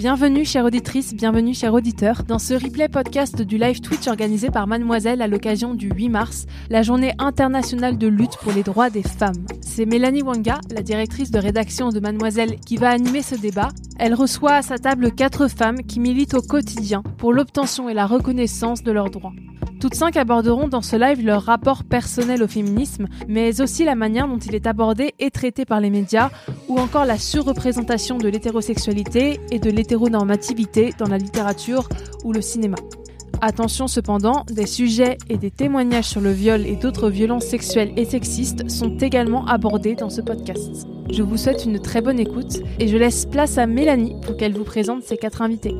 Bienvenue chère auditrice, bienvenue chers auditeurs dans ce replay podcast du live Twitch organisé par Mademoiselle à l'occasion du 8 mars, la journée internationale de lutte pour les droits des femmes. C'est Mélanie Wanga, la directrice de rédaction de Mademoiselle, qui va animer ce débat. Elle reçoit à sa table quatre femmes qui militent au quotidien pour l'obtention et la reconnaissance de leurs droits. Toutes cinq aborderont dans ce live leur rapport personnel au féminisme, mais aussi la manière dont il est abordé et traité par les médias, ou encore la surreprésentation de l'hétérosexualité et de l'hétéronormativité dans la littérature ou le cinéma. Attention cependant, des sujets et des témoignages sur le viol et d'autres violences sexuelles et sexistes sont également abordés dans ce podcast. Je vous souhaite une très bonne écoute et je laisse place à Mélanie pour qu'elle vous présente ses quatre invités.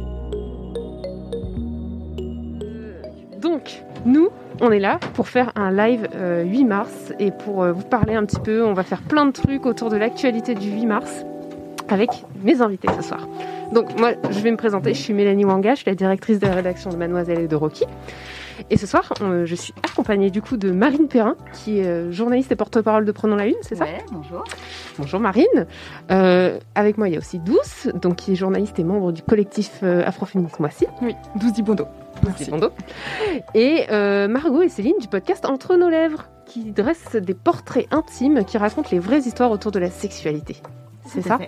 Donc, nous, on est là pour faire un live 8 mars et pour vous parler un petit peu, on va faire plein de trucs autour de l'actualité du 8 mars avec mes invités ce soir. Donc moi, je vais me présenter, je suis Mélanie Wanga, je suis la directrice de la rédaction de Mademoiselle et de Rocky. Et ce soir, je suis accompagnée du coup de Marine Perrin, qui est journaliste et porte-parole de Prenons la Une, c'est ça? Ouais, bonjour. Bonjour Marine. Euh, avec moi, il y a aussi Douce, donc qui est journaliste et membre du collectif euh, Afroféminisme Moissy. Oui, Douce Dibondo. Merci. Bondo. Et euh, Margot et Céline du podcast Entre nos lèvres, qui dressent des portraits intimes qui racontent les vraies histoires autour de la sexualité. C'est ça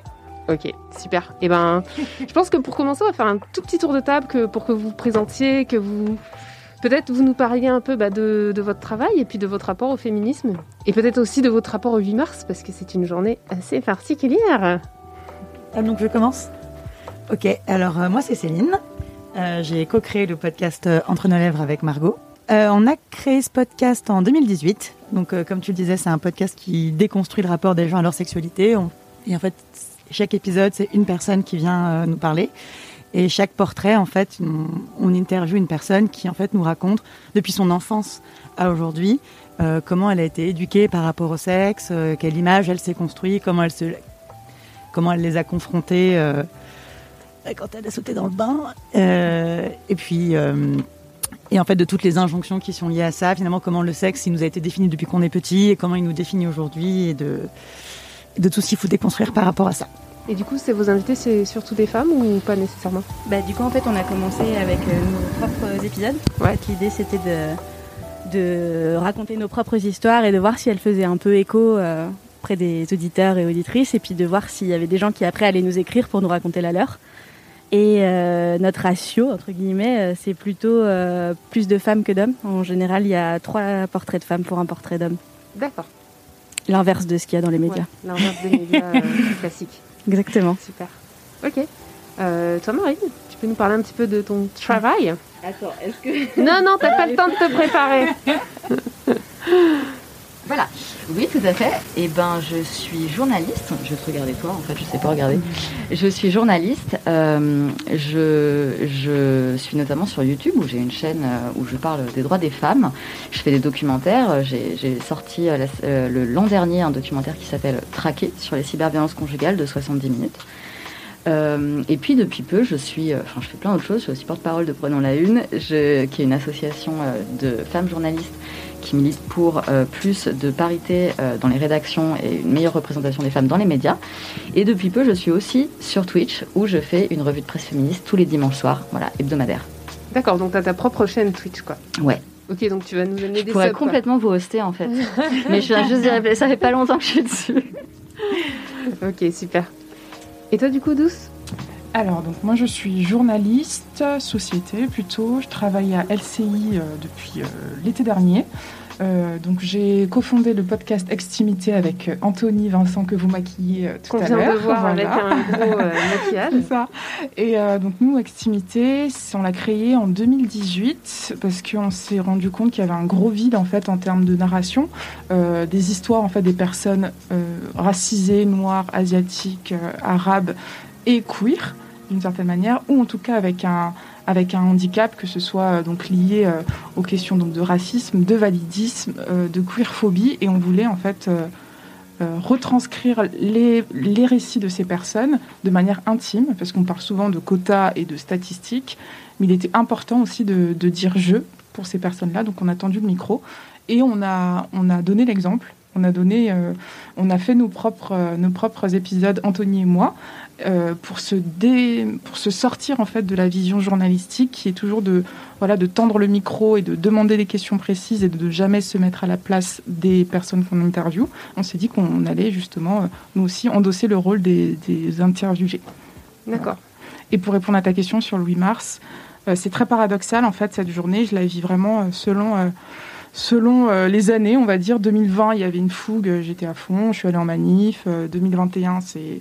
Ok, super. Et ben, je pense que pour commencer, on va faire un tout petit tour de table que, pour que vous vous présentiez, que vous peut-être vous nous parliez un peu bah, de, de, votre travail et puis de votre rapport au féminisme et peut-être aussi de votre rapport au 8 mars parce que c'est une journée assez particulière. Ah, donc je commence? Ok, alors euh, moi c'est Céline. Euh, J'ai co-créé le podcast euh, Entre nos lèvres avec Margot. Euh, on a créé ce podcast en 2018. Donc comme tu le disais, c'est un podcast qui déconstruit le rapport des gens à leur sexualité. Et en fait, chaque épisode, c'est une personne qui vient nous parler. Et chaque portrait, en fait, on, on interviewe une personne qui, en fait, nous raconte, depuis son enfance à aujourd'hui, comment elle a été éduquée par rapport au sexe, quelle image elle s'est construite, comment elle, se, comment elle les a confrontées euh, quand elle a sauté dans le bain. et puis, et en fait, de toutes les injonctions qui sont liées à ça, finalement, comment le sexe, il nous a été défini depuis qu'on est petit, et comment il nous définit aujourd'hui, et de, de tout ce qu'il faut déconstruire par rapport à ça. Et du coup, c'est vos invités, c'est surtout des femmes ou pas nécessairement? Bah du coup, en fait, on a commencé avec euh, nos propres épisodes. Ouais. L'idée, c'était de, de raconter nos propres histoires et de voir si elles faisaient un peu écho euh, auprès des auditeurs et auditrices, et puis de voir s'il y avait des gens qui après allaient nous écrire pour nous raconter la leur. Et euh, notre ratio, entre guillemets, c'est plutôt euh, plus de femmes que d'hommes. En général, il y a trois portraits de femmes pour un portrait d'homme. D'accord. L'inverse de ce qu'il y a dans les médias. Ouais, L'inverse des médias classiques. Exactement. Super. Ok. Euh, toi, Marine, tu peux nous parler un petit peu de ton travail? Attends, est-ce que. Non, non, t'as pas le temps de te préparer. voilà. Oui, tout à fait. Et ben, je suis journaliste. Je vais te regarder toi, en fait, je sais pas regarder. Je suis journaliste. Euh, je, je suis notamment sur YouTube où j'ai une chaîne où je parle des droits des femmes. Je fais des documentaires. J'ai sorti euh, euh, le l'an dernier un documentaire qui s'appelle Traqué sur les cyberviolences conjugales de 70 minutes. Euh, et puis depuis peu, je suis, enfin, je fais plein d'autres choses. Je suis aussi porte-parole de Prenons la Une, qui est une association de femmes journalistes qui milite pour euh, plus de parité euh, dans les rédactions et une meilleure représentation des femmes dans les médias. Et depuis peu, je suis aussi sur Twitch où je fais une revue de presse féministe tous les dimanches soirs, voilà, hebdomadaire. D'accord, donc tu as ta propre chaîne Twitch, quoi. Ouais. Ok, donc tu vas nous amener je des pourrais subs, complètement vous hoster en fait. Mais je viens juste ça fait pas longtemps que je suis dessus. Ok, super. Et toi, du coup, Douce? Alors, donc moi je suis journaliste, société plutôt. Je travaille à LCI euh, depuis euh, l'été dernier. Euh, donc j'ai cofondé le podcast Extimité avec Anthony Vincent que vous maquillez tout à l'heure. Vient de voir avec un gros maquillage. C'est ça. Et donc nous, Extimité, on l'a créé en 2018 parce qu'on s'est rendu compte qu'il y avait un gros vide en fait en termes de narration, des histoires en fait des personnes racisées, noires, asiatiques, arabes et queer d'une certaine manière, ou en tout cas avec un, handicap, que ce soit euh, donc lié euh, aux questions de racisme, de validisme, euh, de queerphobie, et on voulait en fait retranscrire les, récits de ces personnes de manière intime, parce qu'on parle souvent de quotas et de statistiques, mais il était important aussi de, dire je pour ces personnes-là, donc on a tendu le micro et on a, on a donné l'exemple. On a fait nos propres épisodes, Anthony et moi, euh, pour, se dé... pour se sortir en fait de la vision journalistique qui est toujours de, voilà, de tendre le micro et de demander des questions précises et de jamais se mettre à la place des personnes qu'on interviewe, on s'est dit qu'on allait justement, euh, nous aussi, endosser le rôle des, des interviewés. D'accord. Et pour répondre à ta question sur 8 mars, euh, c'est très paradoxal en fait cette journée, je la vis vraiment selon selon les années, on va dire 2020, il y avait une fougue, j'étais à fond, je suis allée en manif. 2021, c'est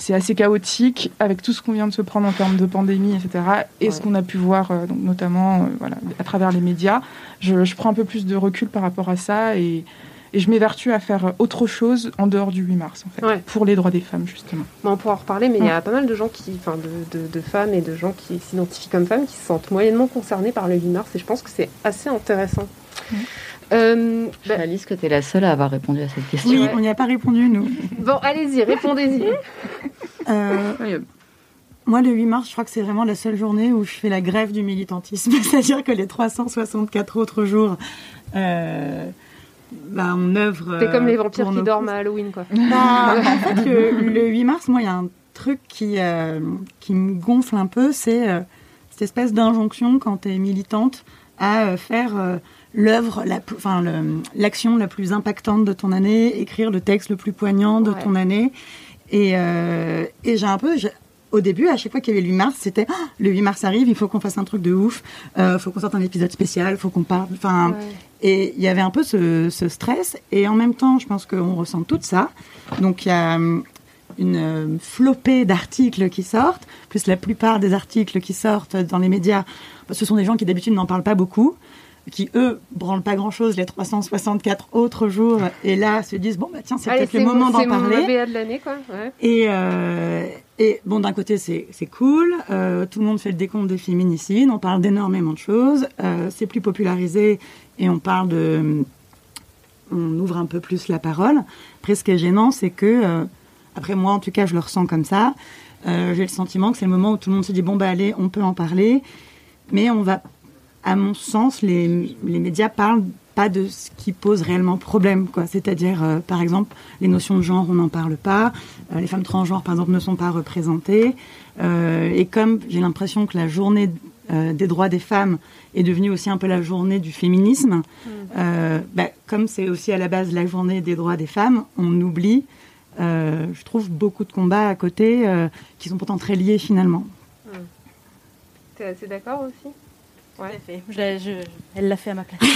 c'est assez chaotique avec tout ce qu'on vient de se prendre en termes de pandémie, etc. Et ce qu'on a pu voir, euh, donc, notamment euh, voilà, à travers les médias. Je, prends un peu plus de recul par rapport à ça et, et je m'évertue à faire autre chose en dehors du 8 mars, en fait, pour les droits des femmes, justement. on pourra en reparler, mais il y a pas mal de gens qui, enfin, de, de, de, femmes et de gens qui s'identifient comme femmes qui se sentent moyennement concernés par le 8 mars, et je pense que c'est assez intéressant. Euh, bah... Alice que tu es la seule à avoir répondu à cette question. Oui, on n'y a pas répondu, nous. bon, allez-y, répondez-y. Euh, moi, le 8 mars, je crois que c'est vraiment la seule journée où je fais la grève du militantisme. C'est-à-dire que les 364 autres jours, euh, bah, on œuvre. C'est comme les vampires qui dorment à Halloween, quoi. Bah, en fait, le, 8 mars, moi, il y a un truc qui, euh, qui me gonfle un peu, c'est cette espèce d'injonction quand tu es militante à faire l'œuvre, la, enfin l'action la plus impactante de ton année, écrire le texte le plus poignant de ton année. Et, euh, et j'ai un peu, au début, à chaque fois qu'il y avait le 8 mars, c'était oh, le 8 mars arrive, il faut qu'on fasse un truc de ouf, euh, faut qu'on sorte un épisode spécial, faut qu'on parle. Enfin, et il y avait un peu ce, ce, stress. Et en même temps, je pense qu'on ressent tout ça. Donc il y a hum, une euh, flopée d'articles qui sortent, plus la plupart des articles qui sortent dans les médias, ce sont des gens qui d'habitude n'en parlent pas beaucoup qui eux branlent pas grand chose les 364 autres jours et là se disent bon bah tiens c'est peut-être le moment d'en parler. C'est de l'année quoi. Ouais. Et euh, et bon d'un côté c'est c'est cool, euh, tout le monde fait le décompte des féminicides, on parle d'énormément de choses, euh, c'est plus popularisé et on parle de on ouvre un peu plus la parole. Après ce qui est gênant c'est que après moi en tout cas je le ressens comme ça, j'ai le sentiment que c'est le moment où tout le monde se dit bon bah allez on peut en parler, mais on va à mon sens, les, les médias parlent pas de ce qui pose réellement problème, quoi. C'est-à-dire, euh, par exemple, les notions de genre, on n'en parle pas. Euh, les femmes transgenres, par exemple, ne sont pas représentées. Euh, et comme j'ai l'impression que la journée des droits des femmes est devenue aussi un peu la journée du féminisme, mmh. bah, comme c'est aussi à la base la journée des droits des femmes, on oublie, je trouve, beaucoup de combats à côté qui sont pourtant très liés finalement. Mmh. Tu es assez d'accord aussi? Ouais. Fait. Je, elle l'a fait à ma place.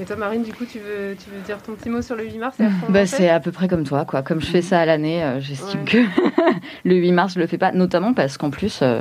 Et toi, Marine, du coup, tu veux, tu veux dire ton petit mot sur le 8 mars bah, C'est à peu près comme toi. Quoi. Comme je fais ça à l'année, euh, j'estime que le 8 mars, je le fais pas. Notamment parce qu'en plus, euh,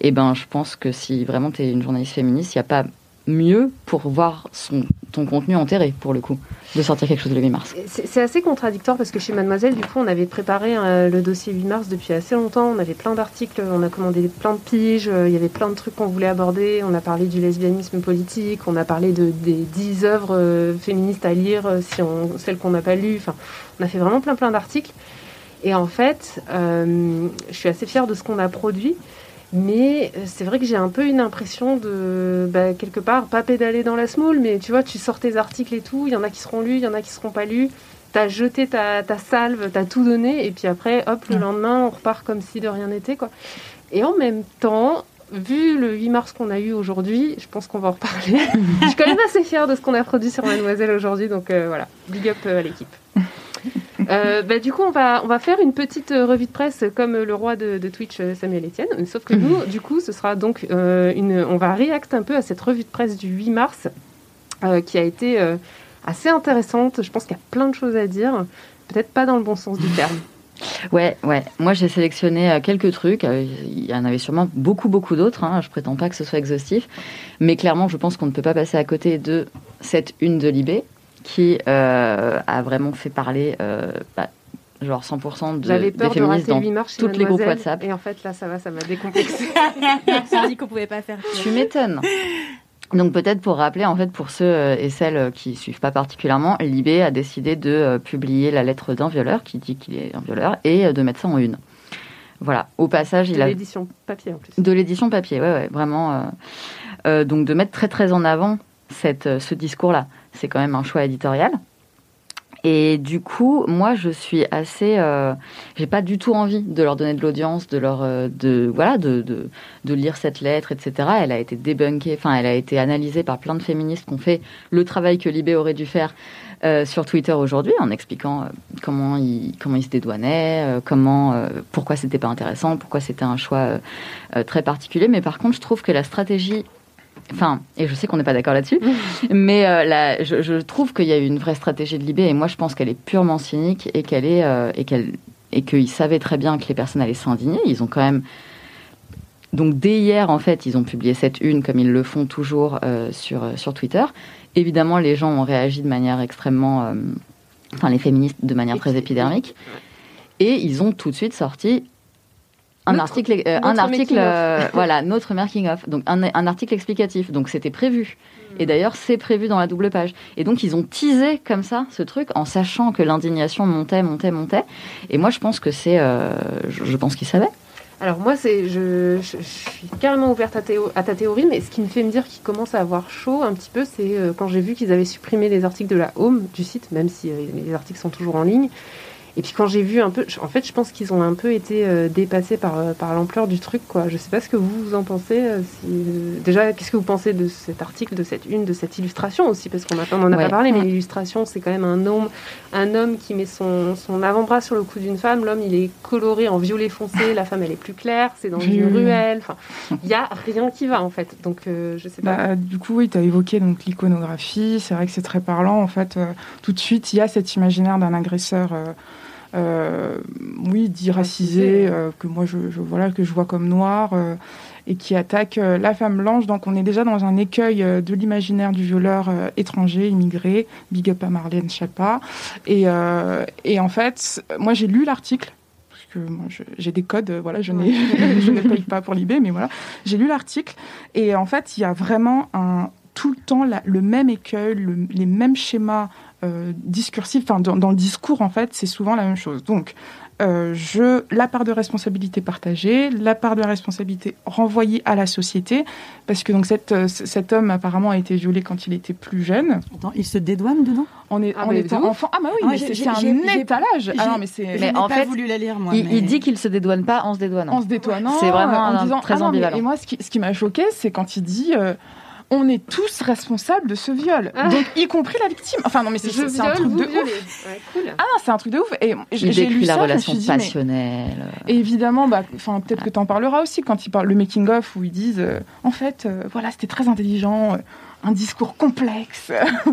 eh ben, je pense que si vraiment tu es une journaliste féministe, il n'y a pas mieux pour voir son, ton contenu enterré, pour le coup, de sortir quelque chose le 8 mars. C'est assez contradictoire parce que chez Mademoiselle, du coup, on avait préparé euh, le dossier 8 mars depuis assez longtemps. On avait plein d'articles, on a commandé plein de piges, euh, il y avait plein de trucs qu'on voulait aborder. On a parlé du lesbianisme politique, on a parlé de, des 10 œuvres euh, féministes à lire, si on, celles qu'on n'a pas lues. Enfin, on a fait vraiment plein plein d'articles. Et en fait, je suis assez fière de ce qu'on a produit. Mais euh, c'est vrai que j'ai un peu une impression de, bah, quelque part, pas pédaler dans la smoule, mais tu vois, tu sors tes articles et tout, il y en a qui seront lus, il y en a qui seront pas lus. T'as jeté ta, ta salve, t'as tout donné, et puis après, hop, le lendemain, on repart comme si de rien n'était, quoi. Et en même temps, vu le 8 mars qu'on a eu aujourd'hui, je pense qu'on va en reparler. je suis quand même assez fière de ce qu'on a produit sur Mademoiselle aujourd'hui, donc euh, voilà, big up euh, à l'équipe. Euh, bah, du coup, on va, on va faire une petite euh, revue de presse comme le roi de, de Twitch, euh, Samuel Etienne. Sauf que nous, du coup, ce sera donc euh, une. On va réacter un peu à cette revue de presse du 8 mars euh, qui a été assez intéressante. Je pense qu'il y a plein de choses à dire. Peut-être pas dans le bon sens du terme. Ouais, ouais. Moi, j'ai sélectionné quelques trucs. Il y en avait sûrement beaucoup, beaucoup d'autres. Hein. Je prétends pas que ce soit exhaustif. Mais clairement, je pense qu'on ne peut pas passer à côté de cette une de Libé qui euh, a vraiment fait parler, euh, bah, genre 100% de, des de féministes dans le 8 mars chez toutes les groupes WhatsApp. Et en fait, là, ça va, ça m'a décomplexé. On s'est dit qu'on pouvait pas faire. pire. Tu m'étonnes. Donc peut-être pour rappeler, en fait, pour ceux euh, et celles qui suivent pas particulièrement, Libé a décidé de publier la lettre d'un violeur qui dit qu'il est un violeur et de mettre ça en une. Voilà. Au passage, de il a l'édition papier en plus. de l'édition papier, ouais, ouais, vraiment. euh, euh, donc de mettre très très en avant cette, ce discours-là, c'est quand même un choix éditorial. Et du coup, moi, je suis assez, euh, j'ai pas du tout envie de leur donner de l'audience, de leur, euh, de voilà, de, de, lire cette lettre, etc. Elle a été débunkée, enfin, elle a été analysée par plein de féministes qui ont fait le travail que Libé aurait dû faire euh, sur Twitter aujourd'hui, en expliquant euh, comment ils comment ils se dédouanaient, comment, pourquoi c'était pas intéressant, pourquoi c'était un choix très particulier. Mais par contre, je trouve que la stratégie Enfin, et je sais qu'on n'est pas d'accord là-dessus, mais euh, je, je trouve qu'il y a eu une vraie stratégie de Libé, et moi je pense qu'elle est purement cynique et qu'elle est euh, et qu'elle et qu'ils savaient très bien que les personnes allaient s'indigner. Ils ont quand même donc dès hier en fait, ils ont publié cette une comme ils le font toujours euh, sur sur Twitter. Évidemment, les gens ont réagi de manière extrêmement, enfin les féministes de manière très épidermique, et ils ont tout de suite sorti un Notre- article, euh, un article, euh, voilà, notre making of, donc un, un article explicatif. Donc c'était prévu. Et d'ailleurs, c'est prévu dans la double page. Et donc ils ont teasé comme ça ce truc en sachant que l'indignation montait, montait, montait. Et moi, je pense que c'est, euh, je, je pense qu'ils savaient. Alors moi, c'est, je, je, je suis carrément ouverte à, théo- à ta théorie, mais ce qui me fait me dire qu'ils commencent à avoir chaud un petit peu, c'est quand j'ai vu qu'ils avaient supprimé les articles de la Home du site, même si les articles sont toujours en ligne. Et puis quand j'ai vu un peu, en fait, je pense qu'ils ont un peu été euh, dépassés par, euh, par l'ampleur du truc, quoi. Je sais pas ce que vous, vous en pensez. euh, si, euh, déjà, qu'est-ce que vous pensez de cet article, de cette une, de cette illustration aussi, parce qu'on a- on en a Ouais. pas parlé, mais l'illustration, c'est quand même un homme, un homme qui met son, son avant-bras sur le cou d'une femme. L'homme, il est coloré en violet foncé, la femme, elle est plus claire, c'est dans une ruelle. Enfin, il y a rien qui va en fait. Donc, je sais pas. Bah, du coup, oui, tu as évoqué donc l'iconographie. C'est vrai que c'est très parlant. En fait, tout de suite, il y a cet imaginaire d'un agresseur, oui, dit racisé, euh, que moi, je, je- voilà, que je vois comme noir, euh, et qui attaque euh, la femme blanche. Donc, on est déjà dans un écueil euh, de l'imaginaire du violeur euh, étranger, immigré. Big up à Marlène Schiappa. Et, euh, et en fait, moi, j'ai lu l'article. parce que moi, j'ai des codes, euh, voilà, je, n'ai, je ne paye pas pour l'IB, mais voilà. J'ai lu l'article et en fait, il y a vraiment un, tout le temps la- le même écueil, le- les mêmes schémas euh, discursifs. Enfin, dans, dans le discours, en fait, c'est souvent la même chose. Donc, euh, je, la part de responsabilité partagée, la part de responsabilité renvoyée à la société, parce que donc cette, euh, cet homme apparemment a été violé quand il était plus jeune, Attends, il se dédouane dedans? En, est, Ah, en mais étant enfant. Ah bah oui, Ah, mais c'est un étalage. Ah non, mais c'est Mais en pas fait, voulu la lire, moi. il, mais- il dit qu'il se dédouane pas en se dédouanant. en se détournant. C'est vraiment en un- disant, très ah non, mais- ambivalent. Et moi, ce qui, ce qui m'a choqué, c'est quand il dit. euh, on est tous responsables de ce viol, Ah. donc y compris la victime. Enfin non mais c'est un truc vous de violez. ouf. Ouais, cool. Ah non c'est un truc de ouf. Et j'ai Il lu la ça, je me relation suis dit, mais- passionnelle. Et évidemment, bah, enfin peut-être que tu en parleras aussi quand ils parlent le making of où ils disent, euh, en fait, euh, voilà c'était très intelligent, euh, un discours complexe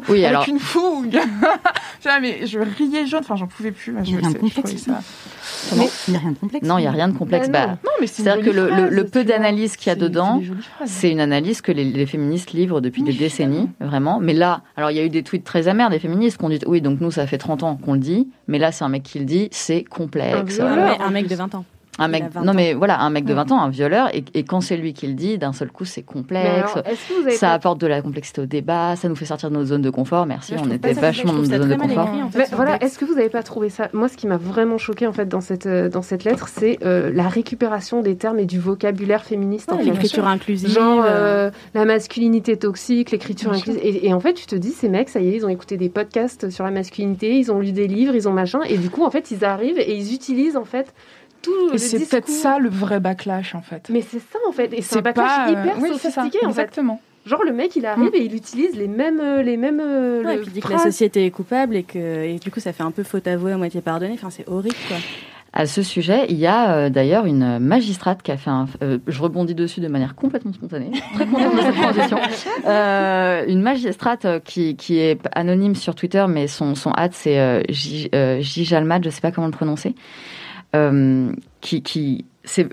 Oui, avec alors une fougue. Mais je riais jaune, enfin j'en pouvais plus. Il y a Je, rien de je complexe, trouvais ça. Comment Il n'y a rien de complexe. non, il y a rien de complexe. Bah, Bah, non. Non mais c'est une C'est-à-dire que le, peu d'analyse qu'il y a dedans. C'est une analyse que les, les féministes livrent depuis des décennies, vraiment. Mais là, alors il y a eu des tweets très amers des féministes qui ont dit oui, donc nous ça fait 30 ans qu'on le dit, mais là c'est un mec qui le dit, c'est complexe. Un mec de 20 ans. Un mec, a 20 non ans. mais voilà, un mec de Mm. 20 ans, un violeur, et, et quand c'est lui qui le dit, d'un seul coup c'est complexe. alors, ça apporte de la complexité au débat, ça nous fait sortir de notre zone de confort. Merci, on était vachement dans complexe, notre je zone trouve de confort. écrit, en fait, Mais sur voilà, est-ce que vous n'avez pas trouvé ça? Moi, ce qui m'a vraiment choqué en fait dans cette euh, dans cette lettre, c'est euh, la récupération des termes et du vocabulaire féministe. en Ouais, fait. L'écriture inclusive. Genre euh, la masculinité toxique, l'écriture inclusive. Et, et en fait, tu te dis, ces mecs, ça y est, ils ont écouté des podcasts sur la masculinité, ils ont lu des livres, ils ont machin. Et du coup, en fait, ils arrivent et ils utilisent en fait tout le Et c'est peut-être ça le vrai backlash en fait. Mais c'est ça en fait. Et c'est un backlash pas, euh, hyper oui, ça, sophistiqué en fait. exactement. Genre le mec il arrive et il utilise les mêmes euh, les mêmes euh, Ouais, le et puis il dit que la société est coupable et que et du coup ça fait un peu faute avouée à moitié pardonnée. Enfin, c'est horrible quoi. À ce sujet, il y a euh, d'ailleurs une magistrate qui a fait un. euh, je rebondis dessus de manière complètement spontanée. Très contente de cette transition. Euh, une magistrate qui, qui est anonyme sur Twitter, mais son, son hâte, c'est euh, J- euh, Jijalmad, je sais pas comment le prononcer. Euh, qui.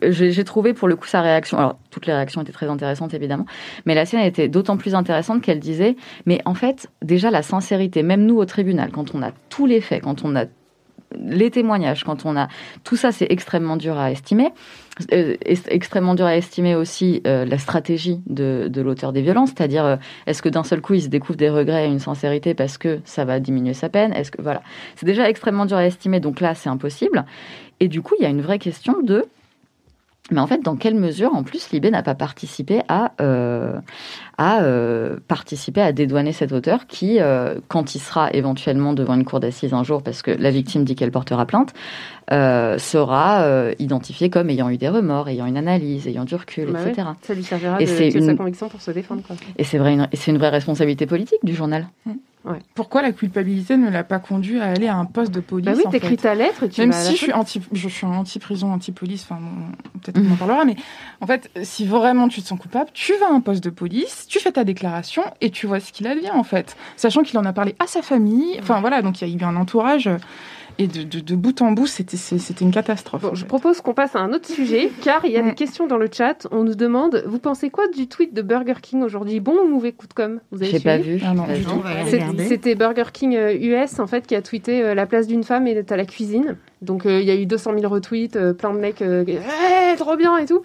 j'ai trouvé pour le coup sa réaction. Alors toutes les réactions étaient très intéressantes évidemment, mais la sienne était d'autant plus intéressante qu'elle disait mais en fait déjà la sincérité, même nous au tribunal, quand on a tous les faits, quand on a les témoignages, quand on a tout ça, c'est extrêmement dur à estimer. Euh, extrêmement dur à estimer aussi euh, la stratégie de, l'auteur des violences, c'est-à-dire est-ce que d'un seul coup il se découvre des regrets et une sincérité parce que ça va diminuer sa peine? Est-ce que voilà, c'est déjà extrêmement dur à estimer, donc là c'est impossible. Et du coup il y a une vraie question de mais en fait, dans quelle mesure, en plus, Libé n'a pas participé à, euh, euh, dédouaner cet auteur qui, euh, quand il sera éventuellement devant une cour d'assises un jour, parce que la victime dit qu'elle portera plainte, euh, sera euh, identifié comme ayant eu des remords, ayant une analyse, ayant du recul, Bah etc. ouais, ça lui servira Et de, c'est de sa une- conviction pour se défendre. Quoi. Et c'est vrai, une- c'est une vraie responsabilité politique du journal. Pourquoi la culpabilité ne l'a pas conduit à aller à un poste de police Bah oui, t'écris ta lettre et tu Même si je suis anti, je suis anti-prison, anti-police, enfin, bon, peut-être qu'on en parlera, mais en fait, si vraiment tu te sens coupable, tu vas à un poste de police, tu fais ta déclaration et tu vois ce qu'il advient, en fait. Sachant qu'il en a parlé à sa famille, enfin voilà, donc il y a eu un entourage, euh, et de, de, de bout en bout, c'était une catastrophe. Bon, en je fait. propose qu'on passe à un autre sujet, car il y a des questions dans le chat. On nous demande, vous pensez quoi du tweet de Burger King aujourd'hui? Bon ou mauvais coup de com? Vous avez J'ai pas vu. Ah. C'était Burger King euh, US en fait qui a tweeté euh, la place d'une femme est à la cuisine. Donc euh, il y a eu 200 000 retweets, euh, plein de mecs, euh, Eh, trop bien et tout.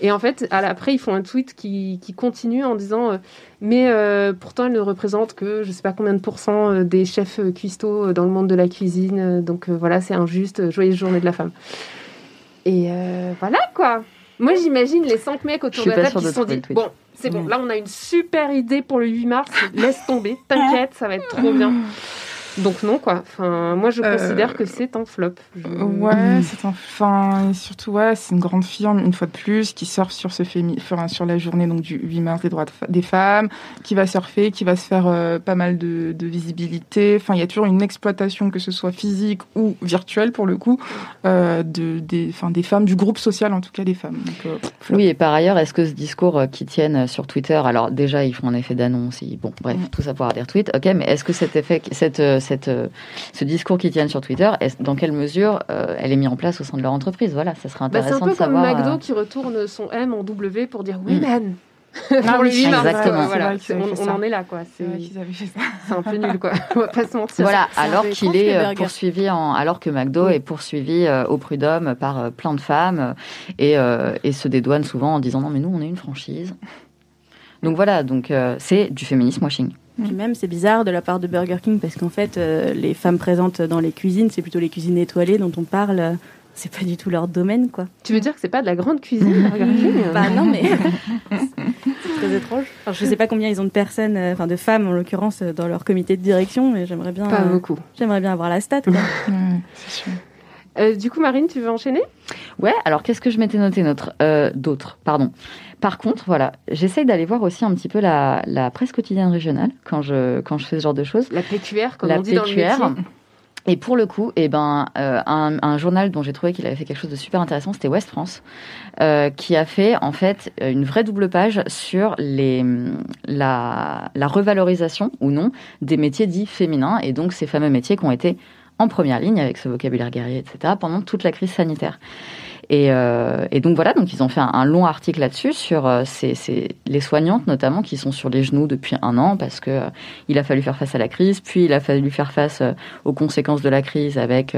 Et en fait, à après ils font un tweet qui, qui continue en disant, mais pourtant elle ne représente que je sais pas combien de pourcents des chefs cuistots dans le monde de la cuisine. Donc voilà, c'est injuste. Joyeuse journée de la femme. Et voilà quoi. Moi j'imagine les cinq mecs Je autour de la table qui se sont dit, bon, c'est bon, là on a une super idée pour le 8 mars. Laisse tomber, t'inquiète, ça va être trop bien. Donc non quoi. Enfin, moi je Euh, considère que c'est un flop. Je- Ouais, c'est enfin et surtout ouais, c'est une grande firme une fois de plus qui surfe sur ce fémi... enfin, sur la journée donc du 8 mars des droits de fa- des femmes, qui va surfer, qui va se faire euh, pas mal de, de visibilité. Enfin, il y a toujours une exploitation que ce soit physique ou virtuelle pour le coup euh, de des enfin des femmes du groupe social en tout cas des femmes. Donc, euh, flop. Oui, et par ailleurs, est-ce que ce discours euh, qu'ils tiennent sur Twitter, alors déjà, ils font un effet d'annonce, ils- bon, bref, Mm. tout ça pour avoir des retweets, ok, mais est-ce que cet effet, cette, euh, cette, euh, ce discours qu'ils tiennent sur Twitter, est dans quelle mesure euh, elle est mise en place au sein de leur entreprise? Voilà, ça serait Bah, c'est un intéressant peu de comme savoir. McDo euh, qui retourne son M en W pour dire oui Mm. man. Ah pour oui, 8 mars, exactement. quoi, C'est voilà. on, en est là quoi. C'est c'est un peu nul quoi. On va pas se mentir. Voilà, alors qu'il est euh, poursuivi en, alors que McDo est poursuivi euh, au prud'homme par euh, plein de femmes et, euh, et se dédouane souvent en disant non mais nous on est une franchise. Donc voilà, donc euh, c'est du féminisme washing. Puis même, c'est bizarre de la part de Burger King parce qu'en fait, euh, les femmes présentes dans les cuisines, c'est plutôt les cuisines étoilées dont on parle. euh, C'est pas du tout leur domaine, quoi. Tu veux dire que c'est pas de la grande cuisine Burger King Bah non, mais c'est très étrange. Enfin, je sais pas combien ils ont de personnes, euh, enfin de femmes en l'occurrence, dans leur comité de direction, mais j'aimerais bien, Pas euh, beaucoup. j'aimerais bien avoir la stat. Quoi. Ouais, c'est sûr. Euh, du coup Marine, tu veux enchaîner? Ouais, alors qu'est-ce que je m'étais noté euh, d'autres, pardon. Par contre, voilà, j'essaye d'aller voir aussi un petit peu la, la presse quotidienne régionale quand je quand je fais ce genre de choses. La PQR comme la on dit dans le métier. Et pour le coup, eh ben, euh, un, un journal dont j'ai trouvé qu'il avait fait quelque chose de super intéressant, c'était Ouest France, euh, qui a fait en fait une vraie double page sur les, la, la revalorisation ou non des métiers dits féminins et donc ces fameux métiers qui ont été en première ligne avec ce vocabulaire guerrier, etc., pendant toute la crise sanitaire. Et, euh, et donc voilà, donc ils ont fait un, un long article là-dessus sur euh, ces, ces- les soignantes notamment qui sont sur les genoux depuis un an parce que euh, il a fallu faire face à la crise, puis il a fallu faire face aux conséquences de la crise avec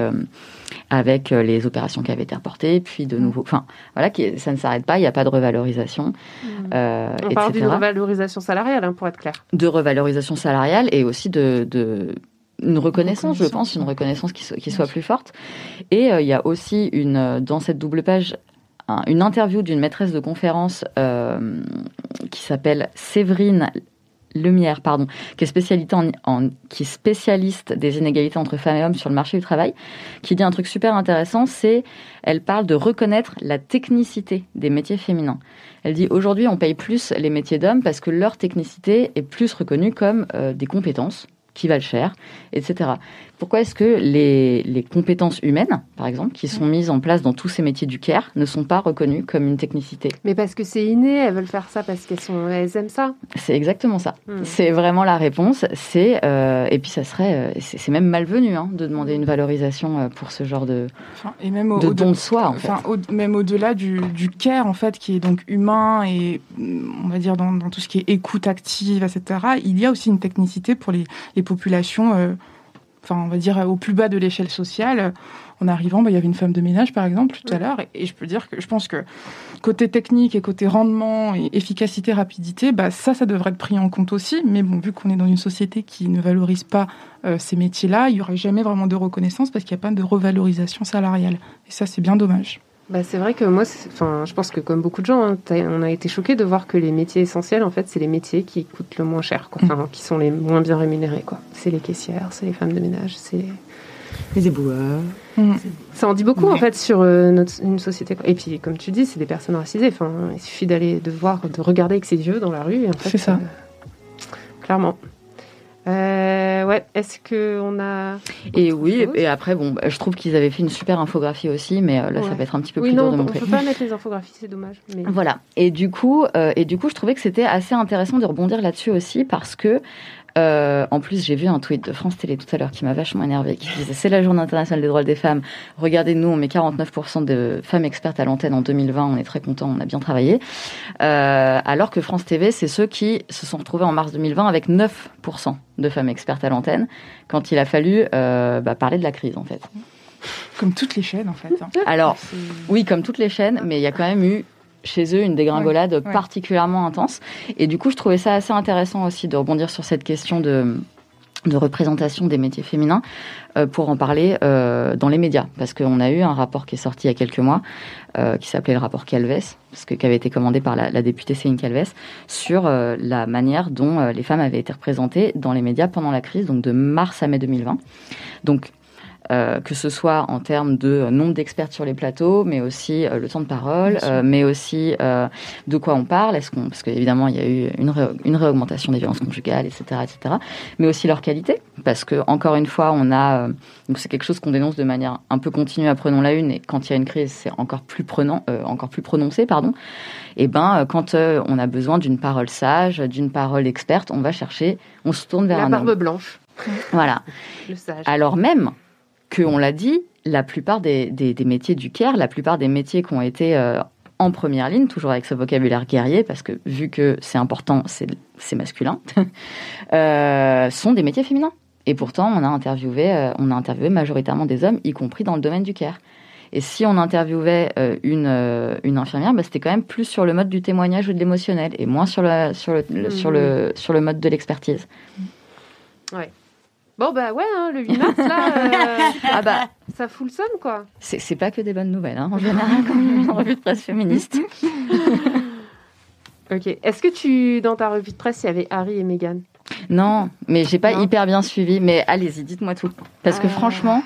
avec les opérations qui avaient été reportées, puis de nouveau, enfin voilà, qui, ça ne s'arrête pas, il n'y a pas de revalorisation, euh, On parle etc. d'une revalorisation salariale hein, pour être clair. de revalorisation salariale et aussi de, de une reconnaissance, je Reconnaissance, pense, une reconnaissance qui, soit- qui soit plus forte. Et euh, il y a aussi une euh, dans cette double page un- une interview d'une maîtresse de conférence euh, qui s'appelle Séverine Lumière, pardon, qui est, spécialité en, qui est spécialiste des inégalités entre femmes et hommes sur le marché du travail, qui dit un truc super intéressant, c'est, elle parle de reconnaître la technicité des métiers féminins. Elle dit aujourd'hui on paye plus les métiers d'hommes parce que leur technicité est plus reconnue comme euh, des compétences qui valent cher, etc. Pourquoi est-ce que les, les, compétences humaines, par exemple, qui sont mises en place dans tous ces métiers du care, ne sont pas reconnues comme une technicité? Mais parce que c'est inné, elles veulent faire ça parce qu'elles sont, elles aiment ça. C'est exactement ça. Hmm. C'est vraiment la réponse. C'est euh, et puis ça serait, euh, c'est même malvenu hein, de demander une valorisation euh, pour ce genre de enfin, et même au, de don de soi. En enfin, même au-delà du, du, care en fait, qui est donc humain et on va dire dans, dans, tout ce qui est écoute active, etc. Il y a aussi une technicité pour les, les populations enfin on va dire au plus bas de l'échelle sociale. En arrivant, bah, il y avait une femme de ménage par exemple tout à l'heure, et, je peux dire que je pense que côté technique et côté rendement et efficacité, rapidité, bah, ça, ça devrait être pris en compte aussi. Mais bon, vu qu'on est dans une société qui ne valorise pas euh, ces métiers-là, il y aurait jamais vraiment de reconnaissance parce qu'il n'y a pas de revalorisation salariale. Et ça, c'est bien dommage. Bah, c'est vrai que moi, enfin, je pense que comme beaucoup de gens, hein, on a été choqués de voir que les métiers essentiels, en fait, c'est les métiers qui coûtent le moins cher, quoi. Enfin, qui sont les moins bien rémunérés. Quoi. C'est les caissières, c'est les femmes de ménage, c'est les éboueurs. Mm. Ça en dit beaucoup en fait sur euh, notre, une société. Et puis, comme tu dis, c'est des personnes racisées. Enfin, il suffit d'aller, de voir, de regarder avec ses yeux dans la rue. c'est ça. Euh, clairement. Euh, ouais, est-ce que on a Et oui, et après bon, bah, je trouve qu'ils avaient fait une super infographie aussi, mais euh, là ça va être un petit peu plus dur de montrer. On peut pas mettre les infographies, c'est dommage. Mais... Voilà. Et du coup, euh, et du coup, je trouvais que c'était assez intéressant de rebondir là-dessus aussi parce que euh, en plus, j'ai vu un tweet de France Télé tout à l'heure qui m'a vachement énervé, qui disait c'est la journée internationale des droits des femmes. Regardez-nous, on met 49% de femmes expertes à l'antenne en 2020. On est très contents, on a bien travaillé. Euh, alors que France TV, c'est ceux qui se sont retrouvés en mars 2020 avec 9% de femmes expertes à l'antenne quand il a fallu euh, bah, parler de la crise en fait. Comme toutes les chaînes en fait. Hein. Alors oui, comme toutes les chaînes, mais il y a quand même eu chez eux une dégringolade particulièrement intense. Et du coup, je trouvais ça assez intéressant aussi de rebondir sur cette question de de représentation des métiers féminins euh, pour en parler euh, dans les médias. Parce qu'on a eu un rapport qui est sorti il y a quelques mois euh, qui s'appelait le rapport Calves parce que qui avait été commandé par la, la députée Céline Calves sur la manière dont les femmes avaient été représentées dans les médias pendant la crise donc de mars à mai 2020 donc euh, que ce soit en termes de nombre d'experts sur les plateaux, mais aussi euh, le temps de parole, euh, mais aussi de quoi on parle. Est-ce qu'on, parce qu'évidemment il y a eu une, une réaugmentation des violences conjugales, etc., etc. Mais aussi leur qualité, parce que encore une fois, on a donc c'est quelque chose qu'on dénonce de manière un peu continue à prenons la une, et quand il y a une crise, c'est encore plus prenant, encore plus prononcé, pardon. Et ben quand on a besoin d'une parole sage, d'une parole experte, on va chercher, on se tourne vers la un barbe blanche. Voilà. Le sage. Alors même que, on l'a dit, la plupart des, des, métiers du care, la plupart des métiers qui ont été euh, en première ligne, toujours avec ce vocabulaire guerrier, parce que vu que c'est important, c'est masculin, euh, sont des métiers féminins. Et pourtant, on a interviewé, euh, on a interviewé majoritairement des hommes, y compris dans le domaine du care. Et si on interviewait une, une infirmière, bah, c'était quand même plus sur le mode du témoignage ou de l'émotionnel, et moins sur le, sur le, sur le, mmh. sur le mode de l'expertise. Ouais. Bon, bah ouais, hein, le 8 mars, là, euh, ah bah, ça fout le somme, quoi. C'est pas que des bonnes nouvelles, hein, en général, quand une revue de presse féministe. ok. Est-ce que tu, dans ta revue de presse, il y avait Harry et Meghan? Non, mais j'ai pas hyper bien suivi. Mais allez-y, dites-moi tout. Parce que ah. franchement,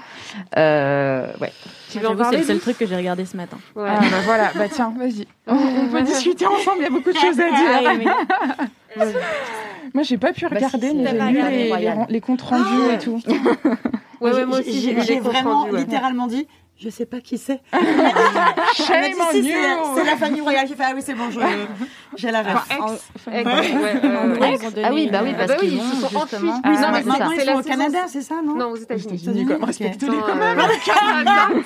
euh, ouais. Tu veux en parler C'est le seul truc que j'ai regardé ce matin. Ouais. Ah, bah voilà, bah tiens, vas-y. On, peut discuter ensemble, il y a beaucoup de choses à dire. moi, j'ai pas pu bah, regarder, mais j'ai lu les, les, comptes rendus et tout. ouais, ouais, moi aussi, j'ai vraiment littéralement dit je sais pas qui c'est. Shame on you. C'est la famille royale qui fait ah oui c'est bon j'ai la ref. ah oui bah oui parce bah qu'ils se sont enfuis. Oui, non, mais maintenant ils sont au Canada c'est ça non? Non? Aux États-Unis. Respecte-les quand même.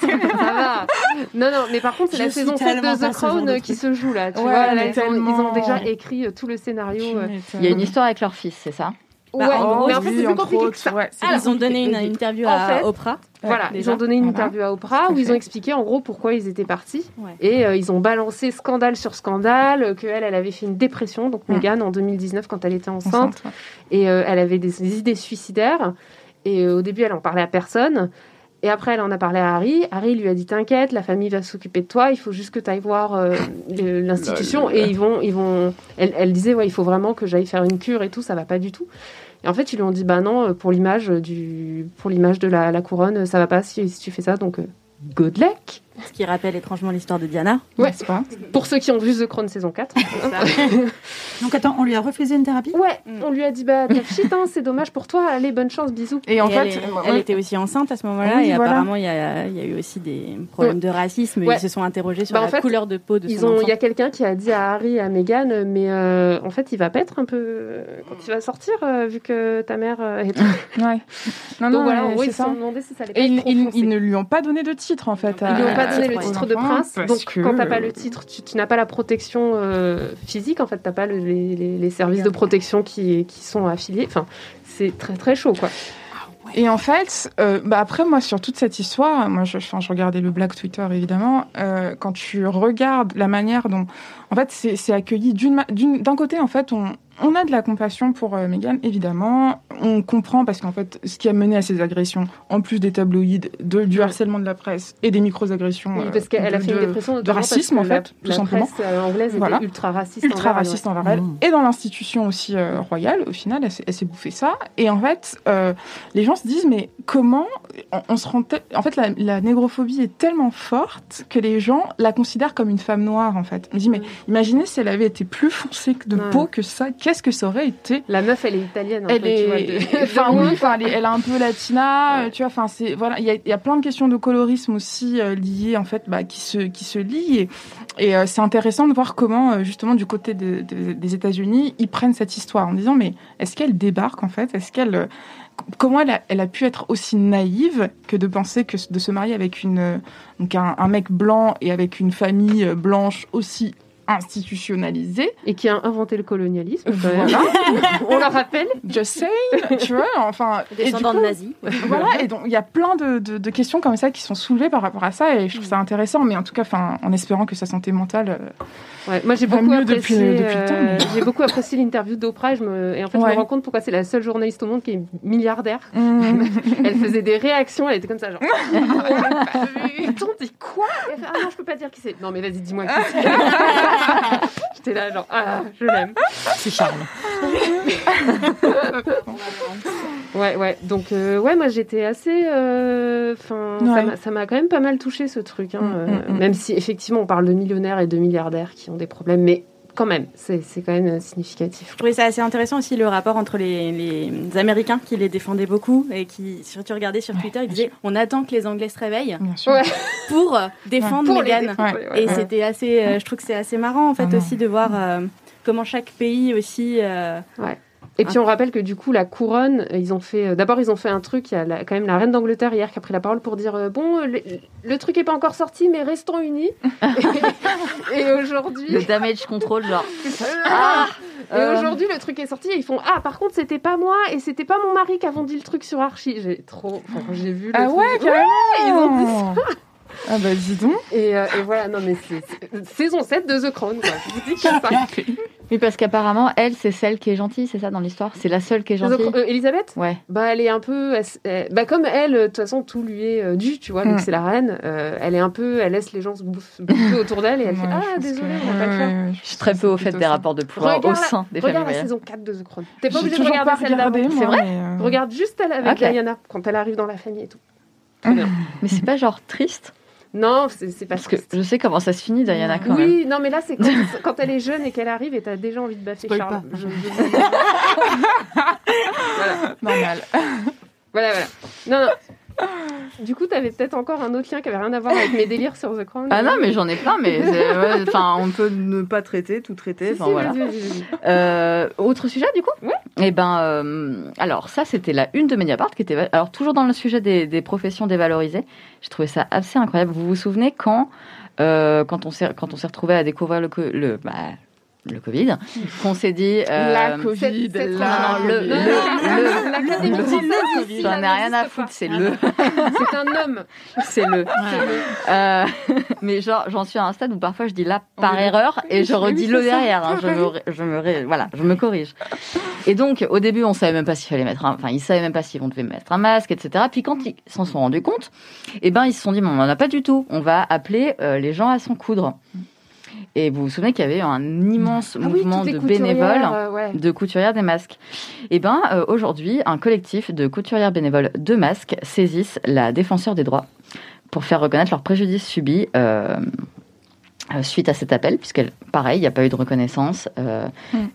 Ça va. Non non mais par contre c'est la saison 7 de The Crown qui se joue là. Tu vois ils ont déjà écrit euh, tout le scénario. Euh. Il y a une histoire avec leur fils c'est ça? Bah, ouais, mais en fait, c'est plus compliqué que ça. ils ont donné une interview à Oprah. Voilà, ils ont donné une interview à Oprah où ils ont expliqué en gros pourquoi ils étaient partis. Et euh, ils ont balancé scandale sur scandale, qu'elle, elle avait fait une dépression, donc Meghan, en 2019, quand elle était enceinte. Et euh, elle avait des, idées suicidaires. Et euh, au début, elle en parlait à personne. Et après, elle en a parlé à Harry. Harry lui a dit T'inquiète, la famille va s'occuper de toi. Il faut juste que tu ailles voir euh, l'institution. Et ils vont, ils vont. Elle, elle disait Ouais, il faut vraiment que j'aille faire une cure et tout. Ça va pas du tout. Et en fait, ils lui ont dit Bah non, euh, pour l'image du, pour l'image de la, couronne, ça va pas si, si tu fais ça. Donc, euh, good luck. Ce qui rappelle étrangement l'histoire de Diana. Ouais. N'est-ce pas Pour ceux qui ont vu The Crown saison 4. Donc attends, on lui a refusé une thérapie? Ouais, on lui a dit Bah, t'as shit, hein, c'est dommage pour toi. Allez, bonne chance, bisous. Et en Et fait, elle, est- elle était aussi enceinte à ce moment-là Oui, et voilà. apparemment il y, a, il y a eu aussi des problèmes de racisme. Ouais. Ils se sont interrogés sur Bah, en la fait, couleur de peau de Ils son ont, enfant. il y a quelqu'un qui a dit à Harry et à Meghan, euh, mais euh, en fait, il va pas être un peu euh, quand il va sortir, euh, vu que ta mère euh, est. ouais. Non, Donc non, voilà, en gros, c'est ils se ça. sont demandé si ça allait pas Et être ils, ils- ils ne lui ont pas donné de titre en fait. Ils lui ont pas à- donné le titre de prince, donc que- quand t'as pas le titre, tu, tu n'as pas la protection euh, physique. En fait, t'as pas le- les, les- les services de protection qui, qui sont affiliés. Enfin, c'est très très chaud, quoi. Et en fait, euh, bah après moi sur toute cette histoire, moi je, enfin, je regardais le Black Twitter évidemment. euh, quand tu regardes la manière dont, en fait, c'est accueilli d'une- d'un côté en fait on on a de la compassion pour euh, Meghan évidemment. On comprend parce qu'en fait ce qui a mené à ces agressions, en plus des tabloïds, de, du harcèlement de la presse et des micro-agressions, Oui, euh, parce qu'elle a fait une dépression de racisme en fait, la, tout la simplement. presse euh, anglaise Voilà. était ultra raciste. ultra envers elle, raciste envers elle Mmh. et dans l'institution aussi euh, royale au final elle, s'est- elle s'est bouffée ça et en fait euh, les gens se disent mais comment on, on se rend en fait la, la négrophobie est tellement forte que les gens la considèrent comme une femme noire en fait on dit mais imaginez si elle avait été plus foncée de peau que ça qu'est-ce que ça aurait été? La meuf, elle est italienne. elle peu, tu vois, est, de- enfin oui, enfin, elle, est- elle un peu latina, euh, tu vois. Enfin c'est voilà, il y a, il y a plein de questions de colorisme aussi euh, liées en fait, bah, qui se qui se lient et, et, euh, c'est intéressant de voir comment euh, justement du côté de- de- des États-Unis ils prennent cette histoire en disant mais est-ce qu'elle débarque en fait, est-ce qu'elle comment elle a, elle a pu être aussi naïve que de penser que de se marier avec une donc un, un mec blanc et avec une famille blanche aussi institutionnalisée Et qui a inventé le colonialisme. quand même. voilà On le rappelle. just saying tu vois enfin Descendant de nazis. voilà, et donc il y a plein de, de- de questions comme ça qui sont soulevées par rapport à ça, et je trouve ça intéressant, mais en tout cas, enfin, en espérant que sa santé mentale. euh, Ouais, moi j'ai beaucoup mieux apprécié, depuis- depuis le temps, euh, mais- j'ai beaucoup apprécié l'interview d'Oprah et, je me- et en fait je me rends compte pourquoi c'est la seule journaliste au monde qui est milliardaire. hum, Elle faisait des réactions, elle était comme ça genre. Attends, dis quoi? Ah non, je peux pas dire qui c'est. Non mais vas-y, dis-moi qui c'est. J'étais là genre ah, je l'aime. C'est Charles. Ouais, ouais. Donc euh, ouais, moi j'étais assez. euh, Enfin, ça Ouais. m'a- ça m'a quand même pas mal touché ce truc, hein, Mm, euh, mm, mm. même si effectivement on parle de millionnaires et de milliardaires qui ont des problèmes, mais quand même, c'est c'est quand même euh, significatif. Je trouvais ça assez intéressant aussi le rapport entre les, les Américains qui les défendaient beaucoup et qui, si tu regardais sur Twitter, ils disaient on attend que les Anglais se réveillent. Ouais. pour défendre Meghan. Ouais. ouais, Et ouais. c'était assez, euh, je trouve que c'est assez marrant en fait Ah aussi de voir euh, comment chaque pays aussi. euh, Et puis on rappelle que du coup la couronne, ils ont fait euh, d'abord ils ont fait un truc, il y a la- quand même la reine d'Angleterre hier qui a pris la parole pour dire euh, bon le, le truc est pas encore sorti mais restons unis. et et aujourd'hui Le damage control, genre. Ah Et Euh. aujourd'hui, le truc est sorti et ils font Ah, par contre, c'était pas moi et c'était pas mon mari qui avons dit le truc sur Archie. J'ai trop. Enfin, j'ai vu. le Ah truc- ouais, carrément ils ont dit Ah bah dis donc Et, euh, et voilà, non, mais c'est saison 7 de The Crown, quoi. Je vous dis que ça. Oui, parce qu'apparemment, elle, c'est celle qui est gentille, c'est ça dans l'histoire? C'est la seule qui est gentille? Euh, Elisabeth? Ouais. Bah, elle est un peu. elle- elle- bah, comme elle, euh, de toute façon, tout lui est euh, dû, tu vois, vu Mm. que c'est la reine. euh, elle est un peu. Elle laisse les gens se bouffer, bouffer autour d'elle et elle fait Ouais, je Ah, pense désolé, que- on va pas le faire. Je suis très peu au fait des ça. rapports de pouvoir Regarde au la- sein des familles Regarde la saison 4 de The Crown. T'es pas obligé de regarder celle d'avant. C'est vrai? Regarde juste elle avec Ok. Diana quand elle arrive dans la famille et tout. Très bien. Mais c'est pas genre triste? Non, c'est Parce que je sais comment ça se finit, Diana, quand même. Oui, non, mais là, c'est quand, quand elle est jeune et qu'elle arrive et t'as déjà envie de baffer Charles. pas. Je- je- voilà, Normal. voilà, voilà. Non, non. Du coup, t'avais peut-être encore un autre lien qui avait rien à voir avec mes délires sur The Crown. Ah non, mais j'en ai plein, mais ouais, on peut ne pas traiter, tout traiter. Si, si, voilà. Euh, autre sujet du coup? Ouais. Eh ben, euh, alors ça c'était la une de Mediapart qui était, alors toujours dans le sujet des, des professions dévalorisées. J'ai trouvé ça assez incroyable. Vous vous souvenez quand, euh, quand on s'est quand on s'est retrouvé à découvrir le, le bah, le Covid, qu'on s'est dit. euh, La Covid, cette- cette- la non, le- Covid. le- le- L'Académie le- française, J'en ai rien à foutre, c'est le. C'est un homme. C'est le. Euh, mais genre, j'en suis à un stade où parfois je dis là par erreur et je redis c'est le derrière. hein. je, me, je me, voilà, je me corrige. Et donc, au début, on savait même pas s'il fallait mettre un, enfin, ils savaient même pas si on devait mettre un masque, etc. Puis quand ils s'en sont rendus compte, eh ben, ils se sont dit, bon, on en a pas du tout. On va appeler euh, les gens à s'en coudre. Et vous vous souvenez qu'il y avait eu un immense Ah oui, mouvement les de couturières, bénévoles euh, ouais. de couturières des masques. Et ben euh, aujourd'hui, un collectif de couturières bénévoles de masques saisissent la défenseur des droits pour faire reconnaître leurs préjudices subis euh, euh, suite à cet appel, puisqu'elle, pareil, il n'y a pas eu de reconnaissance. euh.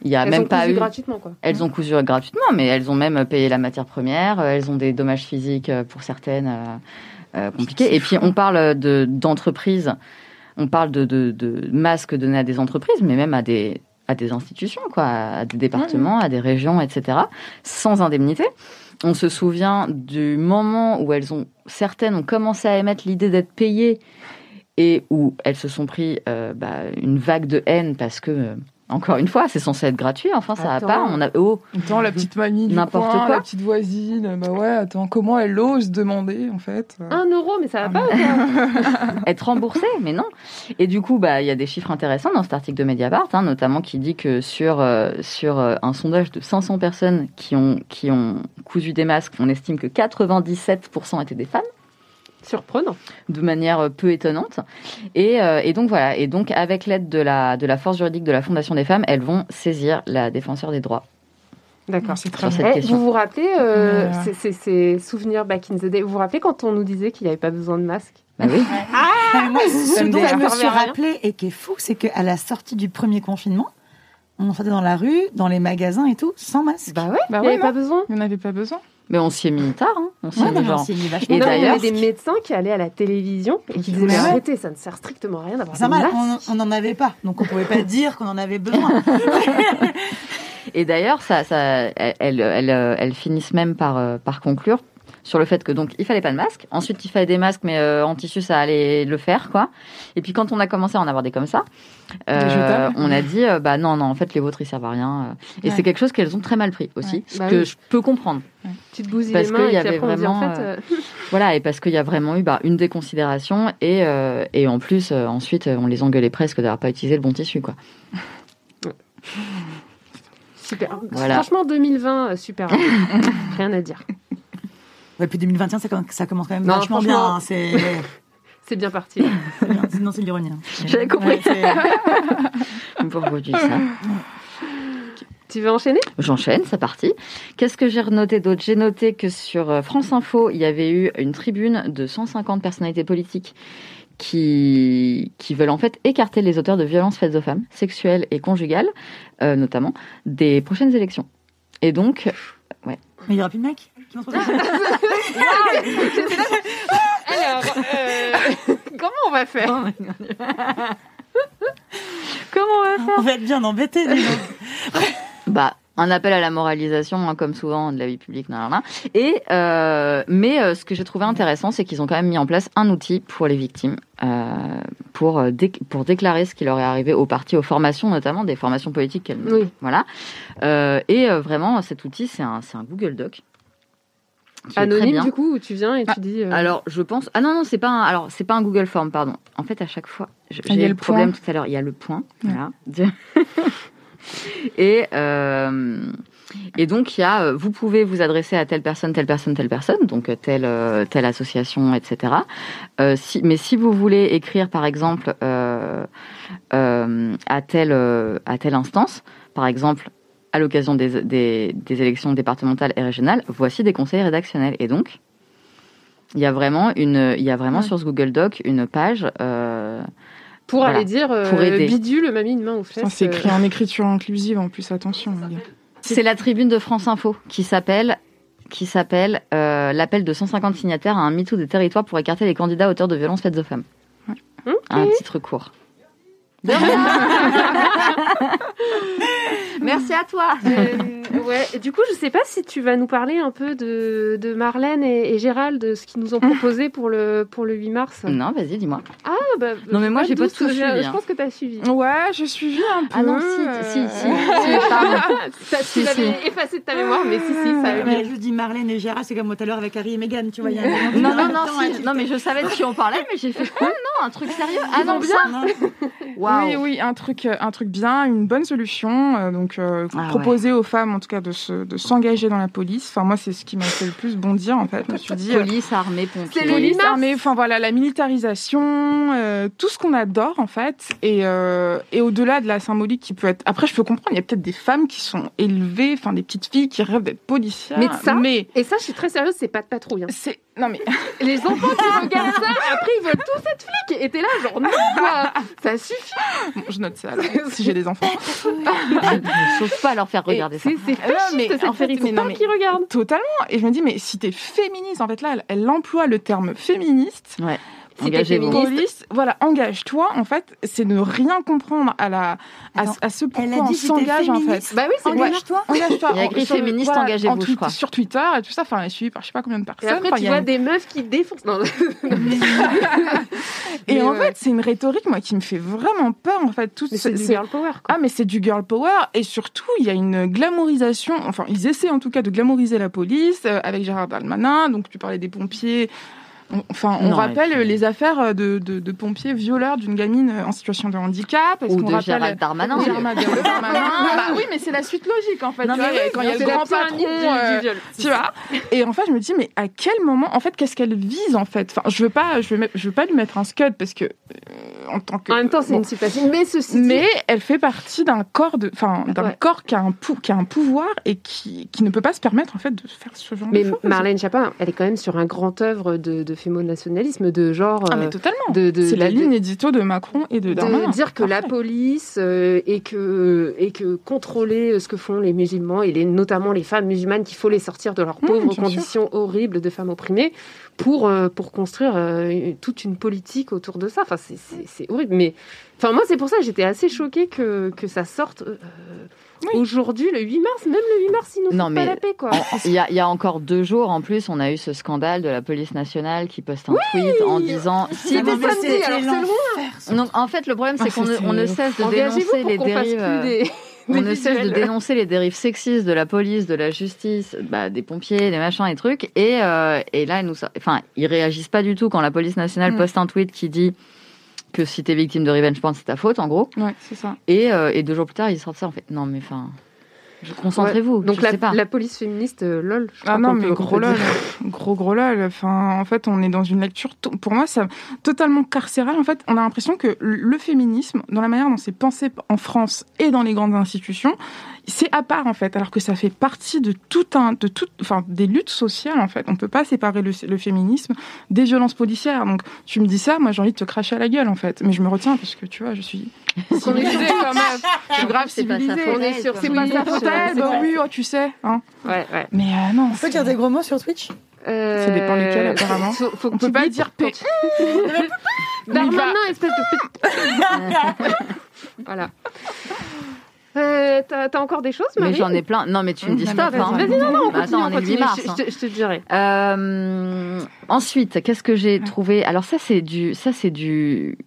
Il n'y a Elles même ont pas cousu eu. gratuitement, quoi. Elles ont cousu gratuitement, mais elles ont même payé la matière première. Elles ont des dommages physiques pour certaines euh, compliqués. Et puis on parle de d'entreprises, on parle de, de, de masques donnés à des entreprises, mais même à des à des institutions, quoi, à des départements, à des régions, etc., sans indemnité. On se souvient du moment où elles ont certaines ont commencé à émettre l'idée d'être payées et où elles se sont pris euh, bah, une vague de haine parce que euh, encore une fois, c'est censé être gratuit. Enfin, ça va Attends. pas. On a oh, Attends, la petite mamie du N'importe coin, quoi. la petite voisine, bah ouais, attends, comment elle ose demander, en fait? Un euro, mais ça va Ah, pas être remboursé, mais non. Et du coup, bah, il y a des chiffres intéressants dans cet article de Mediapart, hein, notamment qui dit que sur euh, sur euh, un sondage de 500 personnes qui ont qui ont cousu des masques, on estime que 97% étaient des femmes, Surprenant. de manière euh, peu étonnante. Et, euh, et donc voilà. Et donc avec l'aide de la de la force juridique de la Fondation des femmes, elles vont saisir la défenseur des droits D'accord. C'est très bien. vous vous rappelez, euh, euh, c'est c'est souvenirs back in the day, vous vous rappelez quand on nous disait qu'il n'y avait pas besoin de masque? Bah oui. Mais moi, ce dont je me suis rappelé et qui est fou, c'est qu'à la sortie du premier confinement, on sortait dans la rue, dans les magasins et tout, sans masque. Bah ouais, Bah il n'y avait pas besoin. Il n'y en avait pas besoin. Mais on s'y est mis tard. Hein. On s'y Ouais, est mis genre. est Et mais il y d'ailleurs- avait des médecins qui allaient à la télévision et qui disaient Mais arrêtez, ça ne sert strictement à rien d'avoir normal, masques. on on n'en avait pas, donc on pouvait pas dire qu'on en avait besoin. Et d'ailleurs, ça, ça, elles, elles, elles, euh, elles finissent même par, euh, par conclure sur le fait que donc il fallait pas de masque. Ensuite, il fallait des masques, mais euh, en tissu, ça allait le faire, quoi. Et puis quand on a commencé à en avoir des comme ça, euh, on a dit euh, bah non, non, en fait les vôtres ils servent à rien. euh. Et Ouais. c'est quelque chose qu'elles ont très mal pris aussi, Ouais. ce Bah que oui. je peux comprendre. Tu te bousilles Parce qu'il y avait en vraiment, fait... euh, Voilà, et parce qu'il y a vraiment eu bah, une déconsidération et, euh, et en plus euh, ensuite on les engueulait presque d'avoir pas utilisé le bon tissu, quoi. Super. Voilà. Franchement, 2020, euh, super. Rien à dire. Et puis 2021, ça, commence- ça commence quand même Non, vachement franchement- bien. hein, C'est C'est bien parti. c'est bien. non, c'est de l'ironie. hein. J'avais compris. Ouais, Pourquoi tu dis ça tu veux enchaîner? J'enchaîne, c'est parti. Qu'est-ce que j'ai noté d'autre? J'ai noté que sur euh, France Info, il y avait eu une tribune de 150 personnalités politiques qui, qui veulent en fait écarter les auteurs de violences faites aux femmes, sexuelles et conjugales, euh, notamment, des prochaines élections. Et donc, Mais il y aura plus de mecs? Alors, euh, comment on va faire comment on va faire On va être bien donc. Bah, un appel à la moralisation, hein, comme souvent de la vie publique, nan, nan, nan. Et euh, mais euh, ce que j'ai trouvé intéressant, c'est qu'ils ont quand même mis en place un outil pour les victimes, euh, pour dé- pour déclarer ce qui leur est arrivé aux partis, aux formations, notamment des formations politiques. qu'elles- Oui. Voilà. Euh, et euh, vraiment, cet outil, c'est un c'est un Google Doc. Anonyme du coup, où tu viens et tu dis... euh, Alors, je pense. Ah non, non, c'est pas un. Alors, c'est pas un Google Form, pardon. En fait, à chaque fois, Ah, j'ai le le problème tout à l'heure. Il y a le point. Ouais. Voilà. et euh, et donc il y a. euh, Vous pouvez vous adresser à telle personne, telle personne, telle personne, donc telle telle association, etc. Euh, si, mais si vous voulez écrire, par exemple, à telle à telle instance, par exemple. À l'occasion des, des, des élections départementales et régionales, voici des conseils rédactionnels. Et donc, il y a vraiment une, il y a vraiment Ouais. sur ce Google Doc une page. euh, pour voilà. aller dire euh, Pour aider. bidule m'a mis une main aux fesses. C'est euh, écrit en écriture inclusive en plus, attention. c'est la tribune de France Info qui s'appelle qui s'appelle euh, l'appel de 150 signataires à un MeToo des territoires pour écarter les candidats auteurs de violences faites aux femmes. Ok. Un titre court. Merci à toi. Euh, ouais. Du coup, je sais pas si tu vas nous parler un peu de, de Marlène et, et Gérald, de ce qu'ils nous ont proposé pour le, pour le 8 mars. Non, vas-y, dis-moi. Ah, bah, Non, mais moi, pas j'ai pas tout je- suivi, Je hein. pense que t'as suivi. Ouais, j'ai suivi un peu. Ah non, si, euh, si, si, si, pardon. Ça, tu Si, l'avais si. effacé de ta mémoire, mais si, si, ça je dis Marlène et Gérard, c'est comme tout à l'heure avec Harry et Meghan, tu vois. y a un moment Non, non, non, temps, si. non, mais je savais de qui on parlait, mais j'ai fait quoi? Non, un truc sérieux Ah non. Waouh Oui, oui, un truc, euh, un truc bien, une bonne solution. euh, donc, euh, Ah proposer aux femmes, en tout cas, de se, de s'engager dans la police. Enfin, moi, c'est ce qui m'a fait le plus bondir, en fait. Je me suis dit, euh, Police, armée, pompiers. Police, 8 mars. armée, enfin voilà, la militarisation, euh, tout ce qu'on adore en fait, et, euh, et au-delà de la symbolique qui peut être. Après, je peux comprendre, il y a peut-être des femmes qui sont élevées, enfin des petites filles qui rêvent d'être policières. Mais ça, mais Et ça, je suis très sérieuse, c'est pas de patrouille. hein. c'est non mais Les enfants qui regardent ça, après ils veulent tous être flics. Et t'es là, genre non, quoi. Ça suffit. bon, je note ça si j'ai des enfants. Sauf pas à leur faire regarder Et ça. C'est c'est Ah mais fasciste, cette en fait, série. mais Faut non, pas mais- qu'ils regardent. Totalement. Et je me dis mais si t'es féministe, en fait là, elle, elle emploie le terme féministe. Ouais. Féministe, Police, voilà, engage-toi. En fait, c'est ne rien comprendre à la à, Attends, à ce elle a pourquoi on s'engage en fait. Bah oui, c'est Engage-toi. Engage-toi. Il y a écrit féministe, voilà, engagez-vous, je crois. Sur Twitter et tout ça, enfin, elle est suivie par je sais pas combien de Et personnes. après, Enfin, tu il y a vois une- des meufs qui défoncent. Non. Et Mais en ouais. fait, c'est une rhétorique, moi, qui me fait vraiment peur, en fait. Tout c'est du girl power, quoi. Ah, mais c'est du girl power. Et surtout, il y a une glamourisation. Enfin, ils essaient en tout cas de glamouriser la police euh, avec Gérard Darmanin. Donc, tu parlais des pompiers. On- Enfin, on Non, rappelle puis- les affaires de, de, de pompiers violeurs d'une gamine euh, en situation de handicap. Ou de rappelle- Gérald Darmanin. Gérald Darmanin. bah oui, mais c'est la suite logique, en fait. Non, tu vois, mais oui, quand il y a le grand patron. euh, du viol. tu vois et en fait je me dis mais à quel moment en fait qu'est-ce qu'elle vise en fait? Enfin je veux pas je veux, mettre- je veux pas lui mettre un scud parce que euh, en tant que En même temps, c'est bon. une si facile. Mais ceci dit, mais elle fait partie d'un corps de enfin d'un Ouais. corps qui a un pou- qui a un pouvoir et qui, qui ne peut pas se permettre en fait de faire ce genre Mais de choses Marlène Chapin, elle est quand même sur un grand œuvre de, de fémonationalisme, de genre. ah mais euh, totalement de, de- c'est la de- ligne édito de Macron et de de Darmanin dire que la police euh, et que et que contrôler euh, ce que font les musulmans et les, notamment les femmes musulmanes qu'il faut les sortir de leurs Mmh, pauvres sûr. conditions horribles de femmes opprimées pour euh, pour construire euh, toute une politique autour de ça enfin c'est- horrible mais enfin moi c'est pour ça que j'étais assez choquée que que ça sorte euh, Oui. aujourd'hui le 8 mars même le 8 mars ils nous Non, font mais pas la paix quoi Il y, a, il y a encore deux jours, en plus, on a eu ce scandale de la police nationale qui poste un tweet en disant si samedi, alors c'est l'enfer. Donc, en fait, le problème, c'est Ah, qu'on ne, c'est- on ne cesse de dénoncer les dérives. euh, On ne cesse de dénoncer les dérives sexistes de la police, de la justice, bah, des pompiers, des machins et trucs. Et, euh, et là, ils nous, sor- enfin, ils réagissent pas du tout quand la police nationale Mm. poste un tweet qui dit que si t'es victime de revenge porn, c'est ta faute, en gros. ouais c'est ça Et, euh, et deux jours plus tard, ils sortent ça. En fait, non, mais enfin, concentrez-vous. donc je la, sais pas. la police féministe euh, lol je Ah crois non, mais peut- gros lol, gros gros lol. Enfin, en fait, on est dans une lecture, pour moi, ça totalement carcérale. En fait, on a l'impression que le féminisme, dans la manière dont c'est pensé en France et dans les grandes institutions, c'est à part en fait, alors que ça fait partie de tout un, de tout, enfin, des luttes sociales en fait. On peut pas séparer le, le féminisme des violences policières. Donc, tu me dis ça, moi, j'ai envie de te cracher à la gueule en fait. Mais je me retiens parce que tu vois, je suis civilisée quand même. Je suis grave C'est pas sa civilisée. faute, on est sur C'est pas sa faute, c'est bah pas- oui, oh, tu sais. Hein. ouais ouais Mais euh, non. On peut dire des gros mots sur Twitch? Euh, Ça dépend lesquels, apparemment. Faut, faut que On tu peut pas dire P. Darmanin, espèce de. voilà. Euh, T'as encore des choses, Mais Marie j'en ai plein. Non, mais tu me dis Non, stop. mais Hein. vas-y, non, non, on Bah, continue, Attends, on on est le 8 continue. mars. Je, hein. je te- je te dirai. Euh, ensuite, qu'est-ce que j'ai trouvé? Alors ça, c'est du, ça c'est du,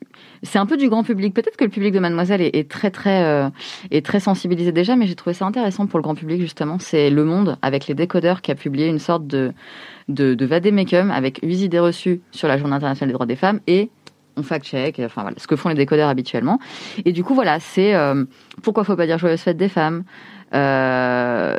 c'est un peu du grand public. Peut-être que le public de Mademoiselle est, très très euh, est très sensibilisé déjà, mais j'ai trouvé ça intéressant pour le grand public justement. C'est Le Monde avec les décodeurs qui a publié une sorte de de, de vademecum avec huit idées reçues sur la Journée internationale des droits des femmes et on fact-check, enfin voilà, ce que font les décodeurs habituellement. Et du coup, voilà, c'est euh, pourquoi faut pas dire joyeuse fête des femmes. Euh,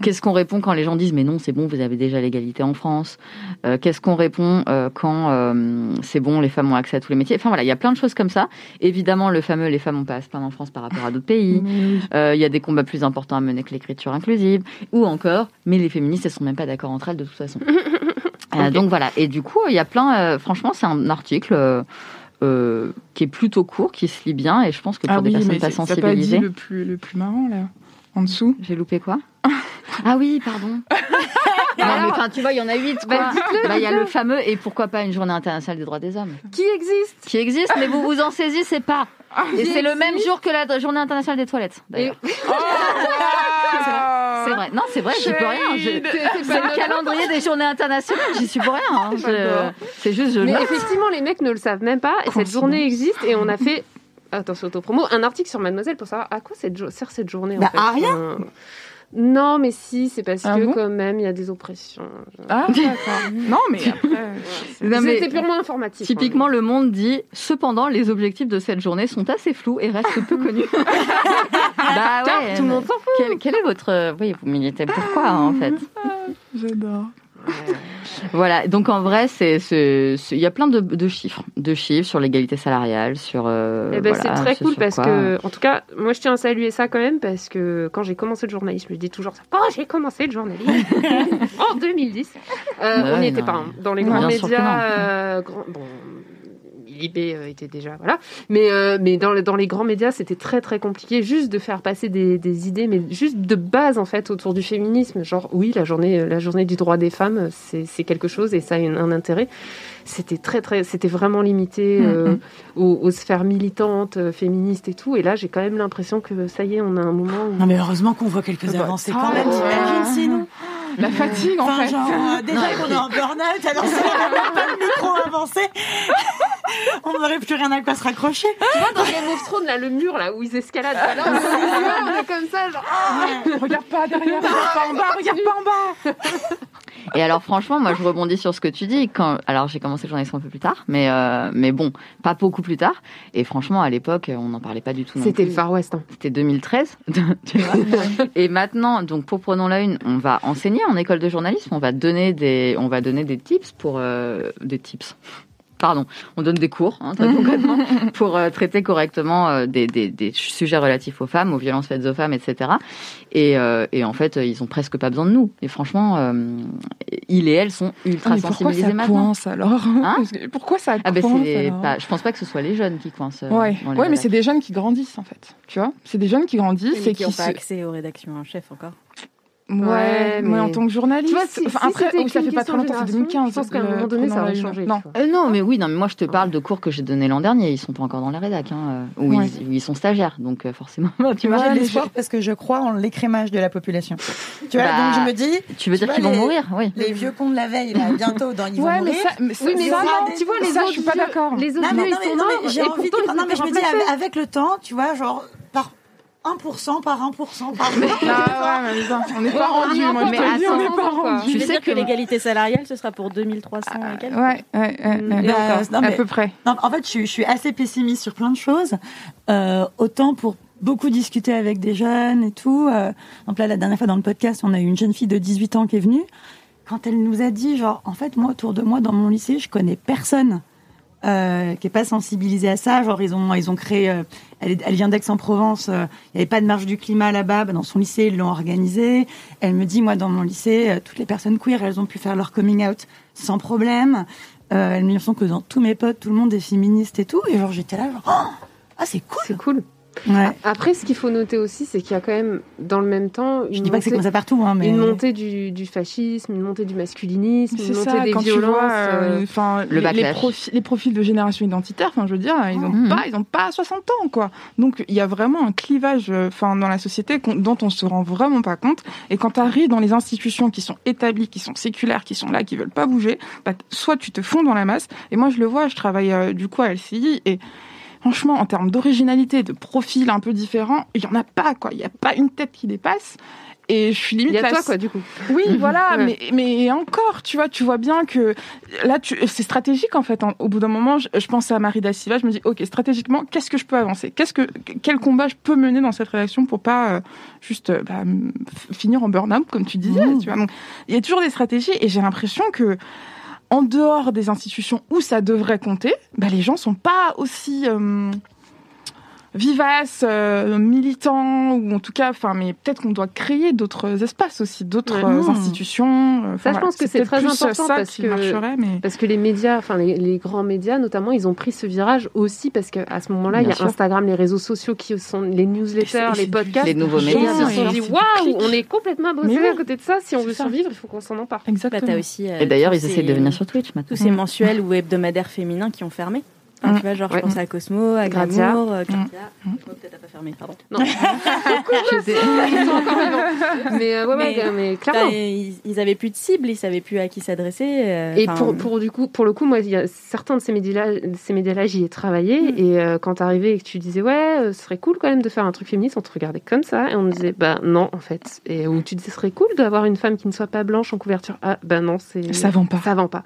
Qu'est-ce qu'on répond quand les gens disent mais non c'est bon vous avez déjà l'égalité en France? Euh, Qu'est-ce qu'on répond euh, quand euh, c'est bon les femmes ont accès à tous les métiers? Enfin voilà il y a plein de choses comme ça. Évidemment le fameux les femmes ont pas à se plaindre en France par rapport à d'autres pays. Il y a des combats plus importants à mener que l'écriture inclusive ou encore mais les féministes elles sont même pas d'accord entre elles de toute façon. Donc voilà et du coup il y a plein franchement c'est un article. qui est plutôt court, qui se lit bien, et je pense que pour Ah des personnes pas t'as pas dit sensibilisées. le plus, le plus marrant, là, en dessous. J'ai loupé quoi Ah oui, pardon. non, mais enfin, tu vois, il y en a huit. quoi. Bah, Il y a le fameux et pourquoi pas une journée internationale des droits des hommes Qui existe qui existe, mais vous vous en saisissez pas. Et c'est le même jour que la journée internationale des toilettes. Et- Oh, c'est vrai. Non, c'est vrai, j'y peux rien. Je-. C'est le calendrier des journées internationales, j'y suis pour rien. hein. Je-. C'est juste, je Mais effectivement, les mecs ne le savent même pas. Et cette journée existe et on a fait. Attention, autopromo, un article sur Mademoiselle pour savoir à quoi cette sert cette journée. Bah, en fait. à rien. Euh, Non, mais si, c'est parce Ah que bon quand même, il y a des oppressions. Ah, d'accord. Non, mais après. C'était purement informatif. Typiquement, le monde dit cependant, les objectifs de cette journée sont assez flous et restent peu connus. bah Car ouais. tout le monde s'en fout. Quel, quel est votre. Oui, vous militez pourquoi hein, en fait? J'adore. Voilà, donc en vrai, c'est il y a plein de, de chiffres, de chiffres sur l'égalité salariale, sur. euh, Eh ben, voilà, c'est très cool parce quoi- que, en tout cas, moi je tiens à saluer ça quand même parce que quand j'ai commencé le journalisme, je dis toujours ça. Quand j'ai commencé le journalisme en 2010, euh, Ouais, on n'y était pas hein. dans les grands médias. euh, bon, l'IB euh, était déjà voilà, mais euh, mais dans, les- dans les grands médias, c'était très très compliqué juste de faire passer des, des idées, mais juste de base en fait autour du féminisme. Genre oui, la journée la journée du droit des femmes, c'est quelque chose et ça a un intérêt. C'était très très, c'était vraiment limité euh, aux, aux sphères militantes, euh, féministes et tout. Et là, j'ai quand même l'impression que ça y est, on a un moment où Non, mais heureusement qu'on voit quelques Bah, avancées ah, quand même, t'imagines sinon La fatigue, en Enfin, fait. genre, euh, déjà qu'on est en burn-out, alors si on n'a même pas le micro avancé, on n'aurait plus rien à quoi se raccrocher. Tu vois, dans Game of Thrones, là, le mur, là, où ils escaladent, là, on est- on est comme ça, genre. Regarde pas derrière, regarde pas en bas, regarde pas en bas. Et alors franchement, moi je rebondis sur ce que tu dis. Quand alors j'ai commencé le journalisme un peu plus tard, mais euh, mais bon, pas beaucoup plus tard. Et franchement, à l'époque, on n'en parlait pas du tout. C'était le Far West. hein. C'était 2013. tu vois. et maintenant, donc pour prenons la une, on va enseigner en école de journalisme. On va donner des, on va donner des tips pour euh, des tips. Pardon, on donne des cours, hein, très concrètement, pour euh, traiter correctement euh, des, des, des sujets relatifs aux femmes, aux violences faites aux femmes, etc. Et, euh, et en fait, ils ont presque pas besoin de nous. Et franchement, euh, ils et elles sont ultra Ah, pourquoi sensibilisés ça maintenant. coince alors Hein Pourquoi ça Ah ben coince c'est alors pas, je pense pas que ce soit les jeunes qui coincent. Ouais, mais c'est des jeunes qui grandissent en fait. Tu vois, c'est des jeunes qui grandissent et qui qui n'ont pas se- accès aux rédactions en chef encore. Ouais, mais... en tant que journaliste. Tu vois, si- enfin, si après, oui, ça fait pas très longtemps, c'est génération, 2015. Je pense qu'à un moment donné, ça va la changer. Non. Euh, non, mais oui, non, mais moi je te parle de cours que j'ai donnés l'an dernier. Ils sont pas encore dans les rédacs, hein, euh, où, Ouais. ils, où ils sont stagiaires, donc euh, forcément. Tu Moi, vois, j'ai de les l'espoir parce que je crois en l'écrémage de la population. Tu vois, Bah, donc je me dis, tu veux Tu dire qu'ils vont mourir, oui. les vieux cons de la veille, là, bientôt, dans, ils vont Ouais, mourir. mais ça, Oui, mais ça, tu vois, les autres je suis pas d'accord. Les autres ils sont non, morts. Non, mais je me dis, avec le temps, tu vois, genre, par 1% par 1% par 1%. Ah ouais, mais on n'est pas rendu, moi je mais te le dis, on attends, n'est pas quoi. rendu. Tu Tu veux sais dire que l'égalité salariale, ce sera pour 2300 Ah, et quelques Ouais, ouais, ouais, Mm, Bah, non, À peu près. Non, en fait, je, suis- je suis assez pessimiste sur plein de choses. Euh, autant pour beaucoup discuter avec des jeunes et tout. Euh, donc là, la dernière fois dans le podcast, on a eu une jeune fille de 18 ans qui est venue. Quand elle nous a dit, genre, en fait, moi, autour de moi, dans mon lycée, je connais personne euh, qui est pas sensibilisé à ça. Genre, ils ont, ils ont créé. euh, elle, elle vient d'Aix-en-Provence. euh, Il n'y avait pas de marche du climat là-bas. Bah, dans son lycée, ils l'ont organisé. Elle me dit, moi, dans mon lycée, toutes les personnes queer, elles ont pu faire leur coming out sans problème. Elle me dit que dans tous mes potes, tout le monde est féministe et tout. Et genre, j'étais là, genre, oh, ah, c'est cool. C'est cool. Ouais. Après, ce qu'il faut noter aussi, c'est qu'il y a quand même, dans le même temps, une Je dis pas que c'est montée- comme ça partout, hein, mais. Une montée du, du fascisme, une montée du masculinisme, une montée ça, des quand tu violences. vois, euh, euh, le les, profils, les profils de génération identitaire, enfin, je veux dire, ils ont Mhm. pas, ils ont pas 60 ans, quoi. Donc, il y a vraiment un clivage, euh, enfin, dans la société dont on se rend vraiment pas compte. Et quand tu arrives dans les institutions qui sont établies, qui sont séculaires, qui sont là, qui veulent pas bouger, bah, soit tu te fonds dans la masse. Et moi, je le vois, je travaille euh, du coup à LCI et franchement, en termes d'originalité, de profil un peu différent, il y en a pas, quoi. Il y a pas une tête qui dépasse. Et je suis limite Il y a la toi, quoi, du coup. oui, voilà, Ouais. mais, mais encore, tu vois, tu vois bien que là, tu, c'est stratégique en fait. En- Au bout d'un moment, je, je pense à Marie Dassiva, je me dis, ok, stratégiquement, qu'est-ce que je peux avancer? Qu'est-ce que, quel combat je peux mener dans cette rédaction pour pas euh, juste euh, bah, finir en burn-out, comme tu disais, Mmh. tu vois? Donc, il y a toujours des stratégies et j'ai l'impression que en dehors des institutions où ça devrait compter, bah, les gens sont pas aussi euh, vivaces, euh, militants, ou en tout cas, enfin, mais peut-être qu'on doit créer d'autres espaces aussi, d'autres Ouais. euh, Mmh. institutions. euh, enfin, Ça, je pense que c'est très plus important ça parce qui que- marcherait, mais Parce que les médias, enfin les, les grands médias notamment, ils ont pris ce virage aussi parce qu'à ce moment-là, il y a sûr. Instagram, les réseaux sociaux qui sont les Et newsletters, les podcasts. Les nouveaux Et médias. ils se sont dit waouh, on est complètement bossé oui. à côté de ça. Si on veut ça. survivre, il faut qu'on s'en empare. Bah, exactement. aussi, euh, Et d'ailleurs, ils essaient de venir sur Twitch maintenant. Tous ces mensuels ou hebdomadaires féminins qui ont fermé. Enfin, tu vois, genre, je pense à Cosmo, à Grazia. Glamour, euh, Mm. Grazia. Mm. Oh, peut-être à pas fermer, pardon. Non. Ils sont encore vivants. Mais euh, ouais, ouais, Mais- clairement. ils, ils avaient plus de cible, ils savaient plus à qui s'adresser. euh, Et pour, pour, du coup, pour le coup, moi, il y a certains de ces médias-là, ces médias-là, j'y ai travaillé. Mm. Et euh, quand t'arrivais et que tu disais, ouais, euh, ce serait cool quand même de faire un truc féministe, on te regardait comme ça. Et on disait, bah non, en fait. Et où tu disais, ce serait cool d'avoir une femme qui ne soit pas blanche en couverture. Ah, bah non, c'est. Ça vend pas. Ça vend pas.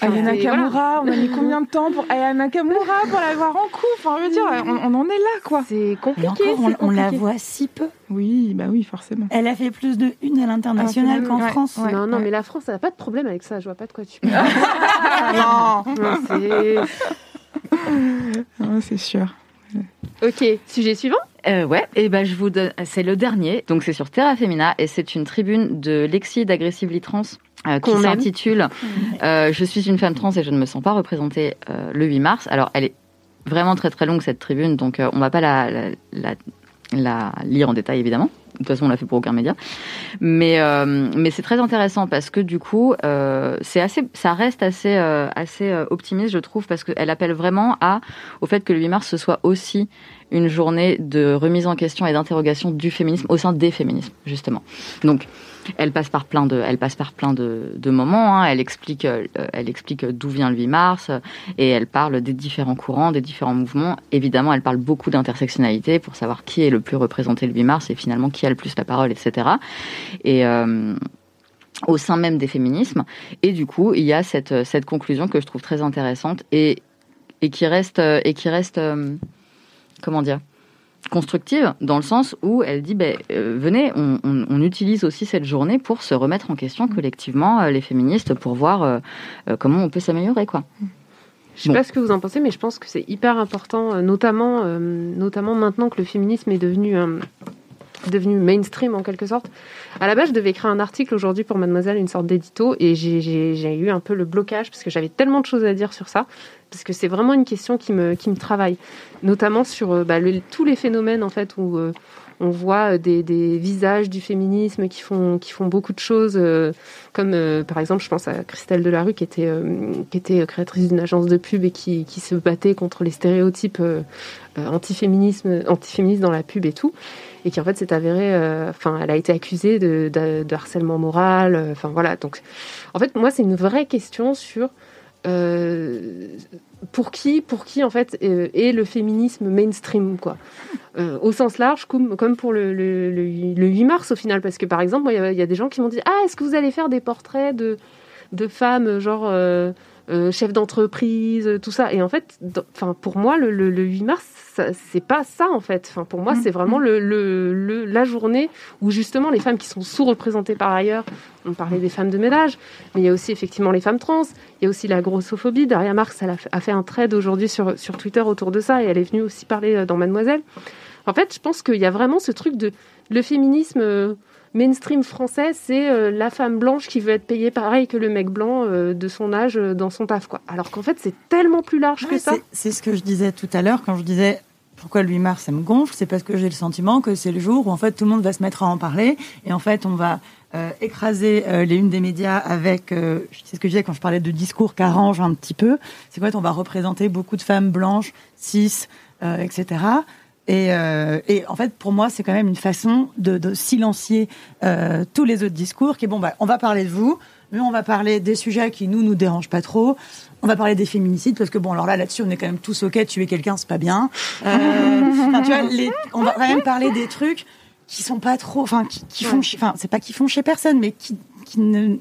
Aya c'est- Nakamura, on a mis combien de temps pour Aya Nakamura pour l'avoir en couple Enfin, je veux dire, on, on en est là, quoi. C'est compliqué. encore, on, la voit si peu. Oui, bah oui, forcément. Elle a fait plus de une à l'international Ah, qu'en ouais, France. ouais. non, non, mais la France, elle n'a pas de problème avec ça. Je vois pas de quoi tu parles. non, Non, c'est- sûr. ok, sujet suivant. Euh, ouais, et ben je vous donne, c'est le dernier, donc c'est sur Terra Femina et c'est une tribune de Lexi d'Aggressively Trans euh, qui s'intitule euh, Je suis une femme trans et je ne me sens pas représentée euh, le 8 mars. Alors elle est vraiment très très longue cette tribune, donc on va pas la, la, la, la lire en détail évidemment. De toute façon, on l'a fait pour aucun média, mais mais c'est très intéressant parce que du coup, c'est assez, ça reste assez assez optimiste, je trouve, parce qu'elle appelle vraiment à au fait que le 8 mars ce soit aussi une journée de remise en question et d'interrogation du féminisme au sein des féminismes justement. Donc elle passe par plein de, elle passe par plein de, moments. hein. Elle explique, euh, elle explique d'où vient le 8 mars et elle parle des différents courants, des différents mouvements. Évidemment, elle parle beaucoup d'intersectionnalité pour savoir qui est le plus représenté le 8 mars et finalement qui a le plus la parole, etc. Et euh, au sein même des féminismes. Et du coup, il y a cette, cette conclusion que je trouve très intéressante et, et qui reste, et qui reste, euh, comment dire, constructive dans le sens où elle dit ben, euh, venez, on, on- on utilise aussi cette journée pour se remettre en question collectivement, euh, les féministes, pour voir euh, comment on peut s'améliorer. quoi. Je sais Bon. pas ce que vous en pensez, mais je pense que c'est hyper important, notamment, notamment maintenant que le féminisme est devenu, euh, devenu mainstream en quelque sorte. À la base, je devais écrire un article aujourd'hui pour Mademoiselle, une sorte d'édito, et j'ai- eu un peu le blocage parce que j'avais tellement de choses à dire sur ça, parce que c'est vraiment une question qui me, travaille, notamment sur euh, bah, tous les phénomènes en fait où euh, on voit euh, des, visages du féminisme qui font, beaucoup de choses, comme par exemple, je pense à Christelle Delarue qui était, créatrice d'une agence de pub et qui, se battait contre les stéréotypes antiféminisme, antiféministes dans la pub et tout, et qui en fait s'est avérée, euh, enfin, elle a été accusée de, harcèlement moral, euh, enfin voilà. Donc, en fait, moi, c'est une vraie question sur euh, pour qui, pour qui en fait est le féminisme mainstream quoi. Au sens large, comme, pour le, le, le, le 8 mars au final, parce que par exemple, il y a- des gens qui m'ont dit ah est-ce que vous allez faire des portraits de de femmes genre euh, chefs d'entreprise, euh, tout ça. Et en fait, enfin pour moi, le, le, le 8 mars, c'est pas ça en fait. Enfin pour moi, c'est vraiment le, le, la journée où justement les femmes qui sont sous-représentées par ailleurs. On parlait des femmes de ménage, mais il y a aussi effectivement les femmes trans. Il y a aussi la grossophobie. Daria Marx elle a, fait- un trade aujourd'hui sur, sur Twitter autour de ça et elle est venue aussi parler euh, dans Mademoiselle. En fait, je pense qu'il y a vraiment ce truc de le féminisme mainstream français, c'est euh, la femme blanche qui veut être payée pareil que le mec blanc euh, de son âge euh, dans son taf, quoi. Alors qu'en fait, c'est tellement plus large que ça. c'est- ce que je disais tout à l'heure quand je disais pourquoi le 8 mars ça me gonfle, c'est parce que j'ai le sentiment que c'est le jour où en fait tout le monde va se mettre à en parler et en fait on va euh, écraser euh, les unes des médias avec, euh, c'est ce que je disais quand je parlais de discours qui arrangent un petit peu, c'est qu'en fait on va représenter beaucoup de femmes blanches, cis, etc. Et, euh, et en fait, pour moi, c'est quand même une façon de, de silencier euh, tous les autres discours. Qui est bon, bah, on va parler de vous, mais on va parler des sujets qui nous nous dérangent pas trop. On va parler des féminicides parce que bon, alors là, là-dessus, on est quand même tous ok. Tuer quelqu'un, c'est pas bien. Euh, enfin, tu vois, les, on va quand même parler des trucs qui sont pas trop, enfin, qui, qui font, enfin, c'est pas qui font chez personne, mais qui, qui ne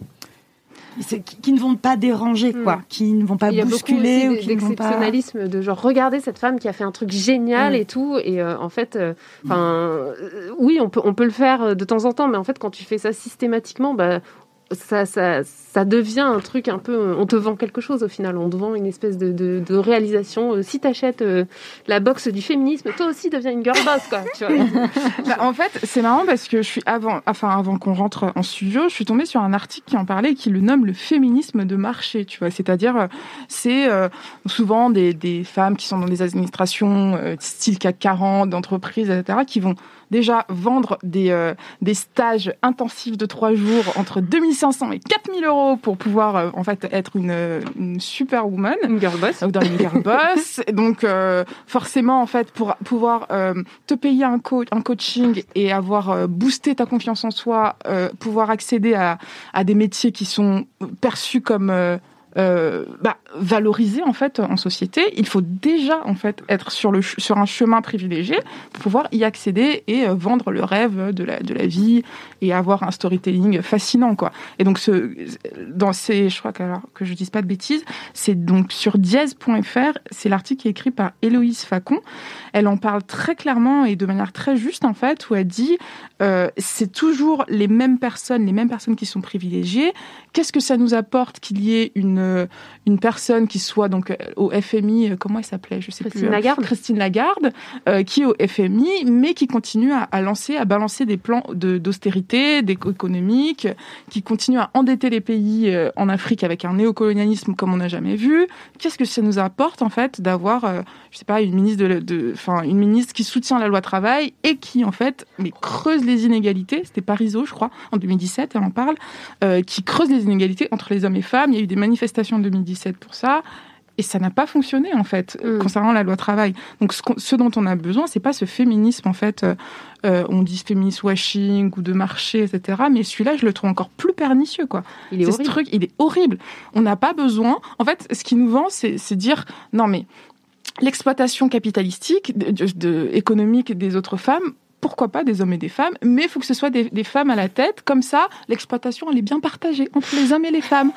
qui, ne vont pas déranger, quoi, Mm. qui ne vont pas Il y a beaucoup bousculer ou aussi qui ne vont pas. d'exceptionnalisme de genre regardez cette femme qui a fait un truc génial Mm. et tout et euh, en fait euh, enfin euh, oui on peut on peut le faire de temps en temps mais en fait quand tu fais ça systématiquement bah ça, ça, ça devient un truc un peu. On te vend quelque chose au final. On te vend une espèce de, de, de réalisation. Euh, Si t'achètes euh, la box du féminisme, toi aussi deviens une girl boss, quoi. Tu vois. Bah, en fait, c'est marrant parce que je suis avant, enfin avant qu'on rentre en studio, je suis tombée sur un article qui en parlait et qui le nomme le féminisme de marché. Tu vois, c'est-à-dire euh, c'est euh, souvent des, des femmes qui sont dans des administrations euh, style CAC 40, d'entreprises, etc., qui vont déjà vendre des, euh, des stages intensifs de trois jours entre 2006 1500 et 4000 euros pour pouvoir euh, en fait être une, une superwoman, Une girl boss. ou dans une girl boss. Et donc euh, forcément en fait pour pouvoir euh, te payer un coach, un coaching et avoir euh, boosté ta confiance en soi, euh, pouvoir accéder à, à des métiers qui sont perçus comme euh, bah, valorisés en fait en société, il faut déjà en fait être sur le sur un chemin privilégié pour pouvoir y accéder et euh, vendre le rêve de la de la vie et avoir un storytelling fascinant quoi. Et donc ce dans ces je crois que alors que je dise pas de bêtises, c'est donc sur dièse.fr, c'est l'article qui est écrit par Héloïse Facon. Elle en parle très clairement et de manière très juste en fait où elle dit euh, c'est toujours les mêmes personnes, les mêmes personnes qui sont privilégiées. Qu'est-ce que ça nous apporte qu'il y ait une une personne qui soit donc euh, au FMI, euh, comment elle s'appelait, je sais Christine plus. euh, Lagarde. Christine Lagarde, euh, qui est au FMI, mais qui continue à, à lancer, à balancer des plans de- d'austérité, d'éco- économique, qui continue à endetter les pays euh, en Afrique avec un néocolonialisme comme on n'a jamais vu. Qu'est-ce que ça nous apporte en fait d'avoir, euh, je sais pas, une ministre de, de, enfin une ministre qui soutient la loi travail et qui en fait, mais creuse les inégalités? C'était Parisot, je crois, en 2017, elle en parle, euh, qui creuse les inégalités entre les hommes et femmes. Il y a eu des manifestations en 2017 pour ça. Et ça n'a pas fonctionné en fait Mm. concernant la loi travail. Donc ce, dont on a besoin, c'est pas ce féminisme en fait. euh, euh, on dit féminisme washing ou de marché, etc. Mais celui-là, je le trouve encore plus pernicieux quoi. Il est C'est ce horrible. truc, il est horrible. On n'a pas besoin. En fait, ce qui nous vend, c'est dire non mais l'exploitation capitalistique, de, de- de- économique des autres femmes. Pourquoi pas des hommes et des femmes, mais il faut que ce soit des, des femmes à la tête, comme ça l'exploitation elle est bien partagée entre les hommes et les femmes.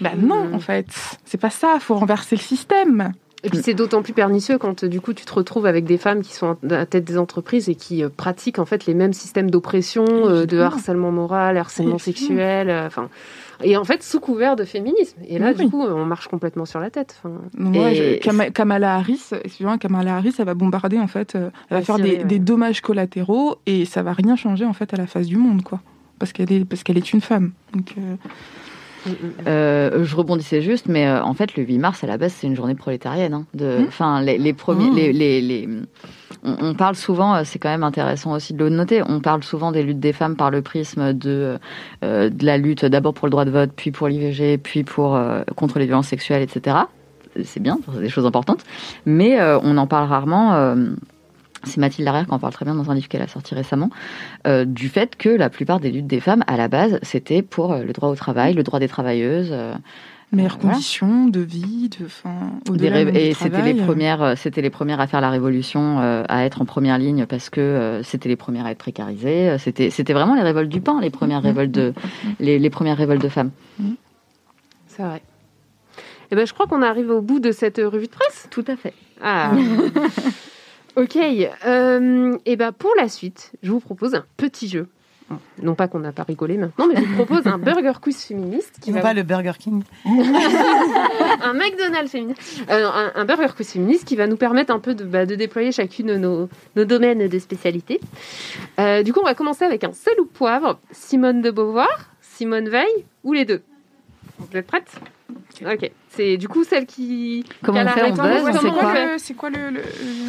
Ben non, Mm. en fait, c'est pas ça, faut renverser le système. Et puis c'est d'autant plus pernicieux quand euh, du coup tu te retrouves avec des femmes qui sont à la tête des entreprises et qui euh, pratiquent en fait les mêmes systèmes d'oppression, euh, de harcèlement moral, harcèlement sexuel, euh, enfin et en fait sous couvert de féminisme. Et là Oui. du coup on marche complètement sur la tête. Enfin, Moi, Et- je- Kama- Kamala Harris, excusez-moi, Kamala Harris, elle va bombarder en fait, elle va La faire Syrie, des, ouais. des dommages collatéraux et ça va rien changer en fait à la face du monde, quoi. Parce qu'elle est, parce qu'elle est une femme. Donc, euh. Euh, je rebondissais juste, mais euh, en fait, le 8 mars, à la base, c'est une journée prolétarienne. hein, de, enfin, les, les premiers, les, les, les- on, on parle souvent, euh, c'est quand même intéressant aussi de le noter. On parle souvent des luttes des femmes par le prisme de euh, de la lutte d'abord pour le droit de vote, puis pour l'IVG, puis pour contre les violences sexuelles, etc. C'est bien, c'est des choses importantes, mais on en parle rarement. C'est Mathilde Larrière qui en parle très bien dans un livre qu'elle a sorti récemment, euh, du fait que la plupart des luttes des femmes, à la base, c'était pour euh, le droit au travail, le droit des travailleuses, euh, meilleures Voilà. conditions de vie, de, des du et c'était les premières, c'était les premières à faire la révolution, euh, à être en première ligne parce que euh, c'était les premières à être précarisées. C'était, c'était vraiment les révoltes du pain, les premières révoltes de, les, les premières révoltes de femmes. C'est vrai. Et ben je crois qu'on arrive au bout de cette revue de presse. Tout à fait. Ah. ok. Euh, et ben pour la suite, je vous propose un petit jeu. Non pas qu'on n'a pas rigolé maintenant, mais je vous propose un burger quiz féministe qui Qui va pas le Burger King. un McDonald's féministe, Euh, un, un burger quiz féministe qui va nous permettre un peu de, bah, de déployer chacune nos, nos domaines de spécialité. Euh, du coup, on va commencer avec un sel ou poivre, Simone de Beauvoir, Simone Veil ou les deux? Vous êtes prêtes? Ok. C'est du coup celle qui. Comment on fait, on buzz, c'est quoi, on c'est quoi le, le-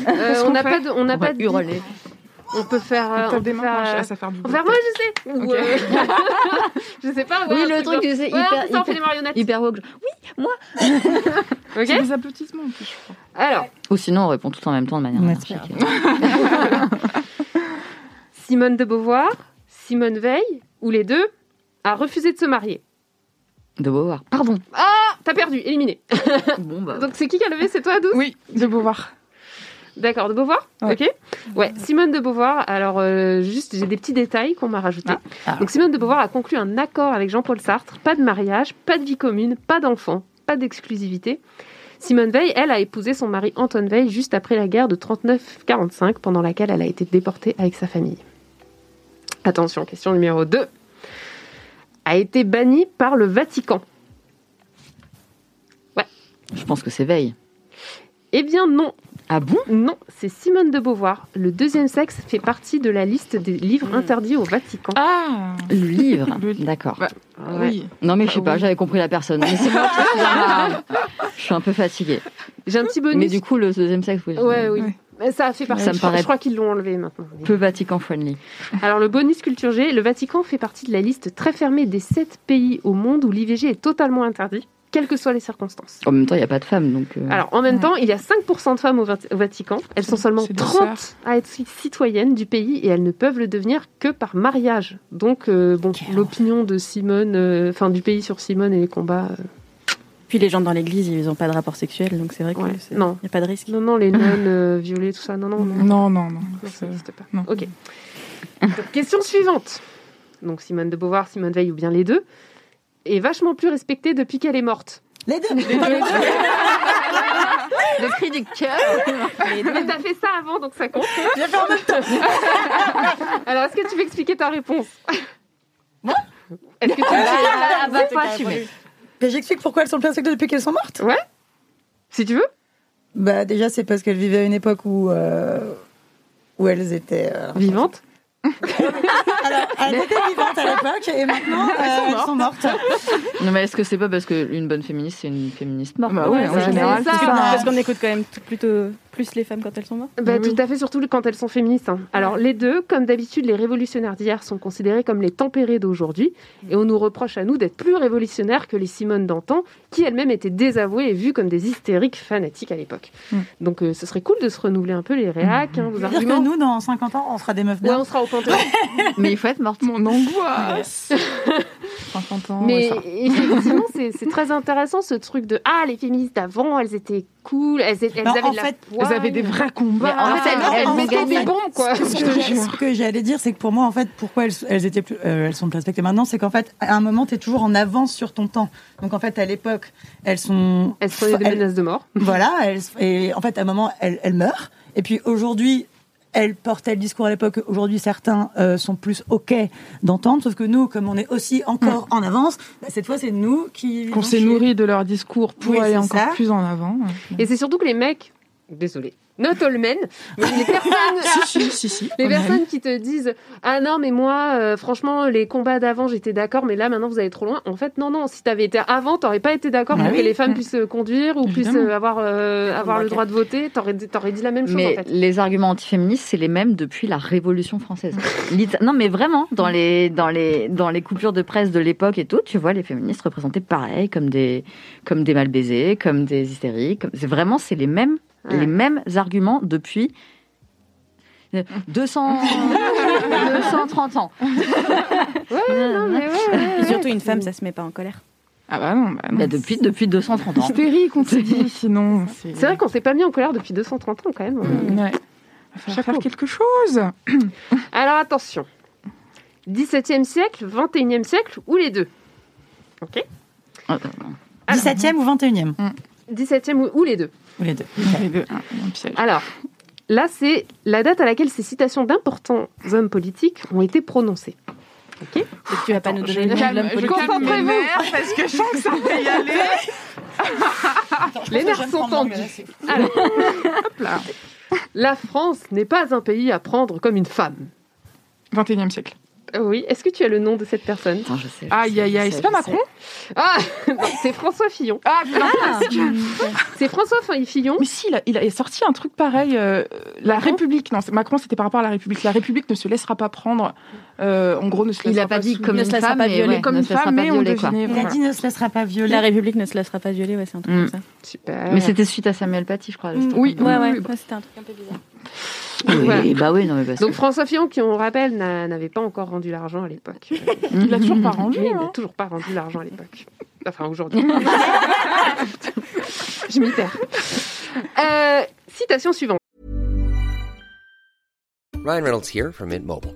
Euh, on n'a pas de, on n'a pas de hurler. On peut faire. euh, T'as on peut faire, moi, je euh, faire Enfin, moi, je sais. Ou, euh, je sais pas. ouais, Oui, le truc, tu sais, Ouais, hyper- ça, on fait hyper- des marionnettes. Hyper woke. Ok. C'est des applaudissements en plus, je crois. Alors, Ou sinon, on répond tout en même temps de manière anarchique. Simone de Beauvoir, Simone Veil, ou les deux, a refusé de se marier. De Beauvoir. Pardon. Ah, t'as perdu, éliminé. Bon, bah. Donc c'est qui qui a levé C'est toi, Douce Oui, de Beauvoir. D'accord, de Beauvoir Ouais. Ok. Ouais, Simone de Beauvoir. Alors, euh, juste, j'ai des petits détails qu'on m'a rajoutés. Ah. Donc, Simone de Beauvoir a conclu un accord avec Jean-Paul Sartre. Pas de mariage, pas de vie commune, pas d'enfants, pas d'exclusivité. Simone Veil, elle, a épousé son mari Antoine Veil juste après la guerre de 39-45, pendant laquelle elle a été déportée avec sa famille. Attention, question numéro 2. A été bannie par le Vatican. Je pense que c'est Veille. Eh bien non, Ah bon? Non, c'est Simone de Beauvoir. Le deuxième sexe fait partie de la liste des livres interdits au Vatican. Ah Le livre. D'accord. Bah, Ouais. Oui. Non, mais je sais Ah pas, j'avais compris la personne. Mais c'est moi qui suis- Je suis un peu fatiguée. J'ai un petit bonus. Mais du coup, le deuxième sexe, oui. Ouais, oui. Ouais. Ça a fait partie. Ça me paraît- je crois qu'ils l'ont enlevé maintenant. Peu Vatican friendly. Alors, le bonus culture G, le Vatican fait partie de la liste très fermée des sept pays au monde où l'IVG est totalement interdit, quelles que soient les circonstances. En même temps, il n'y a pas de femmes, donc. euh, Alors, en même temps, il y a 5% de femmes au, Vati- au Vatican. Elles sont seulement c'est des 30 à être ci- citoyennes du pays et elles ne peuvent le devenir que par mariage. Donc, euh, bon, l'opinion de Simone, euh, enfin, du pays sur Simone et les combats. euh, Puis les gens dans l'église, ils n'ont pas de rapport sexuel, donc c'est vrai que Ouais, c'est- non. il n'y a pas de risque. Non, non, les nonnes euh, violées, tout ça. Non, non, non. Non, non, non. Non, ça n'existe pas. non. Ok. Donc, question suivante. Donc Simone de Beauvoir, Simone Veil ou bien les deux, est vachement plus respectée depuis qu'elle est morte. Les deux. Le cri du cœur. Mais t'as fait ça avant, donc ça compte. J'ai fait en même temps. Alors, est-ce que tu veux expliquer ta réponse? Est-ce que tu Ah, bah, faut assumer. Mais j'explique pourquoi elles sont plus respectées depuis qu'elles sont mortes. Si tu veux. Bah déjà c'est parce qu'elles vivaient à une époque où euh, où elles étaient euh, Vivante Alors elles étaient vivantes à l'époque et maintenant euh, elles sont mortes. Non, mais est-ce que c'est pas parce qu'une bonne féministe, c'est une féministe morte? Bah ouais, en c'est général, ça. c'est ça. Parce qu'on écoute quand même tout- plutôt plus les femmes quand elles sont mortes. Bah, Oui. Tout à fait, surtout quand elles sont féministes. hein. Alors, les deux, comme d'habitude, les révolutionnaires d'hier sont considérés comme les tempérés d'aujourd'hui. Et on nous reproche à nous d'être plus révolutionnaires que les Simone d'antan, qui elles-mêmes étaient désavouées et vues comme des hystériques fanatiques à l'époque. Mm. Donc, euh, ce serait cool de se renouveler un peu les réacs, hein, vos Dire que arguments. nous dans 50 ans on sera des meufs Ouais, on sera au Panthéon. Mais il faut être morte. Mon angoisse 50 ans, Mais ouais, ça. effectivement, c'est c'est très intéressant ce truc de Ah, les féministes d'avant, elles étaient cool, elles, étaient- elles Non, avaient en de la fait, poigne. Elles avaient des vrais combats. Mais en fait, elles- non, elles en fait, mettaient des bombes, quoi. Ce que, j'allais dire, c'est que pour moi, en fait, pourquoi elles, elles étaient plus, euh, elles sont plus respectées maintenant, c'est qu'en fait, à un moment, tu es toujours en avance sur ton temps. Donc, en fait, à l'époque, elles sont, Elles se prenaient des elles- menaces de mort. voilà, elles, et en fait, à un moment, elles, elles meurent. Et puis aujourd'hui, elles portaient le discours à l'époque. Aujourd'hui, certains euh, sont plus ok d'entendre, sauf que nous, comme on est aussi encore en avance, bah, cette fois, c'est nous qui. Qu'on s'est nourri de leur discours pour Oui, aller encore ça. plus en avant. Et c'est surtout que les mecs, désolé, not all men, mais les personnes, si, si, si, si. les personnes qui te disent ah non mais moi euh, franchement les combats d'avant j'étais d'accord mais là maintenant vous allez trop loin. En fait non non si t'avais été avant t'aurais pas été d'accord Ah pour oui. que les femmes Mm. puissent euh, conduire ou puissent Évidemment. euh, avoir euh, avoir le braquet. droit de voter t'aurais dit- t'aurais dit la même chose Mais en fait. les arguments antiféministes, c'est les mêmes depuis la Révolution française. Non, mais vraiment, dans les, dans, les, dans les coupures de presse de l'époque et tout, tu vois les féministes représentés pareil, comme des, comme des mal baisés, comme des hystériques. comme- C'est vraiment, c'est les mêmes, Ouais. les mêmes arguments depuis euh, 200, 230 ans. Ouais non mais ouais, ouais, Et surtout, une femme, ça se met pas en colère. Ah bah non, bah non. Bah, depuis, depuis 230 ans. Hystérique, on s'est dit, sinon. C'est vrai qu'on s'est pas mis en colère depuis 230 ans quand même. Ouais. Va falloir faire quelque chose. Alors attention. 17e siècle, 21e siècle ou les deux? Ok Attends, non. 17e ou 21e 17e ou, ou les deux les deux. Les deux, un, un piège. Alors, là, c'est la date à laquelle ces citations d'importants hommes politiques ont été prononcées. Ok Et tu vas pas nous donner le nom nerfs parce que je sens que ça va y aller. Les nerfs sont tendus. Alors, hop là. La France n'est pas un pays à prendre comme une femme. 21e siècle. Oui, est-ce que tu as le nom de cette personne? Attends, je sais. je Aïe, aïe, aïe. C'est pas Macron? Ah, non, c'est François Fillon. Ah, putain. C'est François Fillon? Mais si, il a, il a sorti un truc pareil. euh, la République, non, c'est- Macron, c'était par rapport à la République. La République ne se laissera pas prendre. euh, en gros, ne se Il laissera a pas dit comme ne une femme, pas violer. ouais, comme ne une femme, pas mais on violer, quoi. devinait. Il a dit ne se laissera pas violer. La République ne se laissera pas violer, ouais, c'est un truc Mm. comme ça. Super. Mais c'était suite à Samuel Paty, je crois. juste Oui. Ouais, oui, ouais, oui. ouais, c'était un truc un peu bizarre. Oui, Voilà. bah oui, non, mais parce Donc que- François Fillon, qui on rappelle, n'a- n'avait pas encore rendu l'argent à l'époque. Il a toujours pas rendu. Mais il n'a hein. toujours pas rendu l'argent à l'époque. Enfin, aujourd'hui. Je m'y perds. Euh, citation suivante. Ryan Reynolds here from Mint Mobile.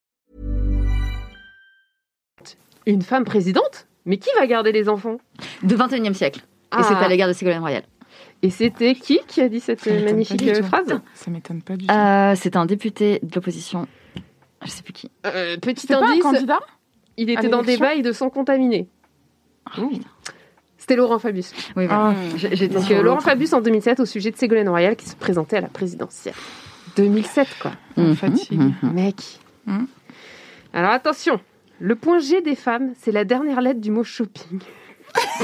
Une femme présidente Mais qui va garder les enfants? De 21e siècle. Ah. Et c'est à l'égard de Ségolène Royal. Et c'était qui qui a dit cette magnifique du tout. phrase? Ça m'étonne pas du tout. Euh, C'était un député de l'opposition. Je sais plus qui. Euh, Petit C'est pas un indice, candidat? il était dans des bails de sang contaminé. Oh. C'était Laurent Fabius. Oui, Ah. voilà. J'ai- J'étais Donc sur euh, Laurent. Fabius en 2007 au sujet de Ségolène Royal qui se présentait à la présidentielle. 2007 quoi. Mhm, fatigue. mhm. Mec. Hmm. Alors attention, le point G des femmes, c'est la dernière lettre du mot shopping.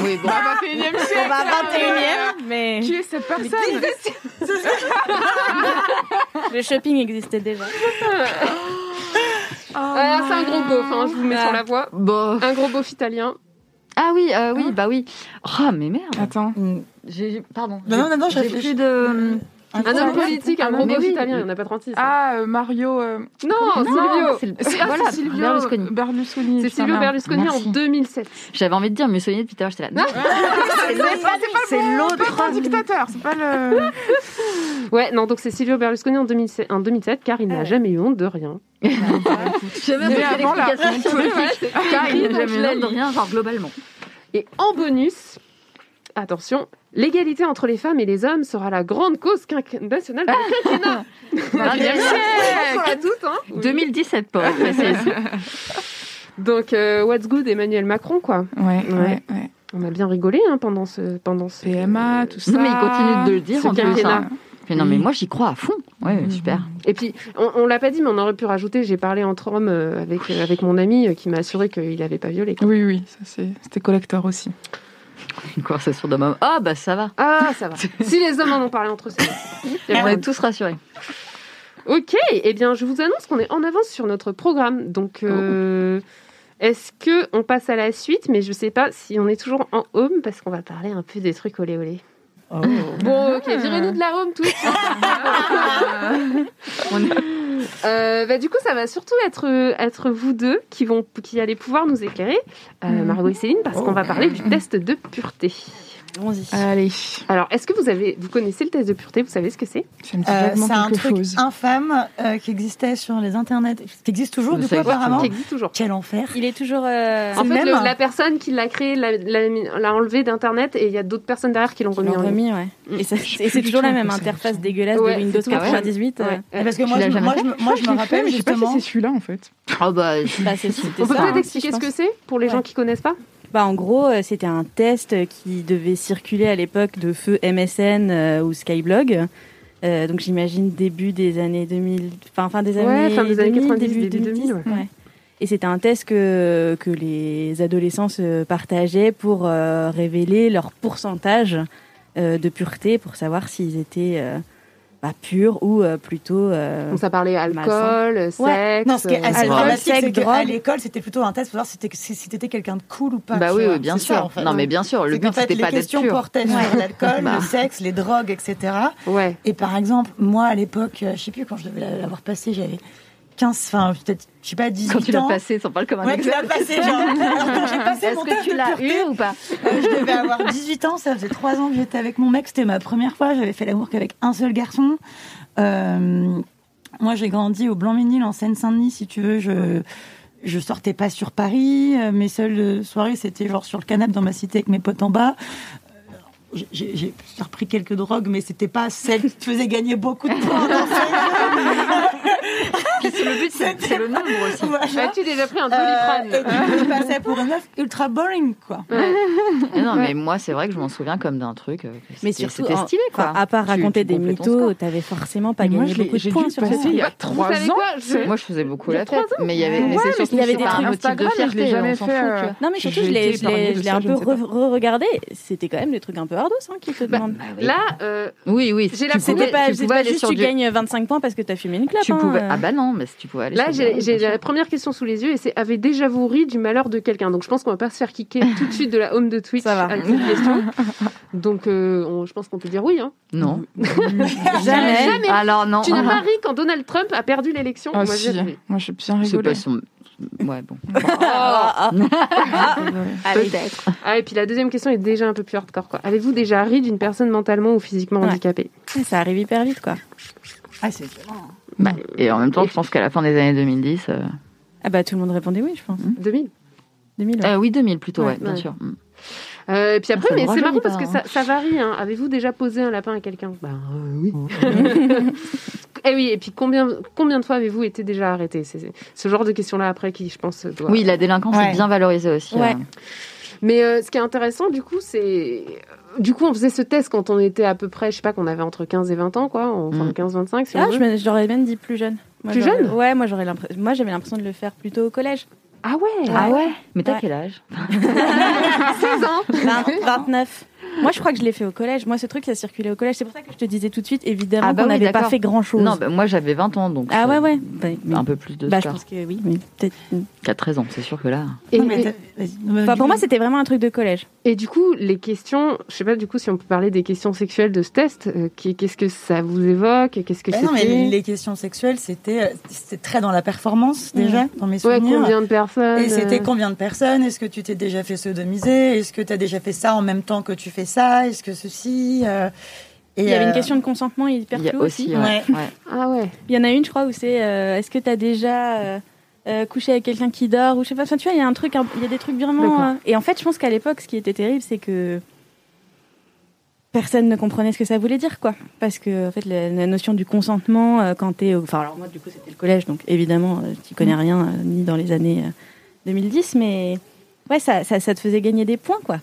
Oui, bon. Ah, 21 siècle On va 21 mais Qui est cette personne le shopping existait déjà. Ah, c'est un gros beauf, hein, je vous mets Ah. sur la voie. Bon. Un gros beauf italien. Ah oui, euh, oui, bah oui. Oh, mais merde. Attends. J'ai, pardon. Non, non, non, J'ai plus de. Un homme politique, un Ah, gros mais beauf oui. italien, il n'y en a pas 36. Ah, euh, Mario. euh, non, Non, Silvio c'est ah, voilà, c'est Silvio Berlusconi. Berlusconi. C'est Silvio. Berlusconi Merci. en 2007. J'avais envie de dire Mussolini depuis tout à l'heure, j'étais là. Non, C'est pas- c'est pas le c'est bon- l'autre. pas le bon dictateur, c'est pas le. Ouais, non, donc c'est Silvio Berlusconi en 2007, en 2007 car il n'a jamais eu honte de rien. J'ai même pas l'explication. Car il n'a jamais la honte de rien, genre globalement. Et en bonus, attention, l'égalité entre les femmes et les hommes sera la grande cause quinqu- nationale du quinquennat. On l'a toutes, hein 2017 pour être précise. Donc, euh, what's good Emmanuel Macron, quoi. Ouais, Ouais. On a bien rigolé hein, pendant ce... Pendant ce... PMA, tout ça. Non, mais il continue de le dire en plus. quinquennat. hein. Mais non, mais moi j'y crois à fond. Ouais, super. Et puis, on, on l'a pas dit, mais on aurait pu rajouter, j'ai parlé entre hommes euh, avec, euh, avec mon ami qui m'a assuré qu'il n'avait pas violé. quoi. Oui, oui, ça c'est- c'était collector aussi. Une conversation d'homme. Ah, bah ça va. Ah, ça va. si les hommes en ont parlé entre eux, On est tous rassurés. Ok, eh bien, je vous annonce qu'on est en avance sur notre programme. Donc, euh, est-ce que on passe à la suite? Mais je sais pas si on est toujours en home parce qu'on va parler un peu des trucs olé olé. Oh. Bon, ok, virez-nous de la home tous. Euh, bah, du coup, ça va surtout être, être vous deux qui, vont, qui allez pouvoir nous éclairer, euh, Margot et Céline, parce qu'on va parler du test de pureté. Allons-y. Allez, Alors, est-ce que vous avez, vous connaissez le test de pureté Vous savez ce que c'est? Ça me dit Euh, vaguement c'est un quelque truc chose. infâme euh, qui existait sur les internets, qui existe toujours Mais du coup existe apparemment. Qui existe toujours. Quel enfer. Il est toujours. euh, En fait, même le- la personne qui l'a créé l'a, enlevé d'internet et il y a d'autres personnes derrière qui l'ont remis en ligne. remis, ouais. Mm. Et, c'est toujours la même interface dégueulasse Ouais, de Windows c'est tout. 98. euh. Ouais. Mais parce que moi, je, moi, me- moi, je me l'ai fait, rappelle mais je sais pas justement. si c'est celui-là en fait. Oh bah, Bah, c'est- On peut peut-être expliquer ce que c'est pour les gens qui connaissent pas? Bah, en gros, euh, c'était un test qui devait circuler à l'époque de feu MSN euh, ou Skyblog. Euh, donc j'imagine début des années 2000, enfin fin des Ouais, années, fin des années 2000, 90, début début 2010. 2000, ouais. ouais. Et c'était un test que, que les adolescents se partageaient pour euh, révéler leur pourcentage euh, de pureté, pour savoir s'ils étaient euh, bah, purs ou euh, plutôt... euh, Donc ça parlait alcool, sexe. Ouais. Non, ce qui est assez euh, Alcool, dramatique, sexe, c'est qu'à l'école, c'était plutôt un test pour voir si t'étais si, quelqu'un de cool ou pas. bah oui, oui, bien ça, sûr. en fait. Non, mais bien sûr, le but fait, c'était les pas d'être questions pur. portaient sur l'alcool, Bah. le sexe, les drogues, etc. Ouais. Et par exemple, moi, à l'époque, euh, je sais plus quand je devais l'avoir passé, j'avais 15, enfin, peut-être, je sais pas, 18 Quand tu l'as ans. passé, pas le comme un Ouais, tu l'as passé, genre. Alors, quand j'ai passé mon que tu l'as pureté, eu ou pas euh, je devais avoir 18 ans, ça faisait 3 ans que j'étais avec mon mec, c'était ma première fois, j'avais fait l'amour qu'avec un seul garçon. Euh, moi, j'ai grandi au Blanc-Ménil, en Seine-Saint-Denis, si tu veux, je... Je sortais pas sur Paris, euh, mes seules euh, soirées c'était genre sur le canapé dans ma cité avec mes potes en bas. J'ai j'ai repris quelques drogues, mais c'était pas celle qui te faisait gagner beaucoup de points le but, c'est le nombre aussi. Voilà. As-tu déjà pris un Euh, doliprane et coup, je passais pour une meuf ultra boring, quoi. Non, mais moi, c'est vrai que je m'en souviens comme d'un truc. euh, Mais c'était- surtout, c'était stylé, quoi. à part Tu- raconter tu des mythos, t'avais forcément pas Moi, gagné beaucoup de points sur ce il y a truc. Vous 3 savez ans. Moi, je faisais beaucoup la tête, trois mais il y avait, mais c'est mais surtout il y avait des trucs de fierté, jamais on s'en fait, fout, euh, tu. Non, mais surtout, je l'ai, ça, un peu re-regardé. C'était quand même des trucs un peu ardos hein, qui te Bah, demandent. Là, euh, Oui, oui. Tu C'était pas, tu juste tu gagnes 25 points parce que t'as fumé une clope. Tu pouvais. euh. Ah bah non, mais si tu pouvais aller là j'ai la première question sous les yeux et c'est avez déjà vous ri du malheur de quelqu'un Donc je pense qu'on va pas se faire kicker tout de suite de la home de Twitch Ça va. à cette question. Donc euh, on- je pense qu'on peut dire oui. Hein. Non. Jamais. Jamais. Alors non. Tu n'as pas ri quand Donald Trump a perdu l'élection Ah Moi, si, j'ai ri. moi j'ai bien C'est rigolé. pas son. Ouais, bon. Ah, ah, ah. Allez. Peut-être. Ah et puis la deuxième question est déjà un peu plus hardcore. quoi. Avez-vous déjà ri d'une personne mentalement ou physiquement Ouais. handicapée? Ça arrive hyper vite, quoi. Ah, c'est violent. Bah, et en même temps, je pense qu'à la fin des années 2010. euh, Ah bah tout le monde répondait oui, je pense. 2000 2000. ouais. euh, oui, 2000 plutôt, Ouais, ouais, bien ouais. sûr. Mm. Euh, et puis après, Ça mais c'est marrant parce que hein. ça, ça varie. hein. Avez-vous déjà posé un lapin à quelqu'un? Bah euh, oui. et oui, et puis combien, combien de fois avez-vous été déjà arrêté? C'est c'est ce genre de questions-là après qui, je pense, doit... Oui, la délinquance Ouais. est bien valorisée aussi. Ouais. hein. Mais euh, ce qui est intéressant, du coup, c'est. Du coup, on faisait ce test quand on était à peu près, je sais pas, qu'on avait entre 15 et 20 ans, quoi. Enfin, Mm. 15-25, si on Ah, veut. je me- j'aurais même dit plus jeune. Moi, Plus jeune? Ouais, moi j'aurais l'impression. Moi j'avais l'impression de le faire plutôt au collège. Ah ouais? Ah ouais? Mais t'as Ouais. quel âge? 16 ans 20 29. Moi je crois que je l'ai fait au collège. Moi ce truc ça circulait au collège. C'est pour ça que je te disais tout de suite, évidemment, Ah bah qu'on oui, n'avait pas fait grand chose. Non, bah, moi j'avais 20 ans donc. ah ouais, euh, ouais. Bah, Un peu plus de bah, je pense que oui, mais peut-être. Qu'à 13 ans, c'est sûr que là. Et, Non, mais Enfin, pour coup- moi c'était vraiment un truc de collège. et du coup, les questions, je sais pas du coup si on peut parler des questions sexuelles de ce test. euh, Qu'est-ce que ça vous évoque Qu'est-ce que Bah non, mais les questions sexuelles, c'était euh, c'était très dans la performance déjà, dans mes Ouais, souvenirs. combien de personnes Et c'était combien de personnes? Est-ce que tu t'es déjà fait sodomiser Est-ce que tu as déjà fait ça en même temps que tu fais ça Est-ce que ceci euh, et, Il y avait une euh, question de consentement hyper Il y a floue aussi. aussi. ouais, Ouais. ouais. Ah ouais. Il y en a une, je crois, où c'est euh, est-ce que tu as déjà couché avec quelqu'un qui dort ou je sais pas. Enfin, tu vois, il y a un truc, il y a des trucs vraiment. euh, Et en fait, je pense qu'à l'époque, ce qui était terrible, c'est que personne ne comprenait ce que ça voulait dire, quoi. Parce que en fait, la, la notion du consentement, euh, quand t'es, au- enfin, alors moi, du coup, c'était le collège, donc évidemment, euh, tu connais rien euh, ni dans les années euh, 2010, mais ouais, ça, ça, ça te faisait gagner des points, quoi.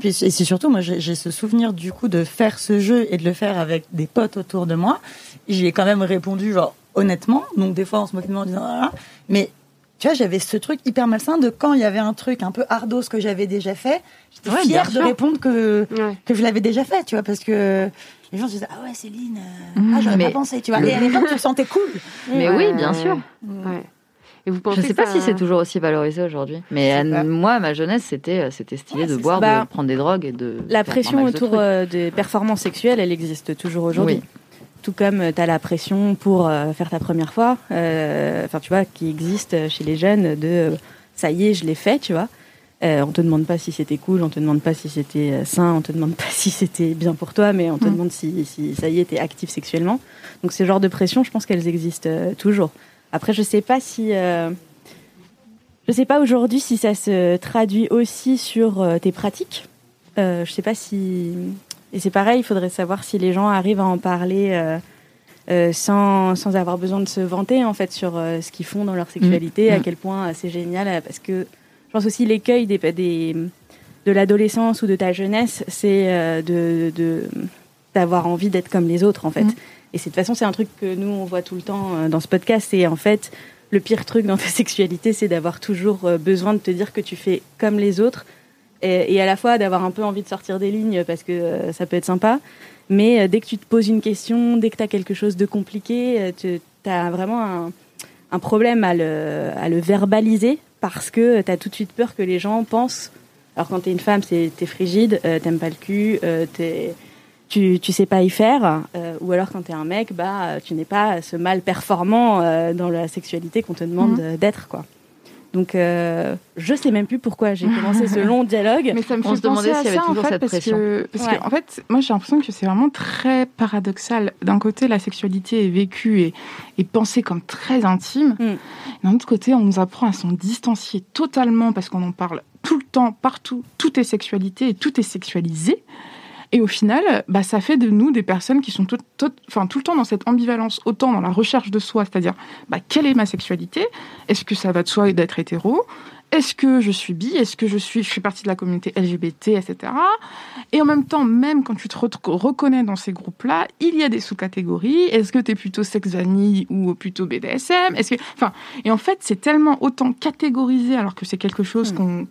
Puis c'est surtout, moi, j'ai ce souvenir du coup de faire ce jeu et de le faire avec des potes autour de moi. J'y ai quand même répondu, genre, honnêtement. Donc, des fois, on se moquait de moi en disant, ah, ah. mais tu vois, j'avais ce truc hyper malsain de quand il y avait un truc un peu ardos que j'avais déjà fait, j'étais Ouais, fière de répondre que, Ouais. que je l'avais déjà fait, tu vois, parce que les gens se disaient, ah ouais, Céline, euh, Mmh, ah, j'aurais pas pensé, tu vois. le- Et à l'époque, tu te sentais cool. Mais Ouais. oui, bien sûr. Et vous pensez Je sais que pas ça- si c'est toujours aussi valorisé aujourd'hui. Mais sais à- moi, ma jeunesse, c'était euh, c'était stylé Ouais, de boire, ça. de Bah, prendre des drogues et de. La pression de autour euh, des performances sexuelles, elle existe toujours aujourd'hui. Oui. Tout comme tu as la pression pour euh, faire ta première fois, euh, enfin tu vois, qui existe chez les jeunes de euh, ça y est, je l'ai fait, tu vois. Euh, on te demande pas si c'était cool, on te demande pas si c'était euh, sain, on te demande pas si c'était bien pour toi, mais on te Mm. demande si, si ça y est, t'es actif sexuellement. Donc ce genre de pression, je pense qu'elles existent euh, toujours. Après, je sais pas si, euh, je sais pas aujourd'hui si ça se traduit aussi sur euh, tes pratiques. Euh, je sais pas si et c'est pareil, il faudrait savoir si les gens arrivent à en parler euh, sans, sans avoir besoin de se vanter en fait sur euh, ce qu'ils font dans leur sexualité, Mmh. à quel point euh, c'est génial. Parce que je pense aussi l'écueil des, des, de l'adolescence ou de ta jeunesse, c'est de, de d'avoir envie d'être comme les autres en fait. Mmh. Et de toute façon c'est un truc que nous on voit tout le temps euh, dans ce podcast. Et en fait le pire truc dans ta sexualité, c'est d'avoir toujours euh, besoin de te dire que tu fais comme les autres et, à la fois d'avoir un peu envie de sortir des lignes parce que euh, ça peut être sympa. Mais dès que tu te poses une question, dès que tu as quelque chose de compliqué, tu as vraiment un, problème à le, verbaliser parce que tu as tout de suite peur que les gens pensent. Alors quand tu es une femme, t'es frigide, euh, t'aimes pas le cul, euh, t'es- tu, tu sais pas y faire. euh, ou alors quand tu es un mec, bah, tu n'es pas ce mal performant euh, dans la sexualité qu'on te demande euh, d'être. quoi. Donc euh, je sais même plus pourquoi j'ai commencé ce long dialogue. Mais ça me On fait se à s'il y avait ça, en toujours fait, cette parce pression. Que, parce Ouais. que, en fait, moi, j'ai l'impression que c'est vraiment très paradoxal. D'un côté, la sexualité est vécue et, et pensée comme très intime. Mm. D'un autre côté, on nous apprend à s'en distancier totalement parce qu'on en parle tout le temps, partout. Tout est sexualité et tout est sexualisé. Et au final, bah, ça fait de nous des personnes qui sont tout, tout- enfin, tout le temps dans cette ambivalence, autant dans la recherche de soi, c'est-à-dire bah, quelle est ma sexualité? Est-ce que ça va de soi d'être hétéro? Est-ce que je suis bi? Est-ce que je suis, je fais partie de la communauté LGBT, etc. Et en même temps, même quand tu te re- reconnais dans ces groupes-là, il y a des sous-catégories. Est-ce que tu es plutôt sex vanille ou plutôt BDSM Est-ce que, enfin, et en fait, c'est tellement autant catégorisé alors que c'est quelque chose Mm. qu'on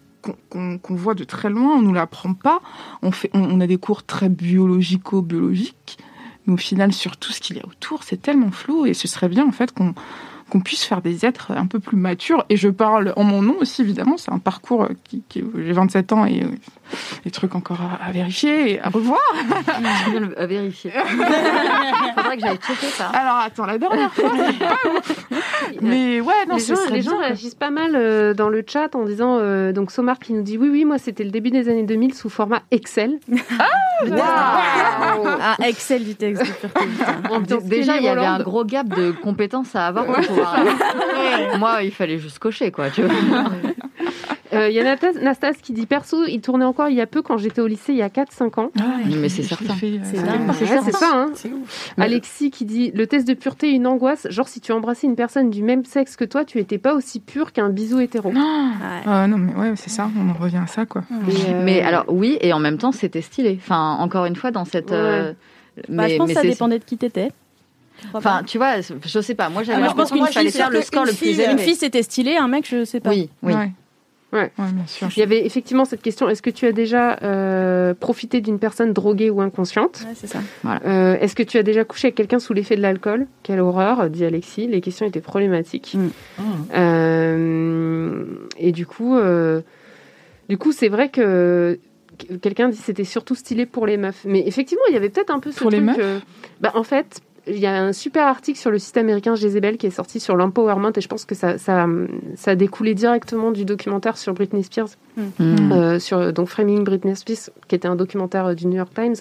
qu'on- voit de très loin, on nous l'apprend pas. On, fait, on a des cours très biologico-biologiques, mais au final, sur tout ce qu'il y a autour, c'est tellement flou et ce serait bien en fait qu'on qu'on puisse faire des êtres un peu plus matures. Et je parle en mon nom aussi, évidemment. C'est un parcours euh, qui, qui j'ai 27 ans et euh, des trucs encore à, à vérifier et à revoir. à vérifier. Faudrait que j'aille checker ça. Alors attends, la dernière fois, c'est pas ouf. Mais ouais, non, les gens, les gens réagissent pas mal euh, dans le chat en disant euh, donc Somar qui nous dit oui oui moi c'était le début des années 2000 sous format Excel. Ah, Excel du texte. du texte. Déjà, il y avait un gros gap de compétences à avoir pour pouvoir. Moi, il fallait juste cocher, quoi. Tu vois. Euh, Il y a Nastas, Nastas qui dit perso, il tournait encore il y a peu quand j'étais au lycée il y a 4-5 ans. mais c'est certain. C'est. Ouais, ça. Hein. Alexis qui dit le test de pureté une angoisse. Genre si tu embrassais une personne du même sexe que toi, tu étais pas aussi pur qu'un bisou hétéro. Ouais. Ah non, mais ouais, c'est ça, on en revient à ça, quoi. Euh, Mais alors oui, et en même temps, c'était stylé. Enfin, encore une fois, dans cette. euh, Bah, je pense que ça dépendait de qui t'étais. Enfin, tu vois, je sais pas. Moi, j'avais Ah, je pense l'impression qu'une qu'il fallait fille, faire le score une le plus fille, élevé. Une fille, c'était stylé, un mec, je sais pas. Oui, oui. Ouais. Ouais. Ouais, bien sûr. Il y avait effectivement cette question est-ce que tu as déjà euh, profité d'une personne droguée ou inconsciente? Ouais, c'est ça. Euh, Est-ce que tu as déjà couché avec quelqu'un sous l'effet de l'alcool? Quelle horreur, dit Alexis. Les questions étaient problématiques. Mm. Euh, et du coup, euh, du coup, c'est vrai que quelqu'un dit c'était surtout stylé pour les meufs. Mais effectivement, il y avait peut-être un peu ce Pour les meufs? euh, bah, en fait, il y a un super article sur le site américain Jezebel qui est sorti sur l'empowerment et je pense que ça, ça, ça a découlé directement du documentaire sur Britney Spears Mm. euh, sur donc Framing Britney Spears, qui était un documentaire euh, du New York Times,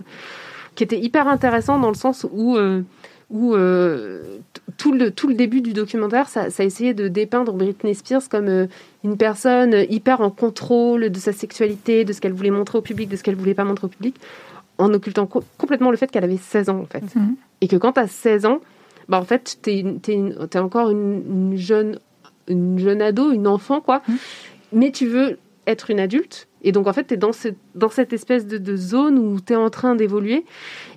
qui était hyper intéressant dans le sens où euh, où euh, tout le tout le début du documentaire, ça, ça essayait de dépeindre Britney Spears comme euh, une personne hyper en contrôle de sa sexualité, de ce qu'elle voulait montrer au public, de ce qu'elle voulait pas montrer au public, en occultant co- complètement le fait qu'elle avait 16 ans en fait, Mhm. et que quand tu as 16 ans, bah en fait une- t'es encore une, une jeune une jeune ado, une enfant quoi, mais tu veux être une adulte. Et donc, en fait, tu es dans, ce- dans cette espèce de, de zone où tu es en train d'évoluer.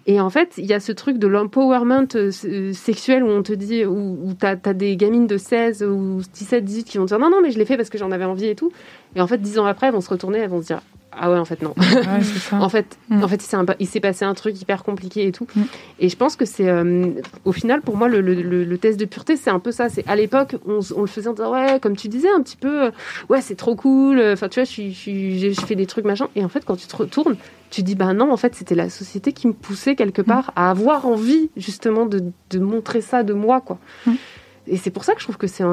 Et en fait, il y a ce truc de l'empowerment euh, euh, sexuel où on te dit, où, où tu as, des gamines de 16 ou 17, 18 qui vont te dire non, non, mais je l'ai fait parce que j'en avais envie et tout. Et en fait, 10 ans après, elles vont se retourner, elles vont se dire ah ouais, en fait, non. Ouais, c'est ça. En fait, Mm. en fait, il s'est passé un truc hyper compliqué et tout. Mm. Et je pense que c'est, euh, au final, pour moi, le, le- le- le test de pureté, c'est un peu ça. C'est à l'époque, on, le faisait en disant ouais, comme tu disais, un petit peu, euh, ouais, c'est trop cool. Enfin, tu vois, je fais des trucs machin. Et en fait, quand tu te retournes, tu dis bah non, en fait, c'était la société qui me poussait quelque part à avoir envie justement de, de montrer ça de moi, quoi. Mm. Et c'est pour ça que je trouve que c'est,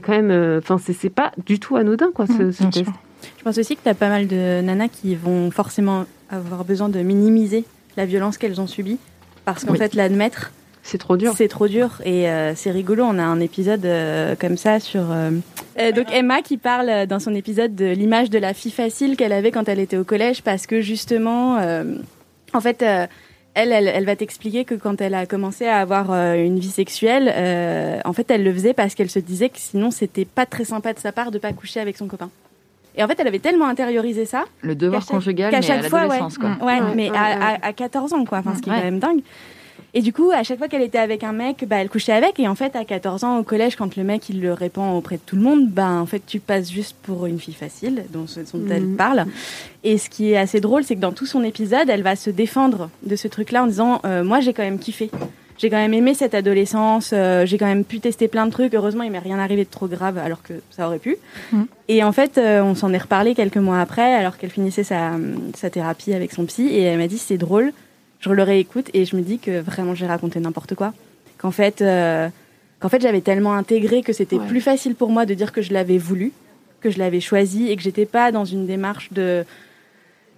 quand même, euh, enfin, c'est, pas du tout anodin, quoi, ce, Mm, test. sûr. Je pense aussi que tu as pas mal de nanas qui vont forcément avoir besoin de minimiser la violence qu'elles ont subie. Parce qu'en Oui. fait, l'admettre, C'est trop dur. c'est trop dur. Et euh, c'est rigolo, on a un épisode euh, comme ça sur... euh, donc Emma qui parle dans son épisode de l'image de la fille facile qu'elle avait quand elle était au collège. Parce que justement, en fait... elle, elle, elle va t'expliquer que quand elle a commencé à avoir une vie sexuelle, en fait, elle le faisait parce qu'elle se disait que sinon, c'était pas très sympa de sa part de pas coucher avec son copain. Et en fait, elle avait tellement intériorisé ça Le devoir Qu'à chaque- conjugal, qu'à mais chaque à fois, l'adolescence, quoi. Ouais, Ouais, mais ouais, à, ouais. à- à 14 ans, quoi. Enfin, ce qui est Ouais. quand même dingue. Et du coup, à chaque fois qu'elle était avec un mec, bah, elle couchait avec. Et en fait, à 14 ans, au collège, quand le mec, il le répand auprès de tout le monde, bah, en fait, tu passes juste pour une fille facile, dont, ce- dont elle Mhm. parle. Et ce qui est assez drôle, c'est que dans tout son épisode, elle va se défendre de ce truc-là en disant, euh, moi, j'ai quand même kiffé. J'ai quand même aimé cette adolescence, euh, j'ai quand même pu tester plein de trucs. Heureusement, il m'est rien arrivé de trop grave, alors que ça aurait pu. Mhm. Et en fait, euh, on s'en est reparlé quelques mois après, alors qu'elle finissait sa, sa thérapie avec son psy, et elle m'a dit c'est drôle. Je le réécoute et je me dis que vraiment j'ai raconté n'importe quoi. Qu'en fait, euh, qu'en fait j'avais tellement intégré que c'était Ouais. plus facile pour moi de dire que je l'avais voulu, que je l'avais choisi et que j'étais pas dans une démarche de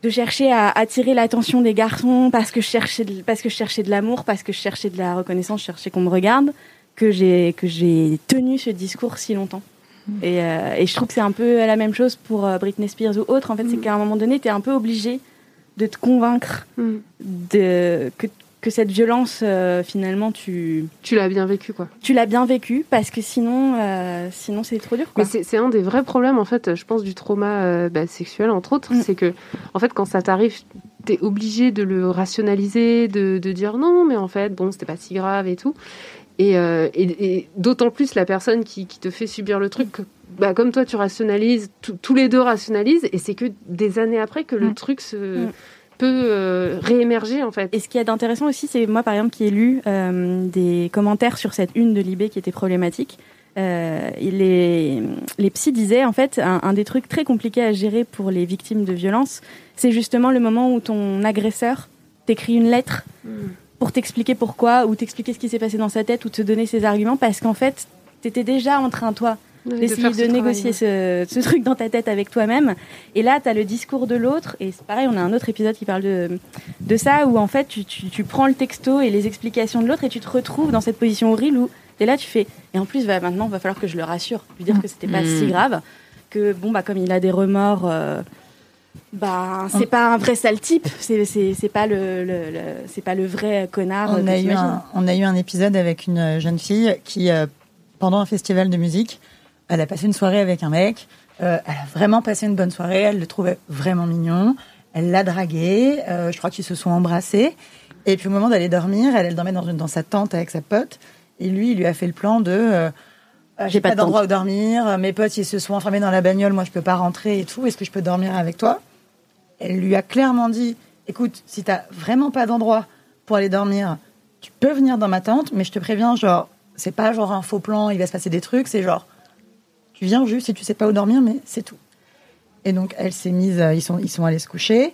de chercher à attirer l'attention des garçons parce que je cherchais de, parce que je cherchais de l'amour, parce que je cherchais de la reconnaissance, je cherchais qu'on me regarde, que j'ai que j'ai tenu ce discours si longtemps. Et, euh, et je trouve que c'est un peu la même chose pour euh, Britney Spears ou autre. En fait, c'est qu'à un moment donné, tu es un peu obligé de te convaincre Mm. de, que, que cette violence, euh, finalement, tu, Tu l'as bien vécu, quoi. tu l'as bien vécue parce que sinon, euh, sinon c'est trop dur. Quoi. Mais c'est un des vrais problèmes, en fait, je pense, du trauma euh, bah, sexuel, entre autres. Mm. C'est que, en fait, quand ça t'arrive, t'es obligé de le rationaliser, de, de dire non, mais en fait, bon, c'était pas si grave et tout. Et, euh, et, et d'autant plus la personne qui, qui te fait subir le truc, bah, comme toi, tu rationalises, tous les deux rationalisent, et c'est que des années après que le Mm. truc se, Mm. Peut euh, réémerger, en fait. Et ce qui est intéressant aussi, c'est moi, par exemple, qui ai lu euh, des commentaires sur cette une de Libé qui était problématique. Euh, les, les psys disaient, en fait, un, un des trucs très compliqués à gérer pour les victimes de violences, c'est justement le moment où ton agresseur t'écrit une lettre pour t'expliquer pourquoi, ou t'expliquer ce qui s'est passé dans sa tête, ou te donner ses arguments, parce qu'en fait, t'étais déjà en train, toi, Ouais, d'essayer de, négocier ce, ce truc dans ta tête avec toi-même. Et là, tu as le discours de l'autre. Et c'est pareil, on a un autre épisode qui parle de, de ça, où en fait, tu, tu, tu prends le texto et les explications de l'autre et tu te retrouves dans cette position horrible où tu es là, tu fais. Et en plus, va, maintenant, il va falloir que je le rassure, lui dire que c'était pas Mm. si grave. que bon bah comme il a des remords, euh, bah c'est pas un vrai sale type. C'est pas le, le, le- c'est pas le vrai connard. On a, eu un, on a eu un épisode avec une jeune fille qui, euh, pendant un festival de musique, elle a passé une soirée avec un mec. euh, elle a vraiment passé une bonne soirée. Elle le trouvait vraiment mignon. Elle l'a dragué. euh, je crois qu'ils se sont embrassés. Et puis au moment d'aller dormir, elle, elle dormait dans, une, dans sa tente avec sa pote. Et lui, il lui a fait le plan de euh, euh, j'ai pas pas, de d'endroit où dormir. Mes potes, ils se sont enfermés dans la bagnole. Moi, je peux pas rentrer et tout. Est-ce que je peux dormir avec toi? Elle lui a clairement dit écoute, si t'as vraiment pas d'endroit pour aller dormir, tu peux venir dans ma tente, mais je te préviens, genre, c'est pas genre un faux plan, il va se passer des trucs, c'est genre, tu viens juste et tu sais pas où dormir, mais c'est tout. Et donc, elle s'est mise, euh, ils sont, ils sont allés se coucher.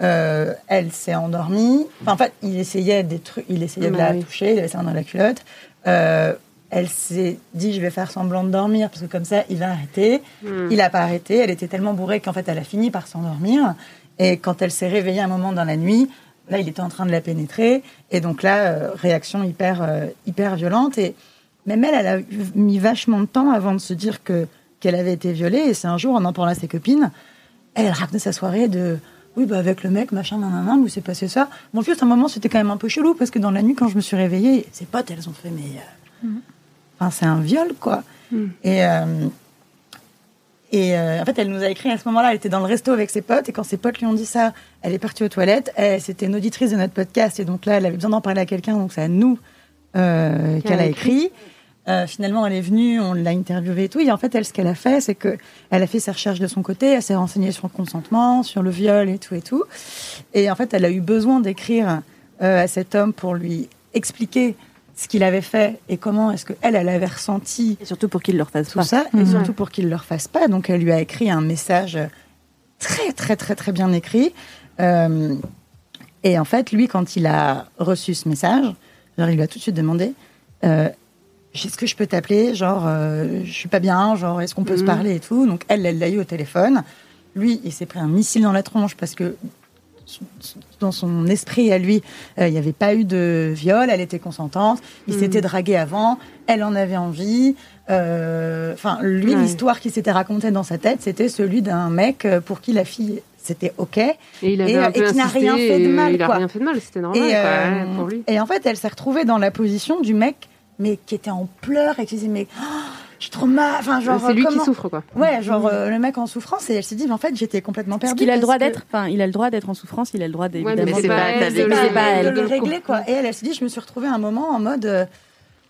Euh, elle s'est endormie. Enfin, en fait, il essayait des trucs, il essayait de la oui. toucher, il avait ça dans la culotte. Euh, elle s'est dit, je vais faire semblant de dormir parce que comme ça, il va arrêter. Hmm. Il a pas arrêté. Elle était tellement bourrée qu'en fait, elle a fini par s'endormir. Et quand elle s'est réveillée un moment dans la nuit, là, il était en train de la pénétrer. Et donc là, euh, réaction hyper, hyper violente. Et même elle, elle a mis vachement de temps avant de se dire que qu'elle avait été violée. Et c'est un jour, en en parlant à ses copines, elle, elle racontait sa soirée de oui, bah avec le mec, machin, nanana, où s'est passé ça. Bon, juste un moment, c'était quand même un peu chelou parce que dans la nuit, quand je me suis réveillée, ses potes, elles ont fait mais. euh, Enfin, c'est un viol, quoi. Et. euh, et euh, en fait, elle nous a écrit à ce moment-là, elle était dans le resto avec ses potes, et quand ses potes lui ont dit ça, elle est partie aux toilettes. Elle- C'était une auditrice de notre podcast, et donc là, elle avait besoin d'en parler à quelqu'un, donc c'est à nous qu'elle a écrit. Euh, finalement, elle est venue, on l'a interviewée et tout. Et en fait, elle, ce qu'elle a fait, c'est que elle a fait ses recherches de son côté, elle s'est renseignée sur le consentement, sur le viol et tout et tout. Et en fait, elle a eu besoin d'écrire euh, à cet homme pour lui expliquer ce qu'il avait fait et comment est-ce que elle, elle avait ressenti Et surtout pour qu'il le refasse tout pas. ça, et surtout pour qu'il ne le refasse pas. Donc, elle lui a écrit un message très, très, très, très bien écrit. Euh, et en fait, lui, quand il a reçu ce message, genre, il lui a tout de suite demandé euh, Est-ce que je peux t'appeler Genre, euh, je suis pas bien, genre, est-ce qu'on peut se parler et tout? Donc, elle, elle l'a eu au téléphone. Lui, il s'est pris un missile dans la tronche parce que dans son esprit à lui, euh, il n'y avait pas eu de viol, elle était consentante, il s'était dragué avant, elle en avait envie. euh, Enfin, lui, Ouais. l'histoire qui s'était racontée dans sa tête, c'était celui d'un mec euh, pour qui la fille, c'était OK. Et il Et, et qui n'a rien fait de mal, Il a quoi. rien fait de mal, c'était normal Et, quoi, ouais, pour lui. et en fait, elle s'est retrouvée dans la position du mec, mais qui était en pleurs et qui disait, mais oh, je suis trop mal. Enfin, genre, C'est lui comment- qui souffre quoi. Ouais, genre euh, le mec en souffrance et elle s'est dit, mais en fait, j'étais complètement perdue. qu'il a le droit parce que- d'être, enfin, il a le droit d'être en souffrance, il a le droit Ouais, d'évidemment. mais c'est pas de le- c'est pas de elle. le le régler quoi. Et elle, elle s'est dit, je me suis retrouvée à un moment en mode, euh,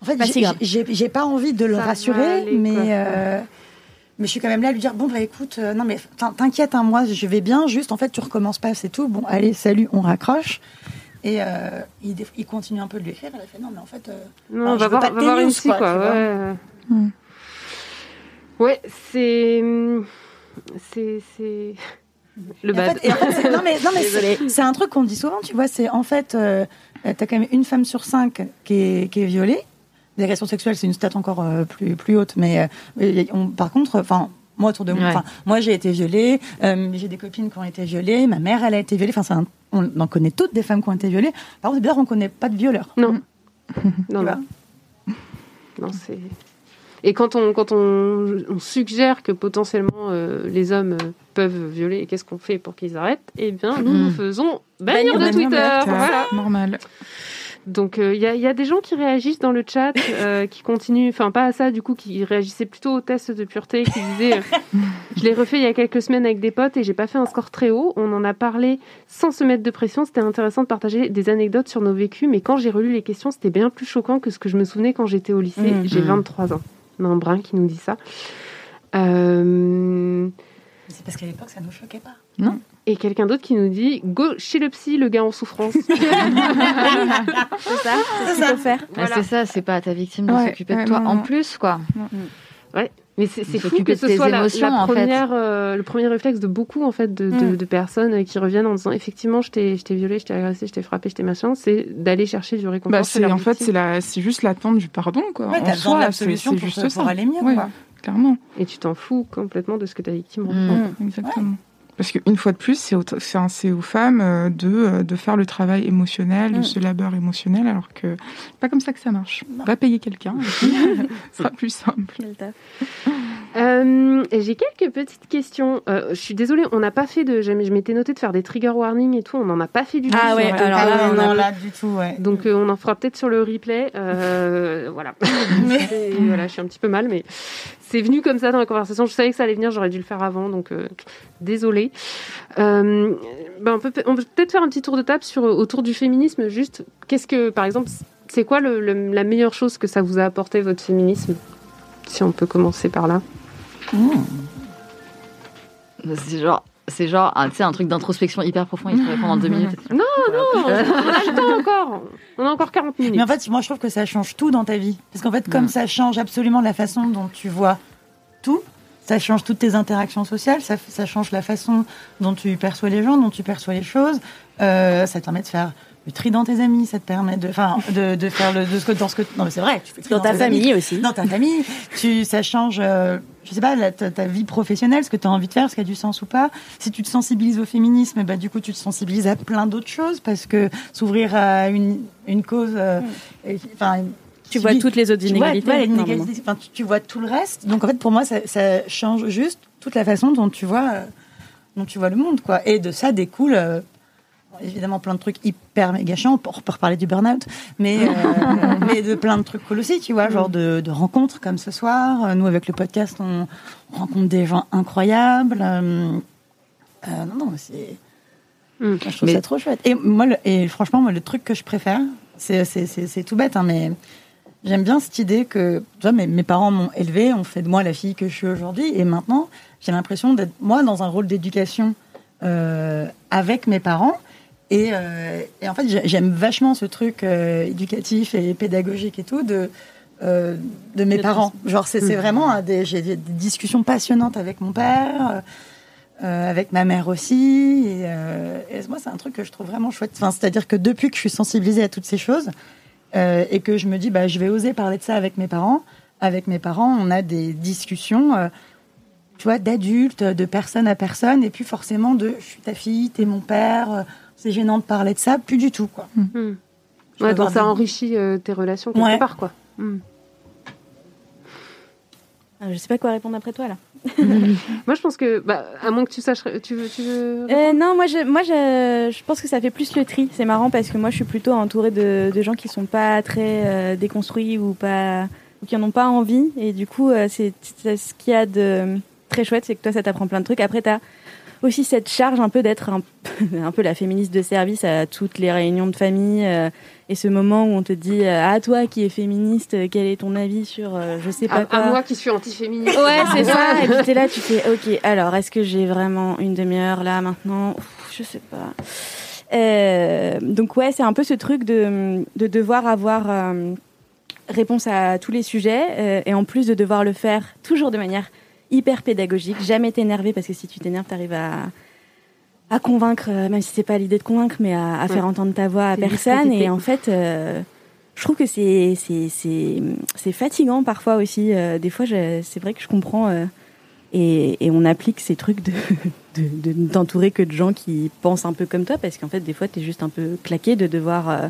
en fait, Pas si j'ai- grave. j'ai j'ai- j'ai pas envie de le Ça rassurer, aller, mais euh, mais je suis quand même là à lui dire, bon bah écoute, euh, non mais t'in- t'inquiète, hein, moi je vais bien, juste en fait tu recommences pas, c'est tout. Bon, allez, salut, on raccroche. Et euh, il, continue un peu de lui écrire. Elle a fait non mais en fait, euh, Non, Alors, on je va veux voir, pas va tes voir news, une psy, quoi, vois. ouais. Ouais, c'est. C'est. C'est. Le en bad. fait- et en fait, c'est- non mais, non, mais c'est- c'est un truc qu'on dit souvent, tu vois, c'est en fait, euh, t'as quand même une femme sur cinq qui est, qui est violée. L'agression sexuelle, c'est une stat encore euh, plus, plus haute, mais euh, on- par contre, enfin, moi autour de moi, Ouais. moi j'ai été violée, euh, j'ai des copines qui ont été violées, ma mère elle a été violée, enfin, on en connaît toutes des femmes qui ont été violées. Par contre, c'est bizarre, on connaît pas de violeurs. Non. non, Tu non. Non, c'est. Et quand on, quand on, on suggère que potentiellement euh, les hommes euh, peuvent violer, qu'est-ce qu'on fait pour qu'ils arrêtent? Eh bien, nous, nous faisons bannir de bannir de Twitter. Twitter. Voilà. Normal. Donc, il y, a, y a des gens qui réagissent dans le chat, euh, qui continuent, enfin, pas à ça, du coup, qui réagissaient plutôt au test de pureté, qui disaient euh, Je l'ai refait il y a quelques semaines avec des potes et j'ai pas fait un score très haut. On en a parlé sans se mettre de pression. C'était intéressant de partager des anecdotes sur nos vécus, mais quand j'ai relu les questions, c'était bien plus choquant que ce que je me souvenais quand j'étais au lycée. Mmh. J'ai 23 ans. Non, Brun qui nous dit ça. Euh, C'est parce qu'à l'époque, ça nous choquait pas. Et quelqu'un d'autre qui nous dit Go chez le psy, le gars en souffrance. C'est ça, c'est ce qu'il faut faire. C'est ça, c'est pas à ta victime de Ouais, s'occuper de ouais, toi. non, En non. plus, quoi. Mais c'est fou que ce tes soit la, émotions, la en fait. première, euh, le premier réflexe de beaucoup en fait de, de- Mm. de personnes euh, qui reviennent en disant effectivement je t'ai violé, je t'ai agressé, je t'ai frappé, je t'ai machin, c'est d'aller chercher du réconfort. Bah, c'est en fait victime. c'est la c'est juste l'attente du pardon quoi. Ouais, en soi, l'absolution c'est pour, juste te- ça. pour aller mieux, Ouais, quoi. Clairement. et tu t'en fous complètement de ce que ta victime ressent. Ouais, exactement. Parce qu'une fois de plus, c'est aux, aux femmes euh, de, euh, de faire le travail émotionnel, de Mm. ce labeur émotionnel, alors que c'est pas comme ça que ça marche. Va payer quelqu'un, ce sera plus simple. Euh, J'ai quelques petites questions. Euh, je suis désolée, on n'a pas fait de. Je m'étais noté de faire des trigger warnings et tout. On n'en a pas fait du tout. Ah ouais, alors ouais, on a non, pas- là, du tout, ouais. Donc euh, on en fera peut-être sur le replay. Euh, voilà. Et voilà, je suis un petit peu mal, mais c'est venu comme ça dans la conversation. Je savais que ça allait venir, j'aurais dû le faire avant, donc euh, désolée. Euh, ben on peut, on peut peut-être faire un petit tour de table sur autour du féminisme. Juste, qu'est-ce que, par exemple, c'est quoi le- le- la meilleure chose que ça vous a apporté votre féminisme? Si on peut commencer par là. C'est genre, c'est genre, tu sais, un truc d'introspection hyper profond. Il se répond en deux minutes. Non, non, on a le temps encore. On a encore 40 minutes. Mais en fait, moi, je trouve que ça change tout dans ta vie. Parce qu'en fait, comme Mm. ça change absolument la façon dont tu vois tout, ça change toutes tes interactions sociales, ça, ça change la façon dont tu perçois les gens, dont tu perçois les choses. Euh, ça te permet de faire le tri dans tes amis, ça te permet de, enfin, de, de faire le, de ce que, dans ce que, non, mais c'est vrai, tu fais Dans ta amis. famille aussi. Dans ta famille, tu, ça change, euh, je sais pas, la- ta, ta vie professionnelle, ce que tu as envie de faire, ce qui a du sens ou pas. Si tu te sensibilises au féminisme, bah, du coup, tu te sensibilises à plein d'autres choses parce que s'ouvrir à une, une cause, euh, enfin, Tu vois toutes les autres inégalités. tu vois les normalement. inégalités, enfin, tu, tu vois tout le reste. Donc en fait, pour moi, ça, ça change juste toute la façon dont tu vois, euh, dont tu vois le monde, quoi. Et de ça découle euh, évidemment plein de trucs hyper méga chiants. On peut, reparler du burn-out, mais euh, mais de plein de trucs cool aussi, tu vois, genre de, de rencontres comme ce soir. Euh, Nous, avec le podcast, on rencontre des gens incroyables. Euh, euh, non, non, c'est Mm. moi, je trouve Mais- ça trop chouette. Et moi, le- et franchement, moi, le truc que je préfère, c'est c'est- c'est- c'est tout bête, hein, mais j'aime bien cette idée que, tu vois, mes, mes parents m'ont élevée, ont fait de moi la fille que je suis aujourd'hui, et maintenant, j'ai l'impression d'être moi dans un rôle d'éducation avec mes parents. Et, euh, et en fait, j'ai- j'aime vachement ce truc euh, éducatif et pédagogique et tout de euh, de mes parents. Genre, c'est c'est vraiment des, j'ai des discussions passionnantes avec mon père. euh, avec ma mère aussi. Et, euh, et moi, c'est un truc que je trouve vraiment chouette. Enfin, C'est-à-dire que depuis que je suis sensibilisée à toutes ces choses euh, et que je me dis, bah, je vais oser parler de ça avec mes parents, avec mes parents, on a des discussions, euh, tu vois, d'adultes, de personne à personne, et puis forcément de, je suis ta fille, t'es mon père, c'est gênant de parler de ça, plus du tout, quoi. Mm. Je Ouais, donc ça des- enrichit euh, tes relations quelque Ouais. part, quoi. Mm. Ah, Je sais pas quoi répondre après toi là. Moi, je pense que, bah, à moins que tu saches, tu veux, tu veux. Euh, non, moi, je, moi je, je pense que ça fait plus le tri. C'est marrant parce que moi, je suis plutôt entourée de, de gens qui sont pas très euh, déconstruits ou pas ou qui en ont pas envie. Et du coup, euh, c'est c'est ce qu'il y a de très chouette, c'est que toi, ça t'apprend plein de trucs. Après, t'as aussi cette charge un peu d'être un, peu- un peu la féministe de service à toutes les réunions de famille euh, et ce moment où on te dit euh, ah toi qui es féministe, euh, quel est ton avis sur euh, je sais pas à, quoi? à moi qui suis anti-féministe. Ouais, c'est ça. Et puis t'es là, tu fais, ok, alors est-ce que j'ai vraiment une demi-heure là maintenant? Ouf, Je sais pas. Euh, donc ouais, c'est un peu ce truc de, de devoir avoir réponse à tous les sujets et en plus de devoir le faire toujours de manière hyper pédagogique, jamais t'énerver parce que si tu t'énerves, t'arrives à à convaincre, euh, même si c'est pas l'idée de convaincre, mais à, à faire entendre ta voix à personne. Et en fait, euh, je trouve que c'est c'est c'est c'est fatigant parfois aussi. Euh, des fois, c'est vrai que je comprends. euh, et, et on applique ces trucs de de, de ne t'entourer que de gens qui pensent un peu comme toi, parce qu'en fait, des fois, t'es juste un peu claqué de devoir euh,